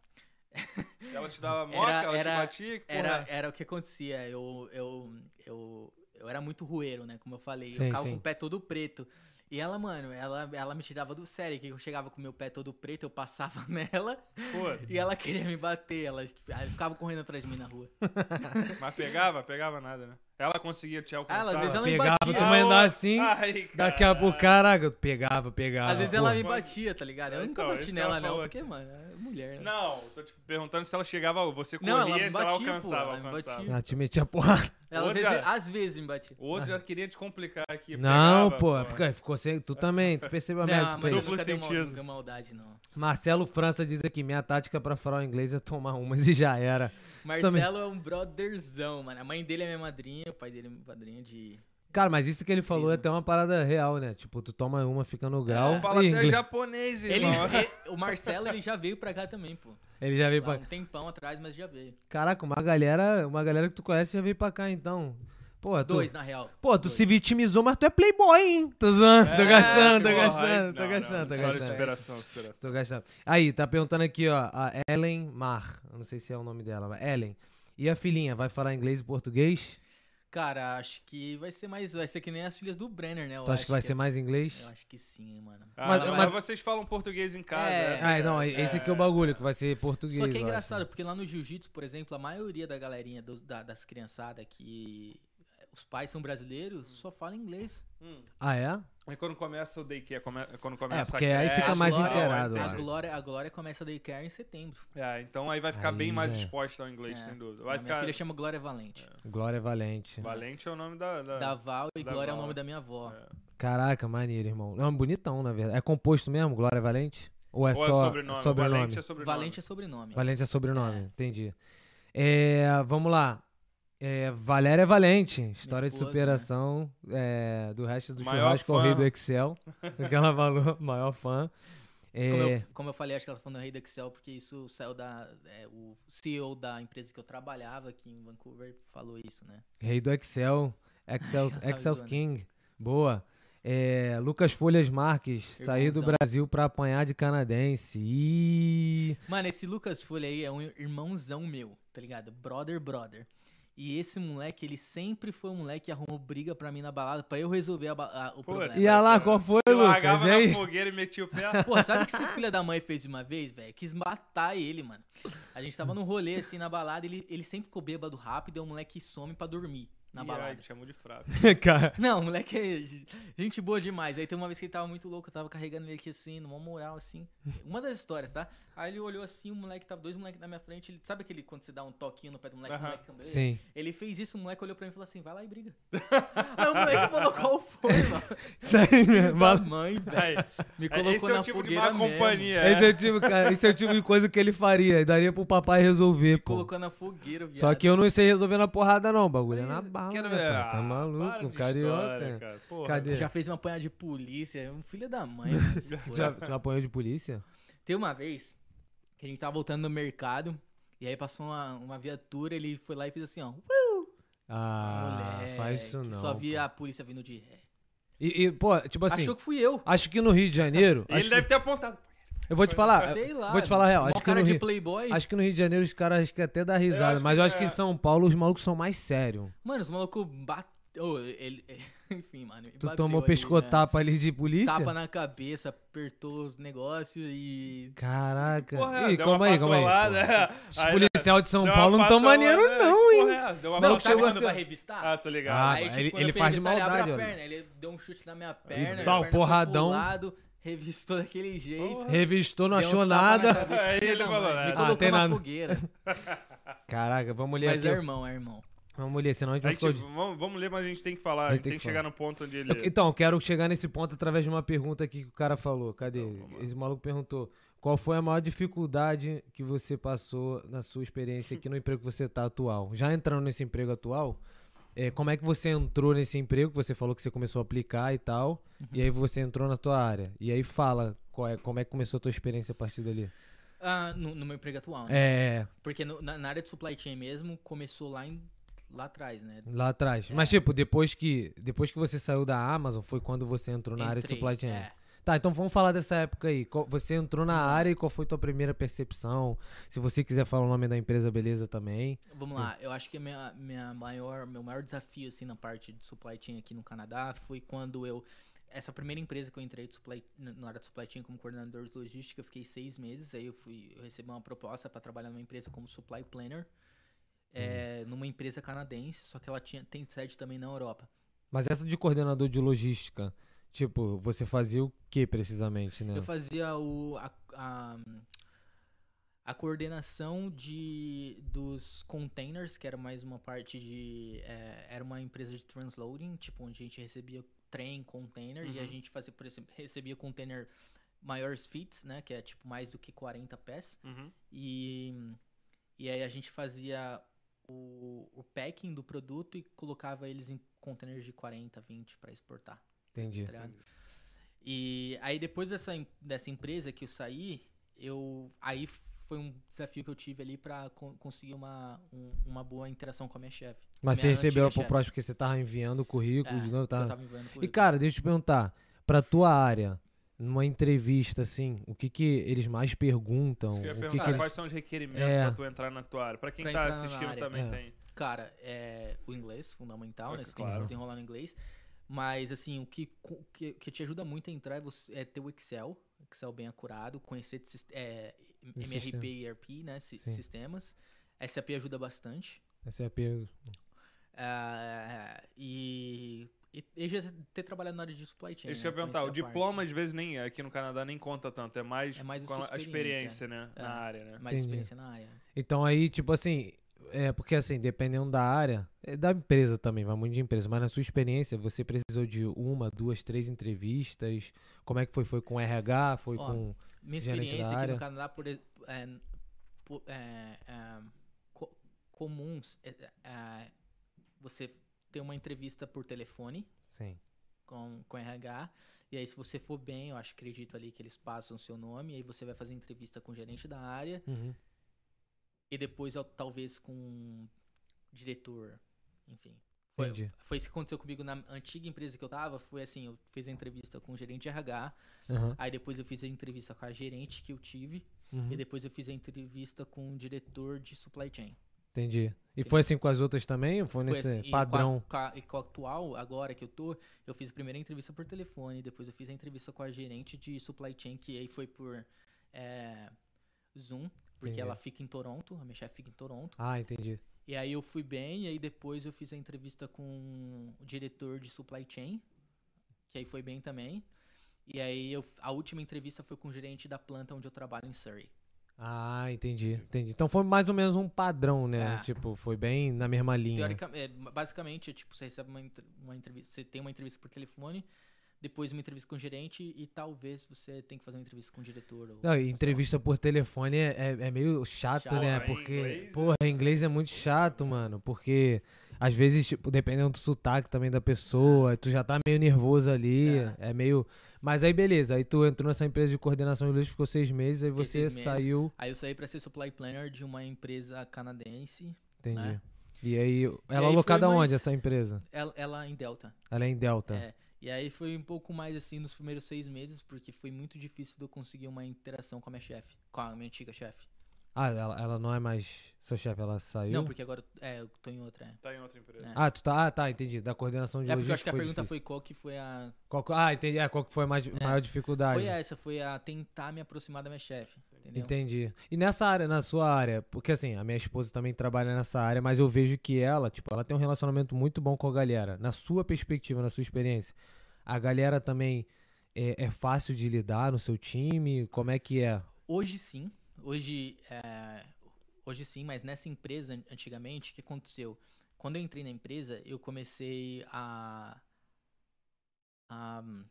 Ela te dava [laughs] moca, Era- ela era- te batia, que porra é era, era o que acontecia. Eu, eu, eu, eu era muito rueiro, né? Como eu falei. Sim, eu ficava com o pé todo preto. E ela, mano, ela, ela me tirava do sério. Que eu chegava com o meu pé todo preto, eu passava [laughs] nela Pô, e ela queria me bater. Ela, ela ficava correndo atrás de mim na rua. [laughs] mas pegava? Pegava nada, né? Ela conseguia te alcançar. Ela, às vezes ela me Pegava, batia. tu mandar assim, Ai, Daqui a pouco, caraca, pegava, pegava. Às vezes ela me batia, tá ligado? Eu nunca Então, bati nela, ela não, porque, mano, é mulher, né? Não, tô te perguntando se ela chegava, você Não, corria ela me e se ela batia, pô, alcançava, ela me alcançava. batia. Ela te metia porrada. Ela, às, Outra- vezes, às vezes me batia. O outro já queria te complicar aqui. Não, pegava, pô, fica- ficou sem. Tu também, tu percebeu a merda Não, que tu mas eu fez. Duplo dei mal- sentido. nunca maldade, não. Marcelo França diz aqui: minha tática pra falar o inglês é tomar umas e já era. Marcelo é um brotherzão, mano. A mãe dele é minha madrinha, o pai dele é meu padrinho de... Cara, mas isso que ele falou é Mesmo. até uma parada real, né? Tipo, tu toma uma, fica no grau. Fala e até inglês- japonês, Ele, irmão. ele- o Marcelo, ele já veio pra cá também, pô. Ele já veio Lá pra. um tempão atrás, mas já veio. Caraca, uma galera, uma galera que tu conhece já veio pra cá, então. Pô, tu, Dois, na real. Pô, tu Dois. se vitimizou, mas tu é playboy, hein? Tô zoando, tô É, gastando, tô gastando, tô gastando, tô história de gastando. superação, superação. Tô gastando. Aí, tá perguntando aqui, ó, a Ellen Mar. Eu não sei se é o nome dela, mas Ellen. E a filhinha, vai falar inglês e português? Cara, acho que vai ser mais... Vai ser que nem as filhas do Brenner, né? Eu tu acha acho que vai ser mais inglês? Eu acho que sim, mano. Ah, Mas- mas, mas- vocês falam português em casa. É. essa Ah, é- não, esse aqui é o bagulho, que vai ser português. Só que é engraçado, porque lá no jiu-jitsu, por exemplo, a maioria da galerinha do- da- das criançadas que os pais são brasileiros só falam inglês. Hum. Ah, é? Aí quando começa o daycare, come- quando começa porque a aí creche, fica mais tal, inteirado, A né? Glória, a Glória começa a daycare em setembro. É, então aí vai ficar Aí bem mais é. exposta ao inglês, É. sem dúvida. A Vai minha ficar... filha chama Glória Valente. Glória Valente. Valente é o nome da... da... Da Val e Da Glória é o Val. nome da minha avó. É. Caraca, maneiro, irmão. Não, bonitão, na verdade. É composto mesmo, Glória Valente? Ou é Ou é só sobrenome? sobrenome? Valente é sobrenome. Valente é sobrenome. Valente é sobrenome, entendi. É, vamos lá. É, Valéria é Valente, história de esposa, superação é, do resto do Maior churrasco ao rei do Excel. [laughs] que ela falou, maior fã. É, Como, eu, como eu falei, acho que ela tá falando rei do Excel, porque isso saiu da. é, o CEO da empresa que eu trabalhava aqui em Vancouver falou isso, né? Rei do Excel, Excel, [laughs] Excel. King, boa. É, Lucas Folhas Marques, sair do. Brasil pra apanhar de canadense. Ih, Mano, esse Lucas Folha aí é um irmãozão meu, tá ligado? Brother, brother. E esse moleque, ele sempre foi um moleque que arrumou briga pra mim na balada pra eu resolver a a- o Pô, problema. e olha lá, qual foi, Te Lucas? largava na fogueira e metia o pé. Pô, sabe o que esse filho da mãe fez uma vez, velho? Quis matar ele, mano. A gente tava num rolê assim na balada, ele, ele sempre ficou bêbado rápido e o moleque some pra dormir na Ih, balada. te chamou de fraco. [laughs] Cara, Não, o moleque é [laughs] gente boa demais. Aí tem uma vez que ele tava muito louco, eu tava carregando ele aqui assim, numa moral assim. Uma das histórias, tá? Aí ele olhou assim, o moleque tava, dois moleques na minha frente. Ele, sabe aquele quando você dá um toquinho no pé do moleque, o Aham. moleque cambaleia? sim. Ele fez isso, o moleque olhou pra mim e falou assim: vai lá e briga. [laughs] Aí o moleque falou qual foi, mano. Sério mesmo. Mãe, velho. Aí, Me é- colocou esse é na o tipo de fogueira má mesmo. companhia. Esse é é. o tipo, cara, esse é o tipo de coisa que ele faria. Daria pro papai resolver, pô. Colocou na fogueira, viado. Só que eu não sei resolver na porrada, não. O bagulho é na bala, Quero né? Tá Ah, maluco, para de carioca. história, cara. Porra. Cadê? Já fez uma apanhar de polícia, é um filho da mãe. [laughs] porra. Já, já apanhou de polícia? Tem uma vez que a gente tava voltando no mercado, e aí passou uma, uma viatura, ele foi lá e fez assim, ó. Ah, moleque, faz isso não. Só pô. via a polícia vindo de ré. E, e, pô, tipo assim, Achou que fui eu. acho que no Rio de Janeiro. Ele acho deve que- ter apontado. Eu vou te falar. Sei lá. Vou te falar a real. Acho que, cara no de Rio, playboy. acho que no Rio de Janeiro os caras acho que até dá risada. acho Mas que eu acho que é. em São Paulo os malucos são mais sérios. Mano, os malucos bateu. ele, [laughs] enfim, mano. Tu tomou ali, pescotapa ali de né? polícia? Tapa na cabeça, apertou os negócios e. Caraca. Porra, Ih, calma aí, calma aí. é. Os [laughs] Aí, policial de São Paulo não tão maneiro, é, não, hein? porra, é, deu uma Não, Não, sabe chegou a quando ser- vai revistar? Ah, tô ligado. Ah, Aí, ele- tipo, ele eu fui faz de maldade, Ele perna, ele deu um chute na minha perna. dá um porradão. pro lado, revistou daquele jeito. Revistou, não achou nada. cabeça, Aí ele falou, né? Me Ah, colocou tem na nada. fogueira. [laughs] Caraca, vamos ler Mas aqui. é irmão, é irmão. Vamos ler, senão a gente A vai gente, ficar... vamos, vamos ler, mas a gente tem que falar. A gente tem tem que que chegar no ponto onde ele. Eu- Então, eu quero chegar nesse ponto através de uma pergunta aqui que o cara falou. Cadê? Lá. Esse maluco perguntou: qual foi a maior dificuldade que você passou na sua experiência aqui no emprego que você tá atual? Já entrando nesse emprego atual, é, como é que você entrou nesse emprego? que Você falou que você começou a aplicar e tal, e aí você entrou na tua área. E aí fala qual é, como é que começou a tua experiência a partir dali. Ah, no, no meu emprego atual, né? É, Porque no- na, na área de supply chain mesmo, começou lá, em, lá atrás, né? lá atrás. Mas tipo, depois que, depois que você saiu da Amazon, foi quando você entrou na área de Entrei, supply chain. é. Tá, então vamos falar dessa época aí. Você entrou na área e qual foi tua primeira percepção? Se você quiser falar o nome da empresa, beleza também. Vamos lá, eu acho que minha, minha maior, meu maior desafio assim na parte de supply chain aqui no Canadá foi quando eu essa primeira empresa que eu entrei supply, na área de supply chain como coordenador de logística, eu fiquei seis meses. Aí eu fui, eu recebi uma proposta para trabalhar numa empresa como supply planner, é, numa empresa canadense, só que ela tinha tem sede também na Europa. Mas essa de coordenador de logística, tipo, você fazia o que precisamente, né? Eu fazia o, a, a, a coordenação de, dos containers, que era mais uma parte de. é, era uma empresa de transloading, tipo, onde a gente recebia trem, container, e a Uhum. gente fazia, por exemplo, recebia container maiores feet, né? Que é tipo mais do que 40 pés. Uhum. E, e aí a gente fazia o, o packing do produto e colocava eles em containers de 40, 20 para exportar Entendi. tá? E aí depois dessa, dessa empresa que eu saí, eu aí foi um desafio que eu tive ali pra con- conseguir uma, um- uma boa interação com a minha chefe. Mas você Minha recebeu antiga pro próximo porque você tava enviando o currículo, É, de novo, tá? tava enviando E currículo. cara, deixa eu te perguntar, pra tua área, numa entrevista assim, o que que eles mais perguntam? Que eu ia o que perguntar, que eles... quais são os requerimentos É. pra tu entrar na tua área? Pra quem Pra tá assistindo área. também É. tem. Cara, é o inglês, fundamental, É, né? Você tem que claro. se desenrolar no inglês. Mas, assim, o que, que, que te ajuda muito a entrar é, você, é ter o Excel, Excel bem acurado, conhecer de é, De MRP sistema. e ERP, né? si- sistemas. SAP ajuda bastante. Essa é a pergunta. Ah, e, e, e já ter trabalhado na área de supply chain. Isso que né? eu ia perguntar, o Conhecer a parte. diploma às vezes nem aqui no Canadá nem conta tanto, é mais, É mais a sua a experiência, experiência. né, É. na área, né? Mais Entendi. experiência na área. Então aí, tipo assim, é porque assim, dependendo da área, é da empresa também, vai muito de empresa, mas na sua experiência, você precisou de uma, duas, três entrevistas? Como é que foi? Foi com RH? Foi Ó, com. minha experiência aqui área. no Canadá, por, é, po- é, é, co- comuns, é, é, você ter uma entrevista por telefone Sim. com, com RH, e aí se você for bem, eu acho, acredito ali que eles passam o seu nome, e aí você vai fazer entrevista com o gerente da área, Uhum. E depois talvez com o diretor, enfim. Foi, Entendi. foi isso que aconteceu comigo na antiga empresa que eu tava, foi assim, eu fiz a entrevista com o gerente de RH, Aham. aí depois eu fiz a entrevista com a gerente que eu tive, Uhum. e depois eu fiz a entrevista com o diretor de supply chain. Entendi. E foi assim com as outras também? Ou foi Foi nesse assim, e padrão? Com a, com a- e com a atual, agora que eu tô, eu fiz a primeira entrevista por telefone, depois eu fiz a entrevista com a gerente de supply chain, que aí foi por é, Zoom, porque Entendi. ela fica em Toronto, a minha chefe fica em Toronto. Ah, entendi. E aí eu fui bem, e aí depois eu fiz a entrevista com o diretor de supply chain, que aí foi bem também. E aí eu, a última entrevista foi com o gerente da planta onde eu trabalho em Surrey. Ah, entendi, entendi. Então foi mais ou menos um padrão, né? É. Tipo, foi bem na mesma linha. Teoricamente, basicamente, é tipo, você recebe uma, uma entrevista, você tem uma entrevista por telefone, depois uma entrevista com o gerente e talvez você tenha que fazer uma entrevista com o diretor. Ou, Não, e entrevista por telefone é, é, é meio chato, Chato, né? é. Porque, Inglês, porra, inglês é muito chato, mano. Porque, às vezes, tipo, dependendo do sotaque também da pessoa, tu já tá meio nervoso ali. É. É, meio. Mas aí, beleza. Aí tu entrou nessa empresa de coordenação de inglês, ficou seis meses, aí Fiquei você saiu. Aí eu saí pra ser supply planner de uma empresa canadense, Entendi. né? E aí, ela é aí alocada mais- onde, essa empresa? ela, ela em Delta. Ela é em Delta. É, e aí foi um pouco mais assim nos primeiros seis meses, porque foi muito difícil de eu conseguir uma interação com a minha chefe, com a minha antiga chefe. Ah, ela, ela não é mais seu chefe, ela saiu? Não, porque agora é, eu tô em outra. É, Tá em outra empresa. É. Ah, tu tá. Ah, tá, entendi. Da coordenação de é porque eu acho que a pergunta difícil. foi qual que foi a. Qual que- ah, entendi. É, qual que foi a mais, maior dificuldade? Foi essa, foi a tentar me aproximar da minha chefe. Entendeu? Entendi. E nessa área, na sua área, porque assim, a minha esposa também trabalha nessa área, mas eu vejo que ela, tipo, ela tem um relacionamento muito bom com a galera. Na sua perspectiva, na sua experiência, a galera também é, é fácil de lidar no seu time? Como é que é? Hoje sim. Hoje, é, hoje sim, mas nessa empresa an- antigamente, o que aconteceu? Quando eu entrei na empresa, eu comecei a, a hum,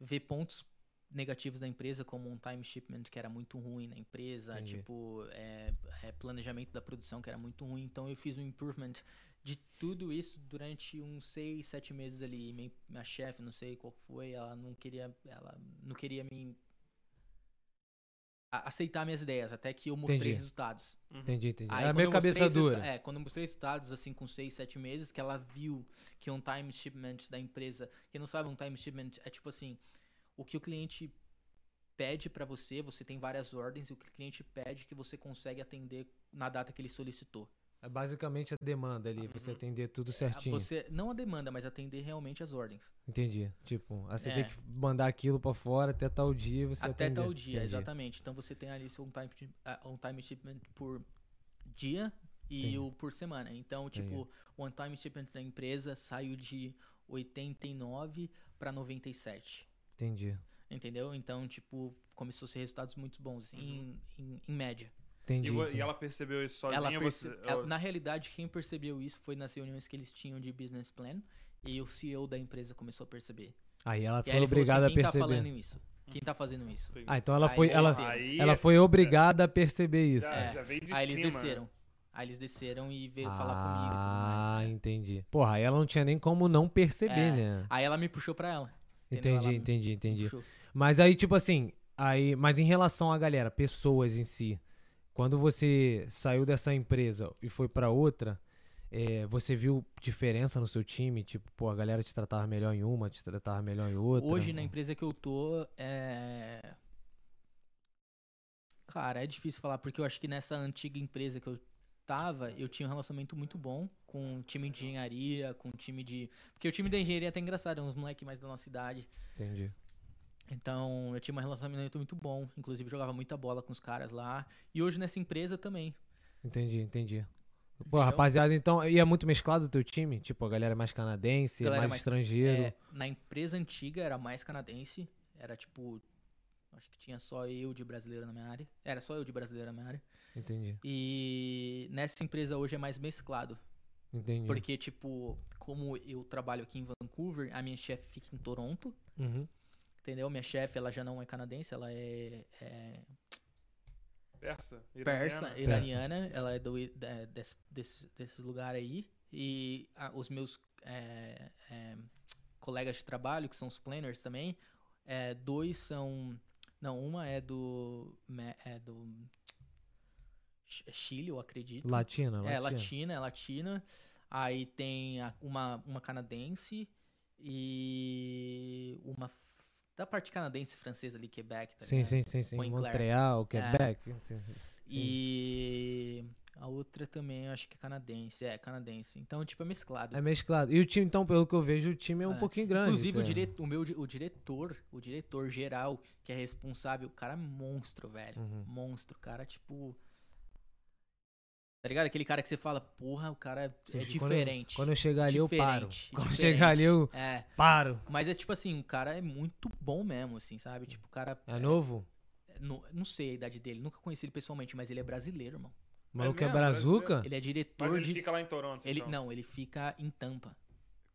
ver pontos negativos da empresa, como um time shipment que era muito ruim na empresa, Entendi. tipo, é, é, planejamento da produção que era muito ruim. Então eu fiz um improvement de tudo isso durante uns seis, sete meses ali. Minha, minha chefe, não sei qual foi, ela não queria, ela não queria me aceitar minhas ideias, até que eu mostrei Entendi. resultados. Uhum. Entendi, entendi. Aí, Era quando meio mostrei cabeça dura. É, quando eu mostrei resultados, assim, com 6, 7 meses, que ela viu que um time shipment da empresa... Quem não sabe, um time shipment é tipo assim, o que o cliente pede pra você, você tem várias ordens, e o que o cliente pede que você consegue atender na data que ele solicitou. É basicamente a demanda ali, você Uhum. atender tudo Ah, certinho. Você, não a demanda, mas atender realmente as ordens. Entendi. Tipo, aí você É. tem que mandar aquilo pra fora até tal dia você Até atender. tal dia, Entendi. exatamente. Então você tem ali seu time, shi- ah, um time shipment por dia e Entendi. o por semana. Então, tipo, o one time shipment da empresa saiu de 89 para 97. Entendi. Entendeu? Então, tipo, começou a ser resultados muito bons em, em, em média. Entendi. E, entendi. e ela percebeu isso sozinha? Ela você, perce- ela- na realidade, quem percebeu isso foi nas reuniões que eles tinham de business plan e o CEO da empresa começou a perceber. Aí ela foi aí falou obrigada assim, quem a tá perceber. falando isso? Quem tá fazendo isso? Ah, então ela Aí foi, eles ela. Aí, ela foi obrigada a perceber isso. já, É. já veio de Aí eles cima. né? desceram. Aí eles desceram e veio falar comigo e tudo Ah, mais. né? entendi. Porra, aí ela não tinha nem como não perceber, É. né? Aí ela me puxou pra ela. entendeu? Entendi, Ela entendi, entendi. puxou. Mas aí, tipo assim, aí, mas em relação à galera, pessoas em si, quando você saiu dessa empresa e foi pra outra, é, você viu diferença no seu time? Tipo, pô, a galera te tratava melhor em uma, te tratava melhor em outra? Hoje, na empresa que eu tô, é. Cara, é difícil falar, porque eu acho que nessa antiga empresa que eu tava, eu tinha um relacionamento muito bom com o time de engenharia, com o time de. Porque o time da engenharia é até engraçado, é uns moleques mais da nossa idade. Entendi. Então, eu tinha um relacionamento muito bom. Inclusive, jogava muita bola com os caras lá. E hoje nessa empresa também. Entendi, entendi. Pô, Entendeu? rapaziada, então, e é muito mesclado o teu time? Tipo, a galera é mais canadense, Galera mais, mais- estrangeiro? É, na empresa antiga era mais canadense. Era tipo. Acho que tinha só eu de brasileiro na minha área. Era só eu de brasileiro na minha área. Entendi, E nessa empresa hoje é mais mesclado. entendi. Porque, tipo, como eu trabalho aqui em Vancouver, a minha chefe fica em Toronto. Uhum. Entendeu? Minha chefe, ela já não é canadense, ela é, é Persa? persa, Iraniana? iraniana. Ela é do, é, desse, desse, desse lugar aí. E ah, os meus é, é, colegas de trabalho, que são os planners também, é, dois são. Não, uma é do. É do. Ch- Chile, eu acredito. Latina, É, latina. latina, é latina. Aí tem uma, uma canadense e uma da parte canadense e francesa ali, Quebec, tá Sim, ligado? sim, sim, sim. Montreal, Quebec. sim. E a outra também, eu acho que é canadense. É, canadense. Então, tipo, é mesclado. É mesclado. E o time, então, pelo que eu vejo, o time é um É. pouquinho grande. Inclusive, o, até. dire... o meu o diretor, o diretor geral, que é responsável, o cara é monstro, velho. Uhum. Monstro, cara, tipo. Tá ligado? Aquele cara que você fala, porra, o cara é Sim, quando eu- diferente. Quando eu chegar ali, eu paro. Diferente, Quando eu diferente. chegar ali, eu É. paro. Mas é tipo assim, o cara é muito bom mesmo, assim, sabe? Tipo, o cara. É novo? Não, não sei a idade dele, nunca conheci ele pessoalmente, mas ele é brasileiro, irmão. O maluco é, mesmo, brazuca? Ele é diretor Mas ele de. fica lá em Toronto, Ele, então. Não, ele fica em Tampa.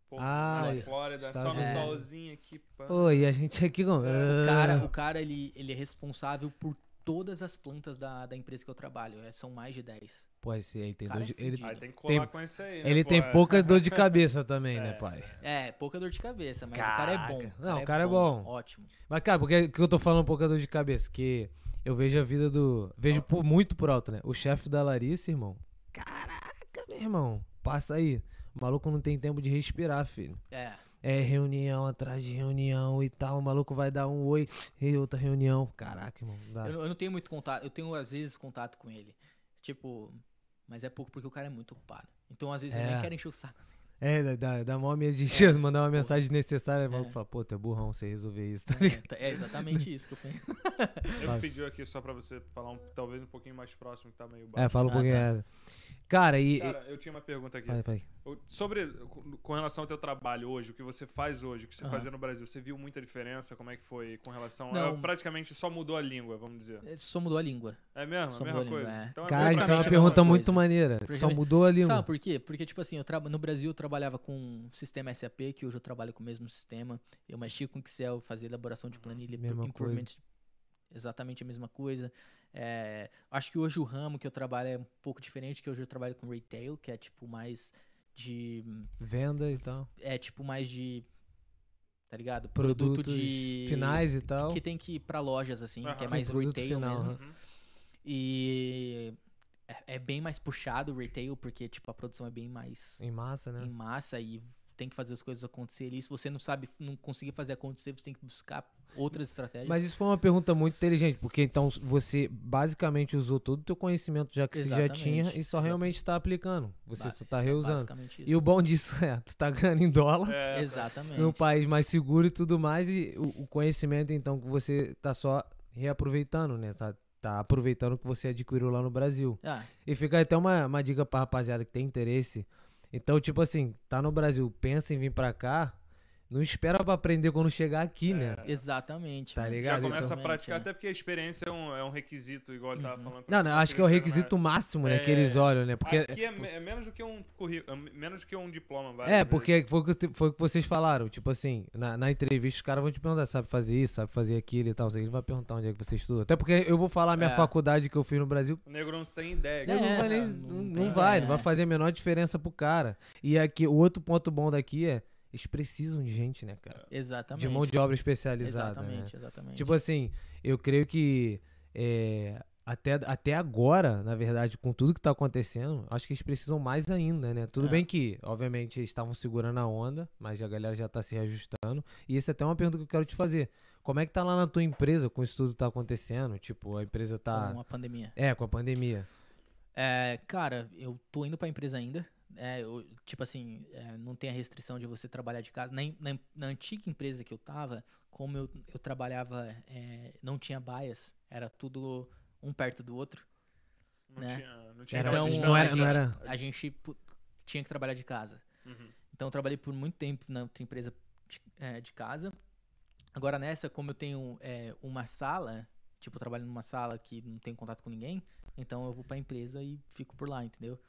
Pô, Ah, na é. Flórida, só no Unidos. solzinho aqui, pá. Pô, e a gente aqui com. O cara, o cara ele, ele é responsável por todas as plantas da, da empresa que eu trabalho. É, são mais de 10. Pô, esse aí tem Cara, dor de... é Ele. Aí tem que colar Tem- com esse aí, né, ele pô, tem é. pouca dor de [laughs] cabeça também, né, É. pai? É, pouca dor de cabeça, mas o cara é bom. Caraca. Não, o cara é bom. Ótimo. Mas, cara, por que que eu tô falando pouca dor de cabeça? Que eu vejo a vida do. Vejo por- muito por alto, né? O chefe da Larissa, irmão. Caraca, meu irmão. Passa aí. O maluco não tem tempo de respirar, filho. É. É reunião atrás de reunião e tal. O maluco vai dar um oi e outra reunião. Caraca, irmão. Eu, não- eu não tenho muito contato. Eu tenho, às vezes, contato com ele. Tipo. Mas é pouco porque o cara é muito ocupado. Então, às vezes, eu É. nem quero encher o saco. É, dá, dá, dá mó medo de [laughs] mandar uma mensagem desnecessária. O maluco É. fala, pô, tu é burrão, você resolver isso, tá ligado? É, é exatamente isso que eu penso. [laughs] Eu pedi aqui só pra você falar um, talvez um pouquinho mais próximo, que tá meio É, baixo. fala um Ah, pouquinho tá. essa. Cara, e. Cara, eu tinha uma pergunta aqui. Vai, vai. Sobre, com- relação ao teu trabalho hoje, o que você faz hoje, o que você Aham. fazia no Brasil, você viu muita diferença? Como é que foi com relação... Não. é, praticamente só mudou a língua, vamos dizer. É, Só mudou a língua. É mesmo? Só a mesma mudou a língua, coisa? é. Então, Cara, isso é uma a pergunta muito coisa. maneira. Só mudou a língua. Sabe por quê? Porque, tipo assim, eu no Brasil eu trabalhava com um sistema SAP, que hoje eu trabalho com o mesmo sistema. Eu mexia com Excel, fazia elaboração de planilha, Mesma improvement, exatamente a mesma coisa. É, acho que hoje o ramo que eu trabalho é um pouco diferente, que hoje eu trabalho com retail, que é tipo mais de... Venda e tal. É tipo mais de... Tá ligado? Produtos Produto de... finais e tal. Que tem que ir pra lojas, assim, que é mais Sim, retail final, mesmo. Uhum. E é, é bem mais puxado o retail, porque, tipo, a produção é bem mais Em massa, né? em massa e tem que fazer as coisas acontecerem. E se você não sabe, não conseguir fazer acontecer, você tem que buscar outras estratégias. Mas isso foi uma pergunta muito inteligente, porque então você basicamente usou todo o teu conhecimento já que você já Exatamente, tinha e só exatamente. realmente está aplicando. Você Ba- só está é reusando. basicamente isso. E o bom disso é, tu tá ganhando em dólar, É, Exatamente. num país mais seguro e tudo mais, e o, o conhecimento então que você tá só reaproveitando, né? Tá, tá aproveitando o que você adquiriu lá no Brasil. Ah, E fica até uma, uma dica pra rapaziada que tem interesse. Então, tipo assim, tá no Brasil, pensa em vir pra cá, não espera pra aprender quando chegar aqui, né? exatamente. Tá mano. ligado? já começa a Exatamente, praticar, é. até porque a experiência é um, é um requisito, igual ele tava Uhum. falando. Não, não, acho que é o requisito máximo, né? Que É, eles olham, né? Porque. Aqui é, é menos do que um currículo, é menos do que um diploma. várias É, porque foi o que, foi o que vocês falaram. Tipo assim, na, na entrevista os caras vão te perguntar, sabe fazer isso, sabe fazer aquilo e tal. Ele vai perguntar onde é que você estuda. Até porque eu vou falar a minha É. faculdade que eu fiz no Brasil. O negro não tem ideia. É, Ele não vai, nem, não não, não vai, não vai é. fazer a menor diferença pro cara. E aqui, o outro ponto bom daqui é, eles precisam de gente, né, cara? Exatamente. De mão de obra especializada, né? Exatamente, exatamente. Tipo assim, eu creio que é, até, até agora, na verdade, com tudo que tá acontecendo, acho que eles precisam mais ainda, né? Tudo É. bem que, obviamente, eles estavam segurando a onda, mas a galera já tá se reajustando. E essa é até uma pergunta que eu quero te fazer. Como é que tá lá na tua empresa com isso tudo que tá acontecendo? Tipo, a empresa tá. Com a pandemia. É, com a pandemia. É, cara, eu tô indo pra empresa ainda. É, eu- tipo assim, é, não tem a restrição de você trabalhar de casa. Na, na, na antiga empresa que eu tava, como eu, eu trabalhava, é, não tinha bias, era tudo um perto do outro. Não né? tinha, não tinha então, não a era- gente, não era- a gente tinha que trabalhar de casa. Uhum. Então eu trabalhei por muito tempo na outra empresa de, é, de casa. Agora nessa, como eu tenho é, uma sala, tipo, eu trabalho numa sala que não tenho contato com ninguém, então eu vou pra empresa e fico por lá, entendeu?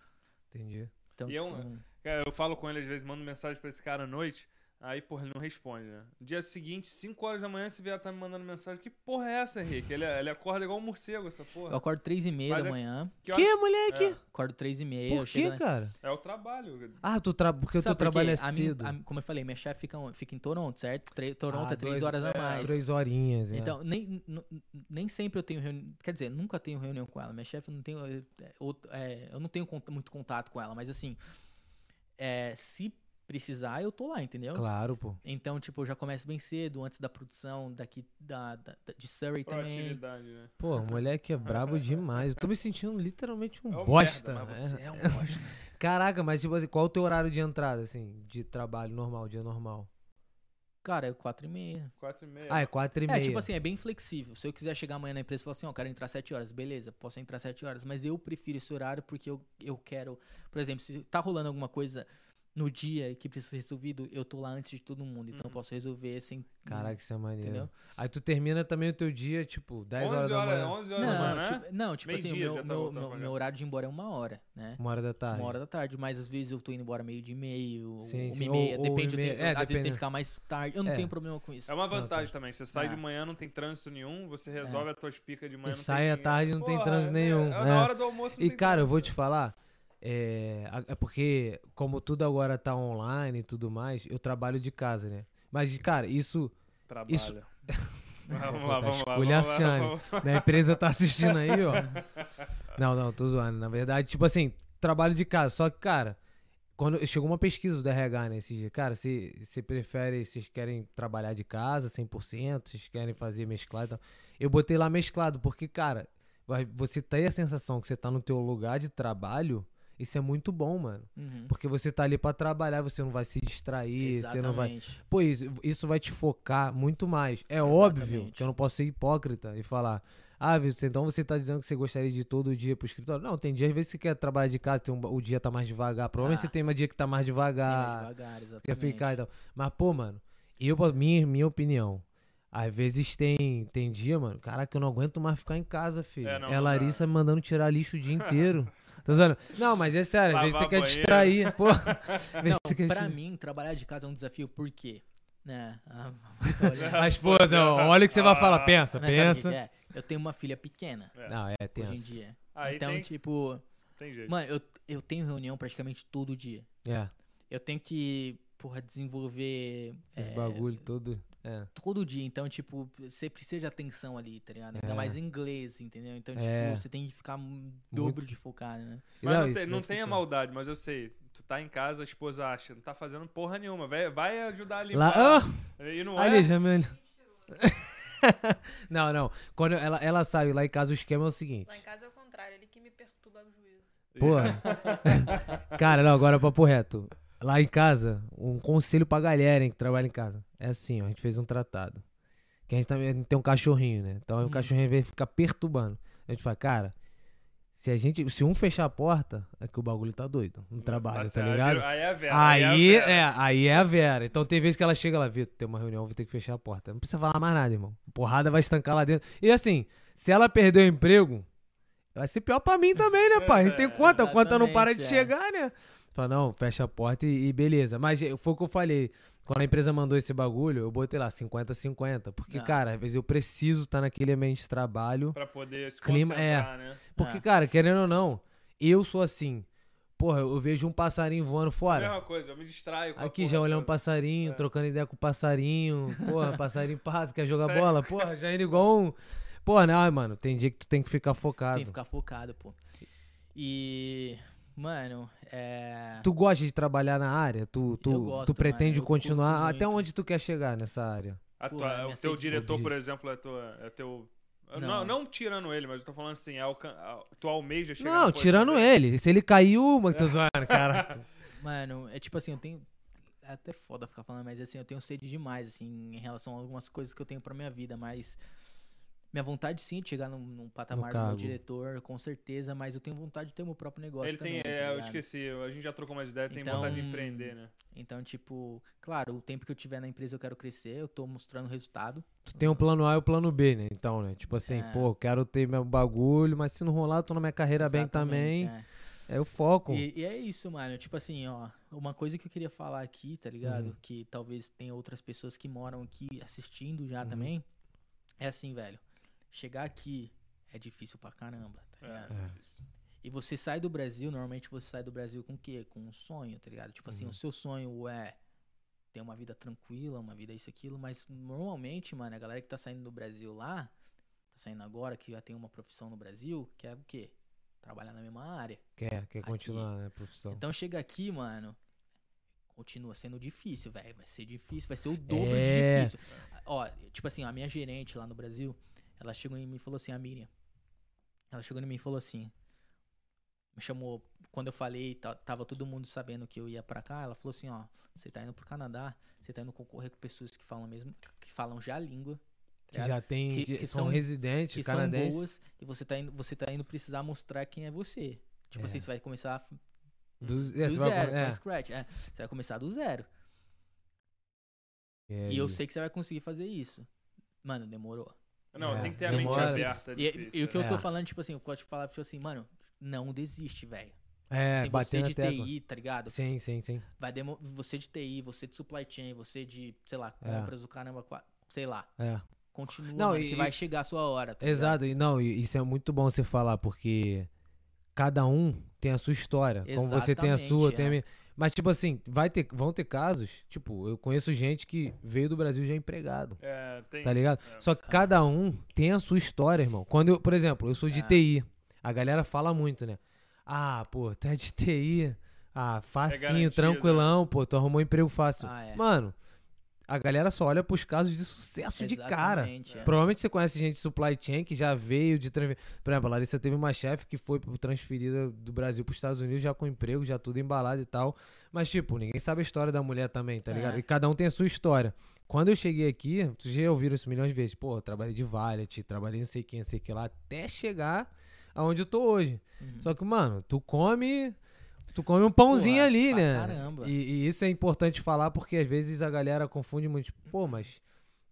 Entendi. Então, E é tipo, um- Cara, Eu falo com ele às vezes, mando mensagem pra esse cara à noite. Aí, porra, ele não responde, né? Dia seguinte, 5 horas da manhã, vê ela tá me mandando mensagem. Que porra é essa, Henrique? Ele, ele acorda igual um morcego, essa Eu porra. acordo três e meia Mas da é- manhã. Que, Que, horas- moleque? É. Acordo três e meia. Por eu chego que, lá- cara? É o trabalho. Ah, tu tra... porque o teu Sabe por trabalho é? A minha- cedo. a- como eu falei, minha chefe fica, on- fica em Toronto, certo? Tre- Toronto Ah, é três dois- horas a é, mais. Três horinhas, é. Então, nem, n- n- nem sempre eu tenho reunião. Quer dizer, nunca tenho reunião com ela. Minha chefe eu não tenho. é, outro- é, eu não tenho cont- muito contato com ela, mas assim. é, se precisar, eu tô lá, entendeu? Claro, pô. Então, tipo, eu já começo bem cedo, antes da produção daqui da, da- da- de Surrey também. Né? Pô, o moleque é brabo [laughs] demais. Eu tô me sentindo literalmente um É bosta. merda, mas né? você é um [laughs] bosta. Caraca, mas tipo assim, qual o teu horário de entrada, assim, de trabalho normal, dia normal? Cara, é quatro e meia. 4 e meia. Ah, é quatro e meia. É, tipo assim, é bem flexível. Se eu quiser chegar amanhã na empresa e falar assim, ó, quero entrar sete horas, beleza, posso entrar sete horas. Mas eu prefiro esse horário porque eu, eu quero. Por exemplo, se tá rolando alguma coisa no dia que precisa ser resolvido, eu tô lá antes de todo mundo. Então eu Uhum. posso resolver sem. Caraca, isso é maneiro. Entendeu? Aí tu termina também o teu dia, tipo, 10 11 horas da horas, manhã. 11 horas da Não, manhã, né? tipo, não, tipo assim, meu, tá meu, meu, meu horário de ir embora é uma hora, né? Uma hora da tarde. Uma hora da tarde, mas às vezes eu tô indo embora meio de meio, Sim, uma sim, e meia, ou- ou depende, eu tenho- meia, é, às vezes tem depende. que ficar mais tarde, eu não É. tenho problema com isso. É uma Não, tá. vantagem também. Você sai Ah. de manhã, não tem trânsito nenhum, você resolve as tuas picas de manhã. E sai à tarde, não tem trânsito é- nenhum, É, é. na hora do almoço não E cara, eu vou te falar, é, é porque como tudo agora tá online e tudo mais, eu trabalho de casa, né? Mas, cara, isso. Trabalho. isso- [laughs] vamos Pô, lá, tá vamos lá, vamos lá, esculhachando. empresa tá assistindo aí, ó. [laughs] Não, não, tô zoando. Na verdade, tipo assim, trabalho de casa. Só que, cara, quando chegou uma pesquisa do RH, né, esse dia, cara, se você prefere, vocês querem trabalhar de casa 100%, vocês querem fazer mesclado e tal. Eu botei lá mesclado, porque, cara, você tem a sensação que você tá no teu lugar de trabalho, isso é muito bom, mano. Uhum. Porque você tá ali pra trabalhar, você não vai se distrair, você não vai. Exatamente. Pô, isso, isso vai te focar muito mais. É óbvio Exatamente. que eu não posso ser hipócrita e falar, ah, Wilson, então você tá dizendo que você gostaria de ir todo dia pro escritório. Não, tem dia, às vezes você quer trabalhar de casa, tem um- o dia tá mais devagar. Provavelmente Ah. você tem um dia que tá mais devagar, mais devagar, exatamente. quer ficar e tal. Mas, pô, mano, eu, minha, minha opinião, às vezes tem, tem dia, mano, caraca, eu não aguento mais ficar em casa, filho. É, não, É, não dá. Larissa me mandando tirar lixo o dia inteiro. [laughs] Tá zoando? Não, mas é sério, às vezes você quer distrair, pô. [laughs] Não, quer pra mim, trabalhar de casa é um desafio, por quê? Né? [laughs] A, A esposa, olha o que você vai falar, pensa, que pensa. que é? Eu tenho uma filha pequena, É, Não, é hoje em tenso. dia. Aí então, tem, tipo, tem jeito. mano, eu, eu tenho reunião praticamente todo dia. É, Eu tenho que, porra, desenvolver os é, bagulho todo. É. todo dia. Então, tipo, você precisa de atenção ali, tá ligado? Ainda É. mais em inglês, entendeu? Então, tipo, É. você tem que ficar dobro de focado, né? Mas não, isso tem, não tem a maldade, mas eu sei. Tu tá em casa, a esposa acha, não tá fazendo porra nenhuma. Vai, vai ajudar a limpar. Lá, ah, E não ali, é? Jamel. [laughs] não, não. Quando ela, ela sabe, lá em casa o esquema é o seguinte. Lá em casa é o contrário, ele que me perturba o juízo. Porra. [laughs] [laughs] Cara, não, agora papo reto. Lá em casa, um conselho pra galera hein, que trabalha em casa. É assim, ó, a gente fez um tratado. Que a gente também tem um cachorrinho, né? Então o Hum. cachorrinho veio ficar perturbando. A gente fala, cara, se a gente. Se um fechar a porta, é que o bagulho tá doido no trabalho, tá certo, ligado? Aí é a Vera. Aí, é a Vera. é, aí é a Vera. Então tem vezes que ela chega lá, Vitor, tem uma reunião, vou ter que fechar a porta. Não precisa falar mais nada, irmão. Porrada vai estancar lá dentro. E assim, se ela perder o emprego, vai ser pior pra mim também, né, pai? A gente tem conta, a conta não para de Exatamente, é. chegar, né? Fala, não, fecha a porta e, e beleza. Mas eh, foi o que eu falei. Quando a empresa mandou esse bagulho, eu botei lá 50-50. Porque, Ah. cara, às vezes eu preciso estar naquele ambiente de trabalho. Pra poder se Clima- concentrar, né? Porque, Ah. cara, querendo ou não, eu sou assim. Porra, eu vejo um passarinho voando A fora. mesma coisa, eu me distraio com a Aqui porra já olhando um passarinho, É. trocando ideia com o passarinho. Porra, passarinho passa, quer jogar Sério? bola? Porra, já indo igual um. Porra, não, mano, tem dia que tu tem que ficar focado. Tem que ficar focado, pô. E, mano, é. Tu gosta de trabalhar na área? Tu, tu, Eu gosto, tu pretende mano, eu curto continuar? Até muito. onde tu quer chegar nessa área? A tua- é o teu diretor, por exemplo, é, tua, é teu. Não. Não. Não, tirando ele, mas eu tô falando assim, é alcan- a- tu almeja chegar não, tirando dele. ele. Se ele caiu, uma que tô [laughs] zoando, cara. Mano, é tipo assim, eu tenho. É até foda ficar falando, mas assim, eu tenho sede demais, assim, em relação a algumas coisas que eu tenho pra minha vida, mas. Minha vontade sim é de chegar num, num patamar do meu cargo. diretor, com certeza, mas eu tenho vontade de ter meu próprio negócio Ele também. tem, tá é, eu ligado? esqueci, a gente já trocou mais ideia, tem Então- vontade de empreender, né? Então, tipo, claro, o tempo que eu tiver na empresa eu quero crescer, eu tô mostrando resultado. Tu tem o plano A e o plano B, né? Então, né? Tipo assim, É. pô, quero ter meu bagulho, mas se não rolar, eu tô na minha carreira bem Exatamente, também. é. É o foco. E, e é isso, mano. Tipo assim, ó. Uma coisa que eu queria falar aqui, tá ligado? Uhum. Que talvez tenha outras pessoas que moram aqui assistindo já Uhum. também. É assim, velho. Chegar aqui é difícil pra caramba, tá ligado? É. difícil. E você sai do Brasil, normalmente você sai do Brasil com o quê? Com um sonho, tá ligado? Tipo assim, Uhum. o seu sonho é ter uma vida tranquila, uma vida isso, aquilo, mas normalmente, mano, a galera que tá saindo do Brasil lá, tá saindo agora, que já tem uma profissão no Brasil, quer o quê? Trabalhar na mesma área. Quer, quer Aqui. continuar, né, profissão. Então chega aqui, mano, continua sendo difícil, velho. Vai ser difícil, vai ser o dobro É. de difícil. Ó, tipo assim, a minha gerente lá no Brasil, ela chegou em mim e falou assim, a Miriam. Ela chegou em mim e falou assim. Me chamou, quando eu falei, tava todo mundo sabendo que eu ia pra cá, ela falou assim, ó, você tá indo pro Canadá, você tá indo concorrer com pessoas que falam mesmo, que falam já a língua. tá que já tem, que- que que são, são- residentes, que são canadenses. boas e você tá indo, você tá indo precisar mostrar quem é você. Tipo É. assim, você vai começar Do, do é, você vai- zero, é, from scratch. É, você vai começar do zero. é, E eu sei que você vai conseguir fazer isso. Mano, demorou. Não, É, tem que ter a demora. mente aberta. é E, difícil, e o que eu é. tô falando, tipo assim, eu gosto de falar, tipo assim, mano, não desiste, velho. É, Assim, você de. TI, tá ligado? Sim, sim, sim. Vai demo... Você de TI, você de supply chain, você de, sei lá, É. compras do caramba, sei lá. É. Continua, Não, mano, e- que vai chegar a sua hora, tá ligado? Exato, e não, e isso é muito bom você falar, porque cada um tem a sua história. Como você tem a sua, Exatamente, tem a é. minha. Mas, tipo assim, vai ter, vão ter casos, tipo, eu conheço gente que veio do Brasil já empregado, É, tem, tá ligado? é. Só que cada um tem a sua história, irmão. Quando eu, por exemplo, eu sou de É. TI, a galera fala muito, né? Ah, pô, tu é de TI, ah, facinho, garantido, tranquilão, pô, tu arrumou um emprego fácil. Ah, é. Mano, a galera só olha pros casos de sucesso de cara. Exatamente, é. Provavelmente você conhece gente de supply chain que já veio de. Por exemplo, a Larissa teve uma chefe que foi transferida do Brasil para os Estados Unidos já com emprego, já tudo embalado e tal. Mas, tipo, ninguém sabe a história da mulher também, tá É. ligado? E cada um tem a sua história. Quando eu cheguei aqui, vocês já ouviram isso milhões de vezes. Pô, trabalhei de valet, trabalhei não sei quem, não sei que lá, até chegar aonde eu tô hoje. Uhum. Só que, mano, tu come. Tu come um pãozinho Porra, ali, né? caramba. E, e isso é importante falar porque às vezes a galera confunde muito. Tipo, Pô, mas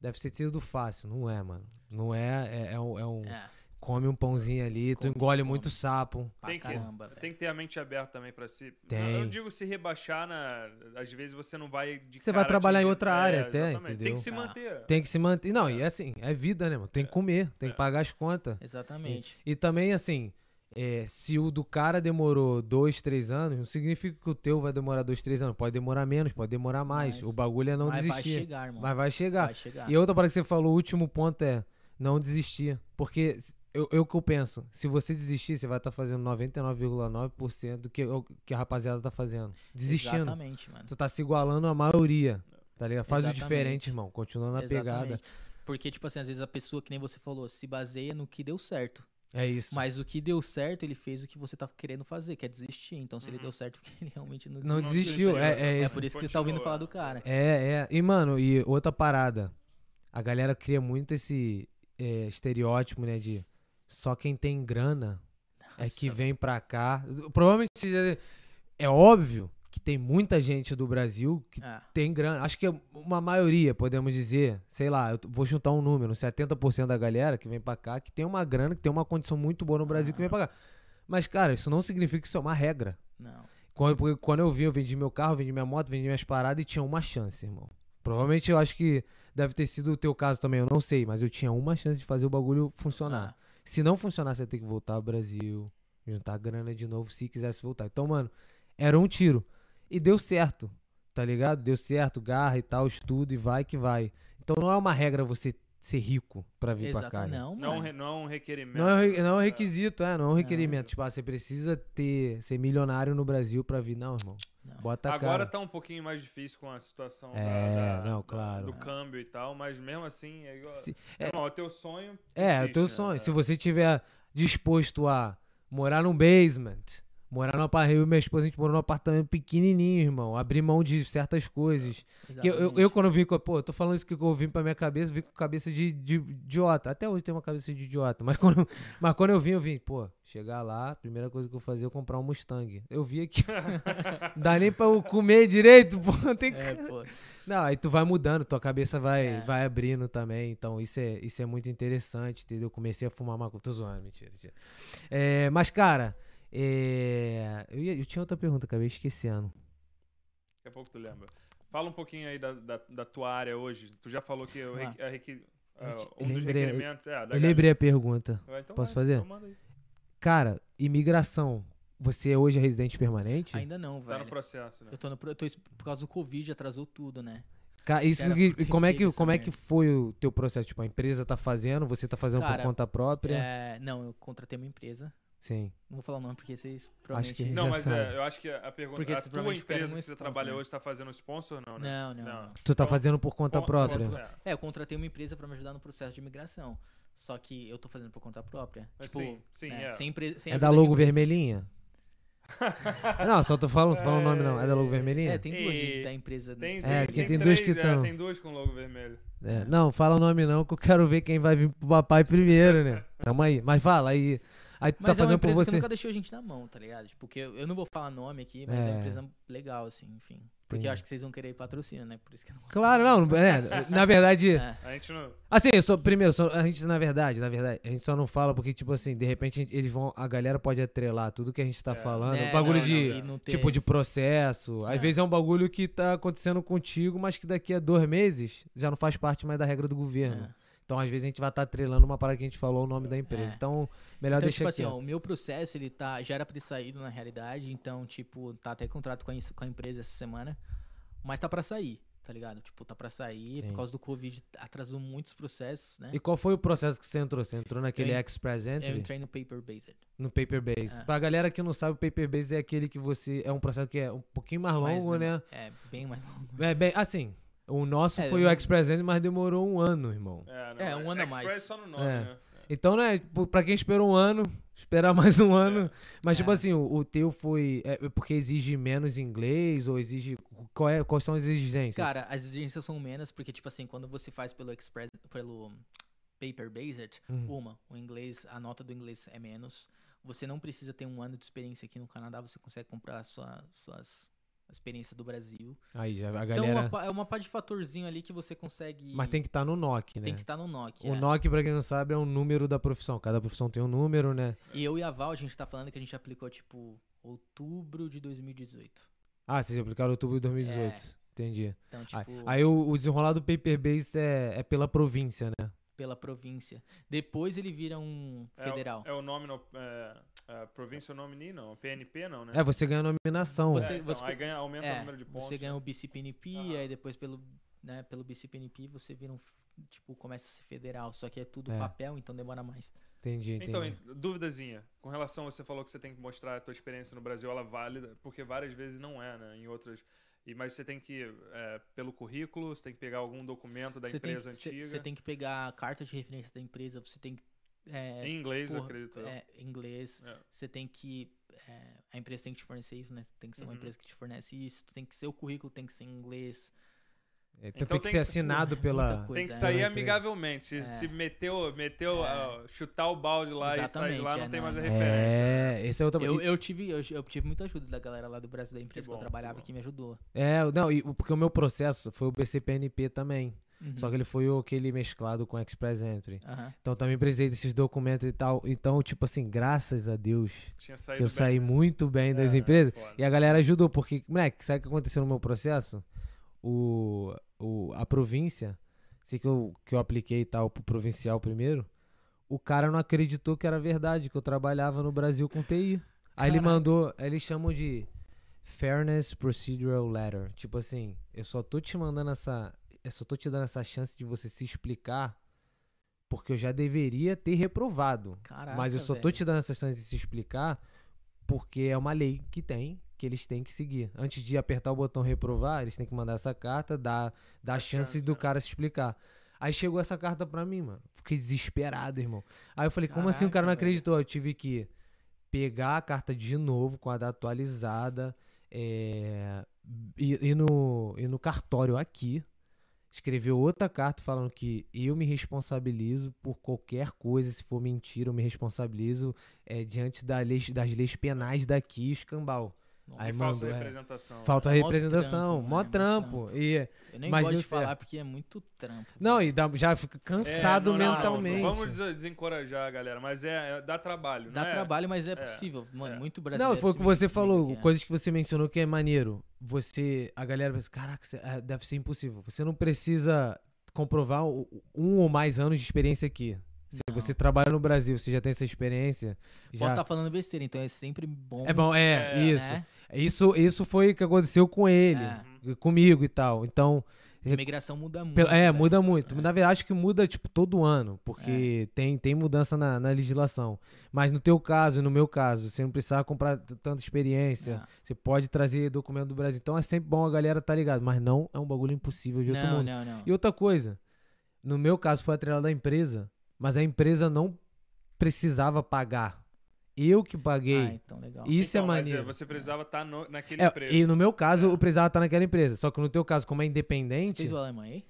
deve ser sido fácil. Não é, mano. Não é. É, é um. é um- É, Come um pãozinho ali, tu Come, engole come. muito sapo. Tem que- caramba. Tem que ter a mente aberta também pra se. Tem. Eu não digo se rebaixar na. Às vezes você não vai de Você vai trabalhar em outra É, área até, exatamente. Tem entendeu? que se Ah. manter. Tem que se manter. Não, e assim, é vida, né, mano? Tem que comer, tem É. que pagar as contas. Exatamente. E também, assim, é, se o do cara demorou dois, três anos, não significa que o teu vai demorar dois, três anos. Pode demorar menos, pode demorar mais. Mas o bagulho é não Mas vai desistir. chegar, irmão. Mas vai chegar. Vai chegar. E outra parada que você falou, o último ponto é não desistir. Porque eu, eu que eu penso, se você desistir, você vai estar fazendo 99,9% do que, que a rapaziada tá fazendo. Desistindo. Exatamente, mano. Tu tá se igualando à maioria. Tá ligado? Faz Exatamente. o diferente, irmão. Continua na pegada. Porque, tipo assim, às vezes a pessoa, que nem você falou, se baseia no que deu certo. É isso. Mas o que deu certo, ele fez o que você tá querendo fazer, que é desistir. Então, se ele Uhum. deu certo, [laughs] porque ele realmente não, Não Não desistiu. desistiu, É, é, É por isso que você tá ouvindo falar do cara. É, é. E, mano, e outra parada. A galera cria muito esse é, estereótipo, né? De só quem tem grana é que Nossa, vem pra cá. Provavelmente é óbvio que tem muita gente do Brasil que É, tem grana. Acho que é uma maioria, podemos dizer. Sei lá, eu vou juntar um número: 70% da galera que vem pra cá que tem uma grana, que tem uma condição muito boa no Brasil que vem pra cá. Mas, cara, isso não significa que isso é uma regra. não. Quando, porque quando eu vim, eu vendi meu carro, vendi minha moto, vendi minhas paradas e tinha uma chance, irmão. Provavelmente eu acho que deve ter sido o teu caso também, eu não sei, mas eu tinha uma chance de fazer o bagulho funcionar. Ah, Se não funcionar, você ia ter que voltar ao Brasil, juntar grana de novo se quisesse voltar. Então, mano, era um tiro. E deu certo, tá ligado? Deu certo, garra e tal, estudo e vai que vai. Então não é uma regra você ser rico pra vir pra cá. exato, né? não, Não, é um não é um requerimento. Não é, um não é um requisito, é, não é um requerimento. Não. Tipo, ah, você precisa ter, ser milionário no Brasil pra vir. Não, irmão. Não. Bota a Agora cara. tá um pouquinho mais difícil com a situação É, da- não, da- claro. do câmbio e tal, mas mesmo assim é igual. Se- É, Irmão, é teu sonho. É, o teu existe, sonho. né? Se você tiver disposto a morar num basement, morar no apartamento, eu e minha esposa, a gente morou num apartamento pequenininho, irmão. Abrir mão de certas coisas. Que eu, eu, eu, quando vim com. Pô, eu tô falando isso que eu vim pra minha cabeça, eu vim com cabeça de, de idiota. Até hoje tem uma cabeça de idiota. Mas [laughs] quando, mas quando eu vim, eu vim, pô, chegar lá, primeira coisa que eu fazia é comprar um Mustang. Eu vi aqui. não [laughs] dá nem pra eu comer direito, pô. Tem que É, pô. não, aí tu vai mudando, tua cabeça vai, É. vai abrindo também. Então isso é, isso é muito interessante, entendeu? Eu comecei a fumar maconha. Tô zoando, mentira. mentira. É, mas, cara, É, eu, ia- eu tinha outra pergunta, acabei esquecendo. Daqui a pouco tu lembra. Fala um pouquinho aí da, da, da tua área hoje. Tu já falou que Ah. a ah, Eu um dos lembrei- requerimentos... É, da Eu galera. lembrei a pergunta. Vai, então Posso vai, fazer? então. Cara, imigração. Você hoje é residente permanente? Ainda não, Tá no velho. processo, né? Eu tô no. Eu tô, por causa do Covid, atrasou tudo, né? Isso que- como é que como é que foi o teu processo? Tipo, a empresa tá fazendo, você tá fazendo Cara, por conta própria? É, não, eu contratei uma empresa. Sim. Não vou falar o nome porque vocês que provavelmente. já Não, mas sabe. é, eu acho que a pergunta... Porque a tua empresa que você sponsor, trabalha né? hoje tá fazendo sponsor ou não, né? Não, não, Não. não. Tu tá Então, fazendo por conta Con- própria? conta- é. É, eu contratei uma empresa pra me ajudar no processo de imigração. Só que eu tô fazendo por conta própria. Mas tipo, sim, sim, né, é. sem, sem É da logo vermelhinha? [laughs] não, só tô falando, tô falando o nome não. É da logo vermelhinha? É, tem duas E- da empresa. Tem, É, tem, que tem, tem duas que é, tão- tem duas com logo vermelho. É, Não, fala o nome não, que eu quero ver quem vai vir pro papai primeiro, né? Tamo aí. Mas fala, aí. Aí tu Mas tá é uma fazendo por empresa que você. nunca deixou a gente na mão, tá ligado? Tipo, porque eu, eu não vou falar nome aqui, mas é, É. uma empresa legal, assim, enfim. Porque Entendi. eu acho que vocês vão querer patrocínio, né? Por isso que eu não Claro, não. É, na verdade. [laughs] É. A gente não... Assim, eu sou, primeiro, só- a gente, na verdade, na verdade, a gente só não fala porque, tipo assim, de repente eles vão. A galera pode atrelar tudo que a gente tá É. falando. É, bagulho não, de. não, não Tipo de processo. Às É. vezes é um bagulho que tá acontecendo contigo, mas que daqui a dois meses já não faz parte mais da regra do governo. Então, às vezes, a gente vai estar atrelando uma parada que a gente falou o nome da empresa. É. Então, melhor Então, deixar tipo assim, ó, o meu processo, ele tá, já era pra ter saído na realidade, então, tipo, tá até contrato com a, com a empresa essa semana, mas tá pra sair, tá ligado? Tipo, tá pra sair, Sim. por causa do Covid, atrasou muitos processos, né? E qual foi o processo que você entrou? Você entrou naquele Eu Express Eu Entry? entrei no Paper Based. No Paper Base. É. Pra galera que não sabe, o Paper Base é aquele que você. É um processo que é um pouquinho mais longo, não- né? É, bem mais longo. É bem. Assim, o nosso É, foi eu o Express mas demorou um ano, irmão. É, não, É, um ano a Express mais. só no nome, É. né? Então, né, tipo, pra quem esperou um ano, esperar [laughs] mais um ano. Mas, tipo É. assim, o, o teu foi. É porque exige menos inglês ou exige. Qual é, quais são as exigências? Cara, as exigências são menos, porque, tipo assim, quando você faz pelo Express, pelo Paper Based, Uhum. uma, o inglês, a nota do inglês é menos. Você não precisa ter um ano de experiência aqui no Canadá, você consegue comprar sua, suas a experiência do Brasil. Aí já a São galera. uma, é uma pá de fatorzinho ali que você consegue. Mas tem que estar no NOC, né? tem que estar no NOC. O é. NOC, pra quem não sabe, é um número da profissão. Cada profissão tem um número, né? E eu e a Val, a gente tá falando que a gente aplicou, tipo, outubro de 2018. Ah, vocês aplicaram outubro de 2018. É. Entendi. Então, Aí- tipo, Aí, o, o desenrolar do paper based é, é pela província, né? Pela província. Depois ele vira um É o- federal. É, o nome no. É, é, Provincial Nominee, não. PNP, não, né? É, você ganha nominação. Você- É, então, você- aí ganha, aumenta o É, número de pontos. você ganha o BCPNP, Aham. aí depois pelo, né, pelo BCPNP você vira um, tipo, começa a ser federal, só que é tudo É. papel, então demora mais. Entendi, entendi. Então, duvidazinha. Com relação, você falou que você tem que mostrar a tua experiência no Brasil, ela é válida, porque várias vezes não é, né? Em outras. E, mas você tem que, é, pelo currículo, você tem que pegar algum documento da Você empresa que- antiga. você tem que pegar a carta de referência da empresa, você tem que. É, em inglês, eu porra, acredito. eu. é, inglês, É. você tem que. é, a empresa tem que te fornecer isso, né? Tem que ser uma Uhum. empresa que te fornece isso, tem que ser o currículo, tem que ser em inglês. É, Então tem que ser que- assinado pela. coisa. Tem que é. sair amigavelmente. Se, É. se meteu, meteu É. ah, chutar o balde lá e sair de Exatamente, lá, não é, tem mais a não, referência. né? É, esse é outro. Eu, eu, tive, eu, eu tive muita ajuda da galera lá do Brasil, da empresa que, bom, eu que trabalhava, bom. que me ajudou. É, não, e, porque o meu processo foi o BCPNP também. Uhum. Só que ele foi o, aquele mesclado com Express Entry. Aham. Então também precisei desses documentos e tal. Então, tipo assim, graças a Deus que eu bem, saí né? muito bem das É, empresas. foda. E a galera ajudou, porque, moleque, sabe o que aconteceu no meu processo? O, o, a província, sei que eu, que eu apliquei tal pro provincial primeiro, o cara não acreditou que era verdade, que eu trabalhava no Brasil com TI. Aí ele mandou, aí eles chamam de Fairness Procedural Letter. Tipo assim, eu só tô te mandando essa. Eu só tô te dando essa chance de você se explicar, porque eu já deveria ter reprovado. Caraca, Mas eu só tô velho. te dando essa chance de se explicar porque é uma lei que tem, que eles têm que seguir. Antes de apertar o botão reprovar, eles têm que mandar essa carta, dar, dar a chance, chance, do né? cara se explicar. Aí chegou essa carta pra mim, mano. Fiquei desesperado, irmão. Aí eu falei, como assim o cara não Caraca, velho. acreditou? Eu tive que pegar a carta de novo com a data atualizada, é, ir, ir no, ir no cartório aqui, escrever outra carta falando que eu me responsabilizo por qualquer coisa, se for mentira, eu me responsabilizo é, diante da lei- das leis penais daqui, escambau. Nossa, Aí manda, falta é. representação. Falta Mó representação, trampo, mó né? Mó trampo. E, eu nem mas gosto de falar certo. porque é muito trampo. não, e dá- já fica É, cansado não, não, não, mentalmente. Vamos des- desencorajar a galera, mas é, é- dá trabalho, Dá não é? trabalho, mas é possível. Mano, é. muito brasileiro. Não, foi o que você falou, é. coisas que você mencionou que é maneiro. Você, a galera pensa, caraca, é, deve ser impossível. Você não precisa comprovar um ou mais anos de experiência aqui. Se Não. você trabalha no Brasil, você já tem essa experiência. Posso Já... estar falando besteira, então é sempre bom. É bom, é, É, isso. né? Isso. Isso foi o que aconteceu com ele, É. comigo e tal. Então, A imigração muda muito. É, velho. muda muito. É. Na verdade, acho que muda, tipo, todo ano, porque tem, tem mudança na, na legislação. Mas no teu caso e no meu caso, você não precisava comprar tanta experiência. É. Você pode trazer documento do Brasil. Então é sempre bom a galera tá ligado. Mas não é um bagulho impossível de outro Não, mundo. não, não. E outra coisa, no meu caso foi atrelado à empresa, mas a empresa não precisava pagar. Eu que Ah, paguei. então legal. Isso Então, é mas, maneiro. Você precisava estar no- naquele É, emprego. e no meu caso, É. eu precisava estar naquela empresa. Só que no teu caso, como é Você independente. fez o alemão aí?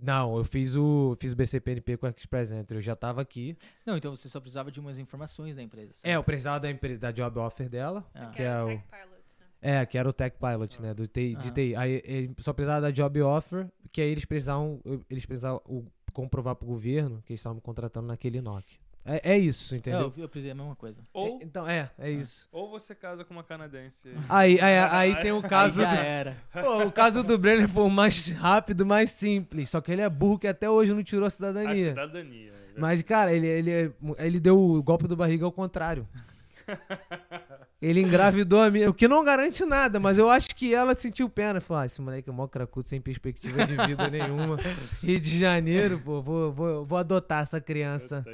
Não, eu fiz o fiz o BCPNP com a Express Entry, eu já tava aqui. Não, então você só precisava de umas informações da empresa. É, eu certo? precisava da empresa da job offer dela, Ah. que é o o Tech Pilot, né? é, que era o Tech Pilot, né, do TI, de Ah. TI. Aí ele só precisava da job offer, que aí eles precisavam eles precisavam o- comprovar pro governo que eles estavam me contratando naquele NOC. É, é isso, É, entendeu? eu, eu precisei a mesma coisa. Ou, É, então, é, é isso. ou você casa com uma canadense. Aí, aí, aí tem o caso Aí já do, era. Pô, o caso do Brenner foi o mais rápido, mais simples. Só que ele é burro que até hoje não tirou a A cidadania. cidadania. né? Mas, cara, ele, ele, ele deu o golpe do barriga ao contrário. [laughs] Ele engravidou a minha, o que não garante nada, mas eu acho que ela sentiu pena. Falou, ah, esse moleque é mó cracudo, sem perspectiva de vida [laughs] nenhuma. Rio de Janeiro, pô, vou, vou, vou adotar essa criança.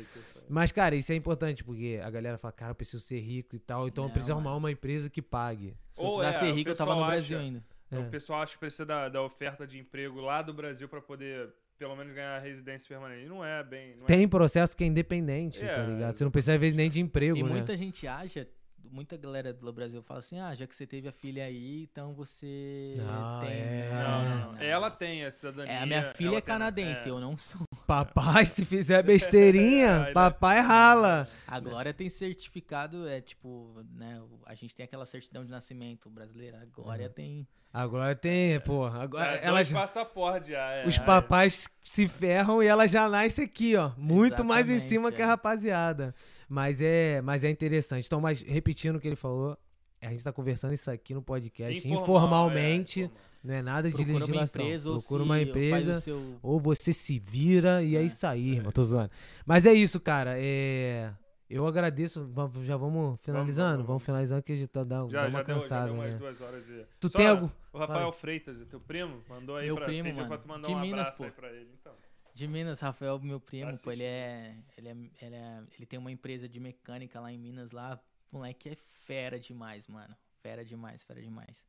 Mas, cara, isso é importante, porque a galera fala, cara, eu preciso ser rico e tal, então eu Não, preciso mano. arrumar uma empresa que pague. Se eu Ou é, ser rico, eu tava no pessoal Brasil acha- ainda. É. O pessoal acha que precisa da, da oferta de emprego lá do Brasil pra poder, pelo menos, ganhar residência permanente. Não é bem. Não Tem processo que é independente, É, tá ligado? Você não precisa, às vezes, nem de emprego, E né? muita gente acha, muita galera do Brasil fala assim, ah, já que você teve a filha aí, então você Não, tem... é. É. Não, não, não. Ela tem a cidadania. É, a minha filha é tem- canadense, é. eu não sou. [laughs] Papai, se fizer [laughs] besteirinha, Aí, né? papai rala. A Glória tem certificado, é tipo, né, a gente tem aquela certidão de nascimento brasileira, a Glória tem... Agora tem, porra. Agora É, já- passaportes já. é. os papais se ferram e ela já nasce aqui, ó. Muito mais em Exatamente, cima que a é. rapaziada. Mas é, mas é interessante. Então, mas repetindo o que ele falou, a gente tá conversando isso aqui no podcast Informal, informalmente. é, informal. não é nada de Procura uma legislação. empresa ou Procura se uma empresa. seu... Ou você se vira e é, É, isso aí, irmão. Tô zoando. Mas é isso, cara. É... Eu agradeço. Vamos- Já vamos finalizando? Vamos, vamos. finalizando que a gente tá dando Já, dá já, uma deu, já cansada, deu né? duas horas e... Tu Só tem algo? O Rafael Fala. Freitas, teu primo, mandou aí Meu pra, primo, mano. pra tu mandar De um Minas, abraço pô. aí pra ele, então. De Minas, Rafael, meu primo, pô, ele é, ele é, ele é- ele tem uma empresa de mecânica lá em Minas, lá, moleque é fera demais, mano, fera demais, fera demais.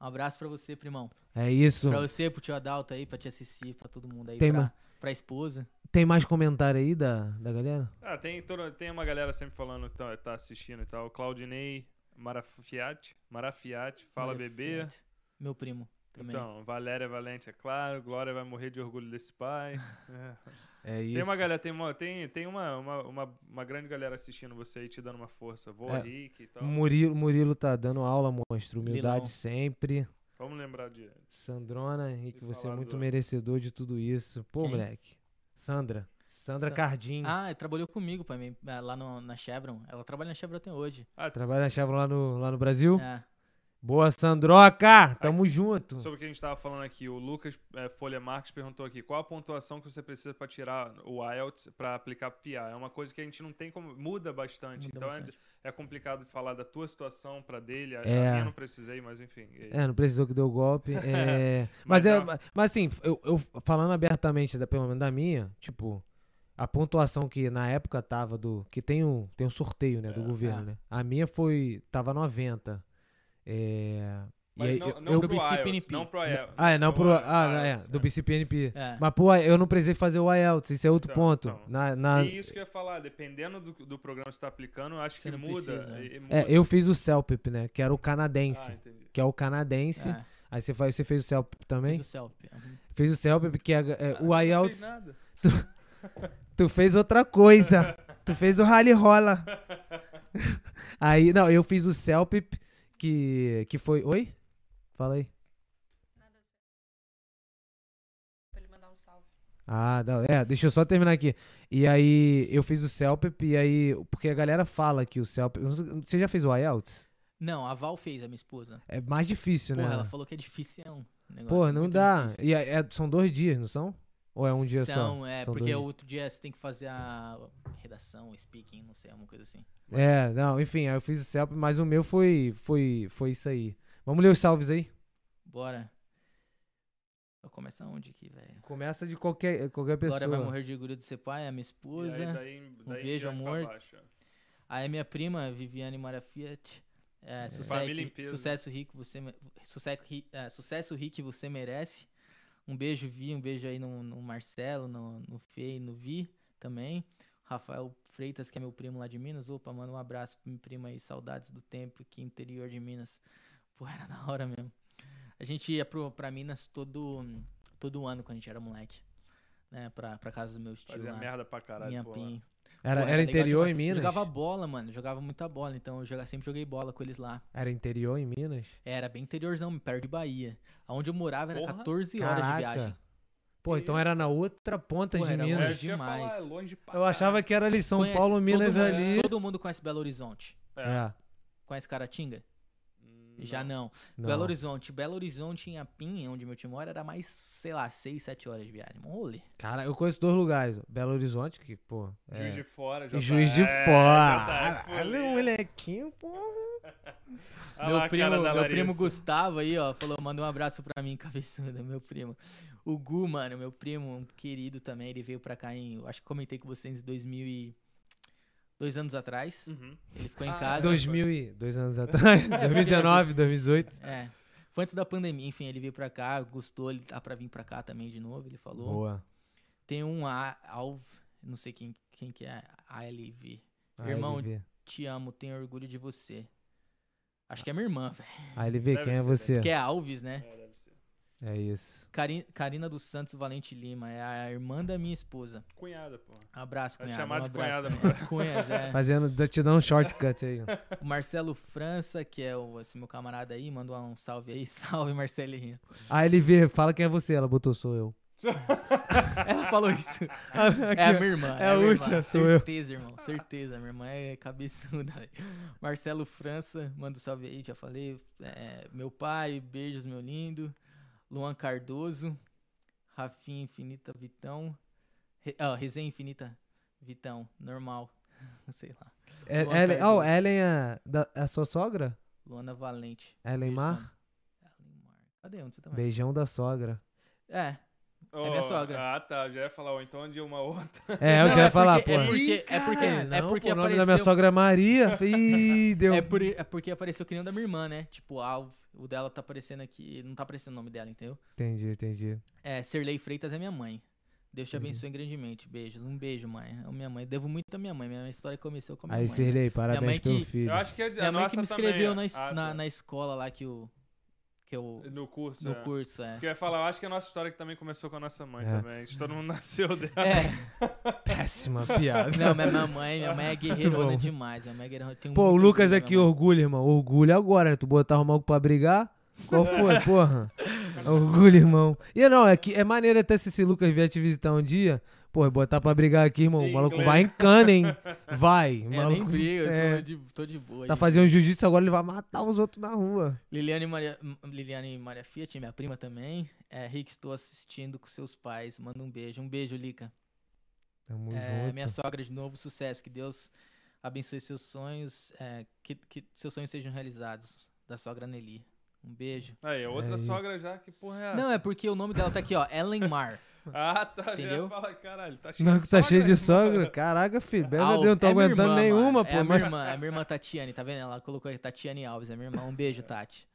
Um abraço pra você, primão. É isso. Pra você, pro tio Adalto aí, pra te assistir, pra todo mundo aí, Tem pra, ma- pra esposa. Tem mais comentário aí da, da galera? Ah, tem, toda- tem uma galera sempre falando que tá, tá assistindo e tal. Claudinei Marafiati, Marafiati, Fala Olha, Bebê. Meu primo também. Então, Valéria Valente, é claro. Glória vai morrer de orgulho desse pai. [laughs] É. É isso. Tem uma galera, tem uma, tem, tem uma, uma, uma, uma grande galera assistindo você aí, te dando uma força. Voa É. Rick e tal. Murilo, Murilo tá dando aula, monstro. Humildade Lilão. sempre. Vamos lembrar de. Sandrona, Henrique, E você é muito do- merecedor de tudo isso. Pô, Quem? moleque. Sandra. Sandra Sa- Cardim. Ah, trabalhou comigo pra mim, ah, lá no, na Chevron. Ela trabalha na Chevron até hoje. Trabalha na Chevron lá no, lá no Brasil. É. Boa, Sandroca! Tamo junto. Sobre o que a gente tava falando aqui, o Lucas é, Folha Marques perguntou aqui: qual a pontuação que você precisa para tirar o IELTS para aplicar PIA? É uma coisa que a gente não tem como. Muda bastante. Muda então é- bastante. É, complicado de falar da tua situação para dele. A, É. a minha eu não precisei, mas enfim. É, não precisou que deu golpe. [laughs] é. mas, Mas é, é- mas assim, eu, eu falando abertamente, da, pelo menos da minha, tipo, a pontuação que na época tava do. Que tem um, tem um sorteio, né, do É. governo, É. né? A minha foi. tava 90. É. e Mas aí não, eu- não eu- pro IELTS, BCPNP. não pro IELTS. Ah, é, não pro. IELTS, Ah, não, é, IELTS, do BCPNP. É. Mas, pô, eu não precisei fazer o IELTS, isso é outro Então, ponto. então. Na, na- E isso que eu ia falar, dependendo do, do programa que você tá aplicando, eu acho Você que não muda. precisa. e- e muda. é, eu fiz o CELPIP, né? Que era o canadense. Ah, que é o canadense. É, Aí você, faz, você fez o CELPIP também? fiz o selfie. Uhum. Fez o CELPIP, que é, é, Ah, o não fez IELTS. nada. Tu fez outra coisa. [laughs] tu fez o rally rola. [laughs] Aí, não, eu fiz o CELPIP, que, que foi. Oi? Fala aí. Nada Pra ele mandar um salve. Ah, não, é, deixa eu só terminar aqui. E aí, eu fiz o CELPEP, e aí, porque a galera fala que o CELPEP. Você já fez o IELTS? Não, a Val fez, a minha esposa. É mais difícil, Porra, né? ela falou que é difícil, é um negócio Pô, não muito dá. difícil. E é- é- são dois dias, não são? Ou é um dia São, só? É, São porque dois outro dia você tem que fazer a redação, speaking, não sei, alguma coisa assim. É, não, enfim, aí eu fiz o CELP, mas o meu foi, foi, foi isso aí. Vamos ler os salves aí? Bora. Vou começar onde aqui, velho? Começa de qualquer, qualquer pessoa. Glória vai morrer de orgulho de ser pai, a minha E esposa. aí, daí, daí em beijo, amor. Aí minha prima, Viviane Mara Fiat. É, sucesso, Família em peso. sucesso rico, você sucesso, é, sucesso rico você merece. Um beijo, Vi, um beijo aí no, no Marcelo, no, no Fê e no Vi também. Rafael Freitas, que é meu primo lá de Minas. Opa, manda um abraço pra minha prima aí, saudades do tempo aqui interior de Minas. Pô, era da hora mesmo. A gente ia pro, pra Minas todo, todo ano quando a gente era moleque. Né, pra, pra casa do meu tio Fazia lá. merda pra caralho, Minha pô. pin. Era, Pô, era legal interior em Minas? Jogava bola, mano. Jogava muita bola. Então eu sempre joguei bola com eles lá. Era interior em Minas? Era bem interiorzão, perto de Bahia. Onde eu morava era Porra. 14 horas de Caraca. viagem. Pô, então isso, era na outra ponta Porra, de era É, Minas. ia demais. falar, longe Eu achava que era ali São Conhece Paulo, todo Minas mundo- ali. Todo mundo conhece Belo Horizonte. É. É, Conhece Caratinga? Já não. não. Belo Horizonte. Belo Horizonte em Apim, onde meu time mora, era mais, sei lá, 6, 7 horas de viagem. Um rolê. Cara, eu conheço dois lugares. Belo Horizonte, que, pô. É... Juiz de Fora, já Juiz de é, Fora. é Caralho, folia. molequinho, pô. [laughs] Olha meu lá primo, meu primo. Gustavo aí, ó, falou, manda um abraço pra mim, [laughs] cabeçuda, meu primo. O Gu, mano, meu primo, um querido também, ele veio pra cá em, eu acho que comentei com vocês em 2000 e... Dois anos atrás. Uhum. Ele ficou em Ah, casa. 2000 e... Dois anos atrás. [laughs] 2019, 2018. É. Foi antes da pandemia, enfim, ele veio pra cá, gostou, ele tá pra vir pra cá também de novo, ele falou. Boa. Tem um A, Alv, não sei quem, quem que é, ALV. Irmão. Te amo, tenho orgulho de você. Acho que é minha irmã, velho. A LV, Deve quem é você? Que é Alves, né? É. É isso. Cari- Karina dos Santos Valente Lima, é a irmã da minha esposa. Cunhada, pô. Abraço, Vai cunhada. chamar um de cunhada. [laughs] Cunhas, é. Fazendo, te dando um shortcut aí. ó. [laughs] O Marcelo França, que é o, esse meu camarada aí, mandou um salve aí. [laughs] Salve, Marcelinho. A LV, fala quem é você. Ela botou, sou eu. Ela falou isso. Aqui, É a minha irmã. É É, a última, sou eu. Certeza, irmão. Certeza. Minha irmã é cabeçuda. Marcelo França, manda um salve aí, já falei. É, meu pai, beijos, meu lindo. Luan Cardoso. Rafinha Infinita Vitão. Re, ó, Resenha Infinita Vitão. Normal. [laughs] Sei lá. É, Ellen, oh. Ellen é, da, é a sua sogra? Luana Valente. Ellen Mar? mano. Ellen Mar. Cadê onde você tá? Beijão da sogra. É. Oh, minha sogra. Ah, tá. Já ia falar, ou então de uma outra. [laughs] É, eu Não, já ia é falar, porque- pô. é porque- é porque- é não, porque pô, o nome da minha sogra é Maria. Ih, [laughs] deu. É, por, é porque apareceu que nem o da minha irmã, né? Tipo, Alv. O dela tá aparecendo aqui. Não tá aparecendo o nome dela, entendeu? Entendi, entendi. É, Serlei Freitas é minha mãe. Deus te abençoe grandemente. Beijos. Um beijo, mãe. É minha mãe. Devo muito à minha mãe. Minha história começou com a minha Aí, mãe. né? Sirlei, parabéns mãe pelo que- filho. Eu acho que a, a Minha mãe que me escreveu também na, na, na escola lá que o. Que eu. No curso. No é. curso, é. Porque eu ia falar, eu acho que a nossa história que também começou com a nossa mãe É. também. A gente todo mundo [laughs] nasceu dela. É. [laughs] Péssima piada. Não, mas minha mãe, minha mãe é guerreirona demais. Minha mãe é guerreirona. Tenho Pô, o Lucas aqui, orgulho, irmão. Orgulho agora, né? Tu botar o maluco pra brigar? Qual foi, [laughs] porra? Orgulho, irmão. E não, é, que, é maneiro até se esse Lucas vier te visitar um dia. Pô, botar pra brigar aqui, irmão. O maluco inglês. vai em cana, hein? Vai. O É, maluco, nem briga, eu é, sou de, tô de boa. Tá de fazendo jiu-jitsu agora, ele vai matar os outros na rua. Liliane Maria, M- Liliane Maria Fiat, minha prima também. É, Rick, estou assistindo com seus pais. Manda um beijo. Um beijo, Lica. Tamo É, junto. minha sogra de novo, sucesso. Que Deus abençoe seus sonhos. é, que, que seus sonhos sejam realizados. Da sogra Nelly. Um beijo. Aí, outra É sogra isso. já, que porra é essa? Não, é porque o nome dela tá aqui, ó. Ellen Mar. [laughs] Ah, tá. Já Entendeu? ia falar, caralho, tá cheio Não, de tá cheio de sogra. Caraca, filho. Beza Alves. Deus, não tô É aguentando irmã, nenhuma, mano. pô. É a mas- minha irmã, é a minha irmã Tatiane, tá vendo? Ela colocou aqui Tatiane Alves, é minha irmã. Um beijo, Tati.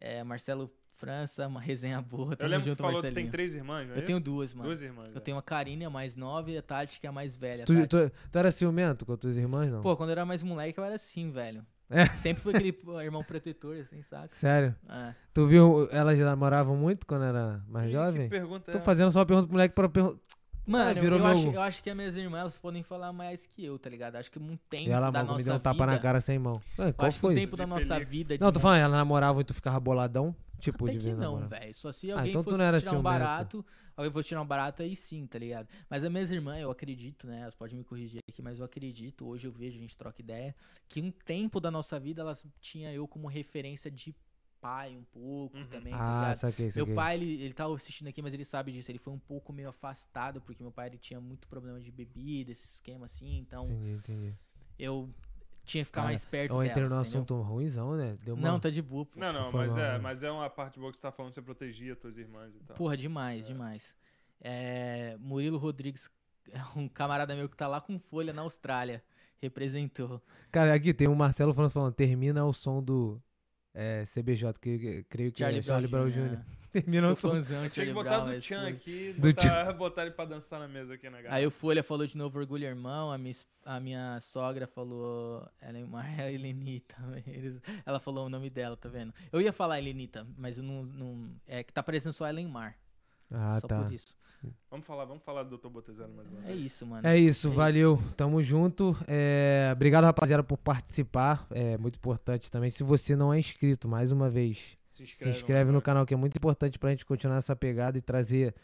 É, Marcelo França, uma resenha boa. Eu Tamo lembro que junto, tu falou que Marcelinho. tem três irmãs, não é Eu tenho isso? duas, mano. Duas irmãs. Eu é. tenho uma Karine, a mais nova, e a Tati, que é a mais velha. Tu, tu, tu era ciumento com as tuas irmãs, não? Pô, quando eu era mais moleque, eu era assim, velho. É. Sempre foi aquele irmão protetor, assim, saca? Sério? É. Tu viu, elas já namoravam muito quando era mais Ih, jovem? Que pergunta Tô é? fazendo só uma pergunta pro moleque pra perguntar. Mano, virou eu, meu- acho, eu acho que as minhas irmãs elas podem falar mais que eu, tá ligado? Acho que um tempo E ela, da mano, me deu um vida. tapa na cara sem mão. Ah, eu qual acho que foi? o tempo da nossa vida. de Não, tô falando, ela namorava e tu ficava boladão? Tipo, Até de que não, velho. Só se Ah, alguém então tu fosse tirar um ciumento. barato, alguém fosse tirar um barato, aí sim, tá ligado? Mas as minhas irmãs, eu acredito, né? Elas podem me corrigir aqui, mas eu acredito, hoje eu vejo, a gente troca ideia, que um tempo da nossa vida elas tinha eu como referência de pai um pouco Uhum. também, tá Ah, ligado? saquei, Meu saquei. pai, ele, ele tá assistindo aqui, mas ele sabe disso. Ele foi um pouco meio afastado, porque meu pai ele tinha muito problema de bebida, esse esquema assim. Então, Entendi, entendi. eu tinha que ficar Cara, mais perto Então delas, no entendeu? assunto ruimzão, né? Deu uma... Não, tá de boa, pô. Não, não, mas é, mas é uma parte boa que você tá falando, você protegia tuas irmãs e tal. Porra, demais, demais. É, Murilo Rodrigues [laughs] é um camarada meu que tá lá com folha na Austrália. Representou. Cara, aqui tem o Marcelo falando, falando termina o som do é, CBJ, que creio que Charlie, é Charlie Brown Brown Jr. Jr. Termina o Sou som. fãzão Tinha que botar Brown, do Chan aqui, Do botar, [laughs] botar ele pra dançar na mesa aqui, né, galera? Aí o Folha falou de novo Orgulho Irmão, a minha, a minha sogra falou Ellen Maia e Helenita. [laughs] Eles- Ela falou o nome dela, tá vendo? Eu ia falar Helenita, mas eu não, não- É que tá parecendo só Ellen Mar. Ah, só tá. por isso. Vamos falar, vamos falar do Dr. Botezano mais uma É vez. isso, mano. É isso, É valeu. Tamo junto. É, obrigado, rapaziada, por participar. É muito importante também. Se você não é inscrito, mais uma vez, Se se inscreve, inscreve no mano. canal, que é muito importante pra gente continuar essa pegada e trazer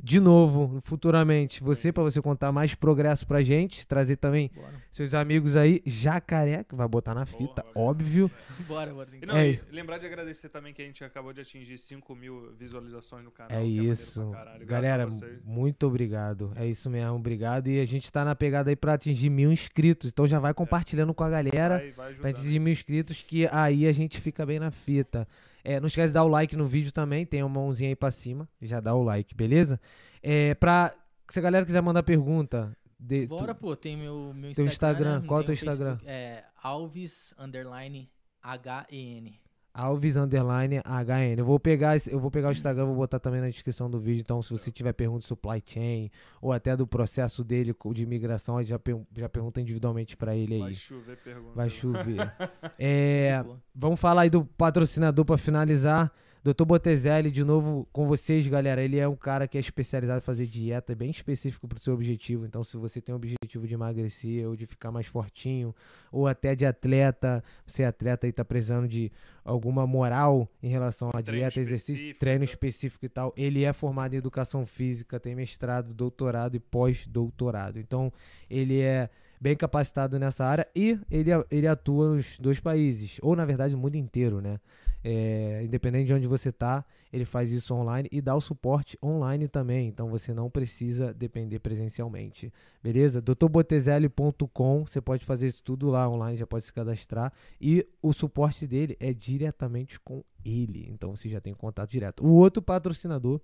de novo, futuramente, você, pra você contar mais progresso pra gente. Trazer também Bora. seus amigos aí, jacaré, que vai botar na fita, Porra, óbvio. [laughs] Bora, bora. E, não, É. e lembrar de agradecer também que a gente acabou de atingir 5 mil visualizações no canal. É maneiro isso. Galera, muito obrigado. É isso mesmo, obrigado. E a gente tá na pegada aí pra atingir mil inscritos. Então já vai compartilhando com a galera. Vai, vai Pra atingir mil inscritos, que aí a gente fica bem na fita. É, não esquece de dar o like no vídeo também, tem uma mãozinha aí pra cima, já dá o like, beleza? É, pra, se a galera quiser mandar pergunta, de, tu- Bora, pô, tem meu, meu Teu Instagram. Instagram, né? qual é o teu Instagram? Facebook, É Alves underline H-E-N. Alves Underline HN. Eu vou pegar, eu vou pegar o Instagram, vou botar também na descrição do vídeo. Então, se você tiver pergunta de supply chain ou até do processo dele de imigração, aí já, per- já pergunta individualmente pra ele Vai aí. chover pergunta. Vai chover. [laughs] é, Pô, Vamos falar aí do patrocinador pra finalizar. Dr. Botezelli, de novo com vocês, galera. Ele é um cara que é especializado em fazer dieta bem específico pro seu objetivo. Então, se você tem o objetivo de emagrecer ou de ficar mais fortinho, ou até de atleta, você é atleta e tá precisando de alguma moral em relação a Treino dieta, exercício, específico, treino tá? específico e tal. Ele é formado em educação física, tem mestrado, doutorado e pós-doutorado. Então, ele é bem capacitado nessa área e ele, ele atua nos dois países, ou na verdade no mundo inteiro, né? É, independente de onde você tá, ele faz isso online e dá o suporte online também, então você não precisa depender presencialmente, beleza? drbotezelli.com, você pode fazer isso tudo lá online, já pode se cadastrar e o suporte dele é diretamente com ele, então você já tem contato direto. O outro patrocinador,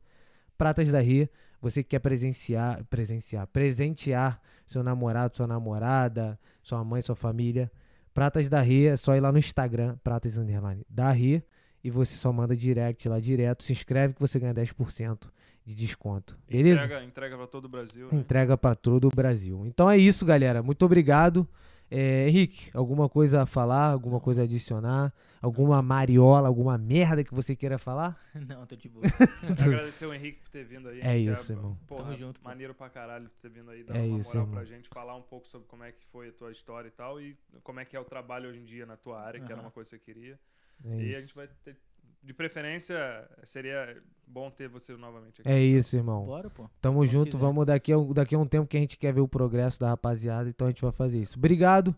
Pratas da Ria, você que quer presenciar, presenciar, presentear seu namorado, sua namorada, sua mãe, sua família. Pratas da Ria, é só ir lá no Instagram, Pratas Underline da Ria, e você só manda direct lá direto. Se inscreve que você ganha 10% de desconto. Beleza? Entrega, entrega pra todo o Brasil. Né? Entrega pra todo o Brasil. Então é isso, galera. Muito obrigado. É, Henrique, alguma coisa a falar? Alguma coisa a adicionar? Alguma mariola, alguma merda que você queira falar? [laughs] Não, tô de boa. [laughs] Agradecer o Henrique por ter vindo aí. É que isso, irmão. Porra, Tamo junto, pô. Maneiro pra caralho ter vindo aí, dar É uma isso, moral irmão. pra gente, falar um pouco sobre como é que foi a tua história e tal, e como é que é o trabalho hoje em dia na tua área, que era uma coisa que você queria. É e isso. a gente vai ter. De preferência, seria bom ter você novamente aqui. É isso, irmão. Bora, pô. Tamo Quando junto, quiser. vamos daqui a, um- daqui a um tempo que a gente quer ver o progresso da rapaziada, então a gente vai fazer isso. Obrigado.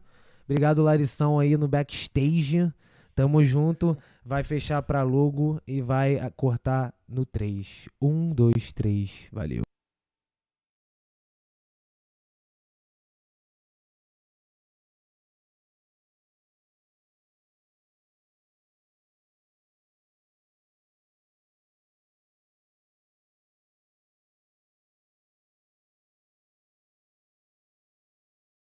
Obrigado, Larição, aí no backstage. Tamo junto. Vai fechar pra logo e vai cortar no 3. 1, 2, 3. Valeu.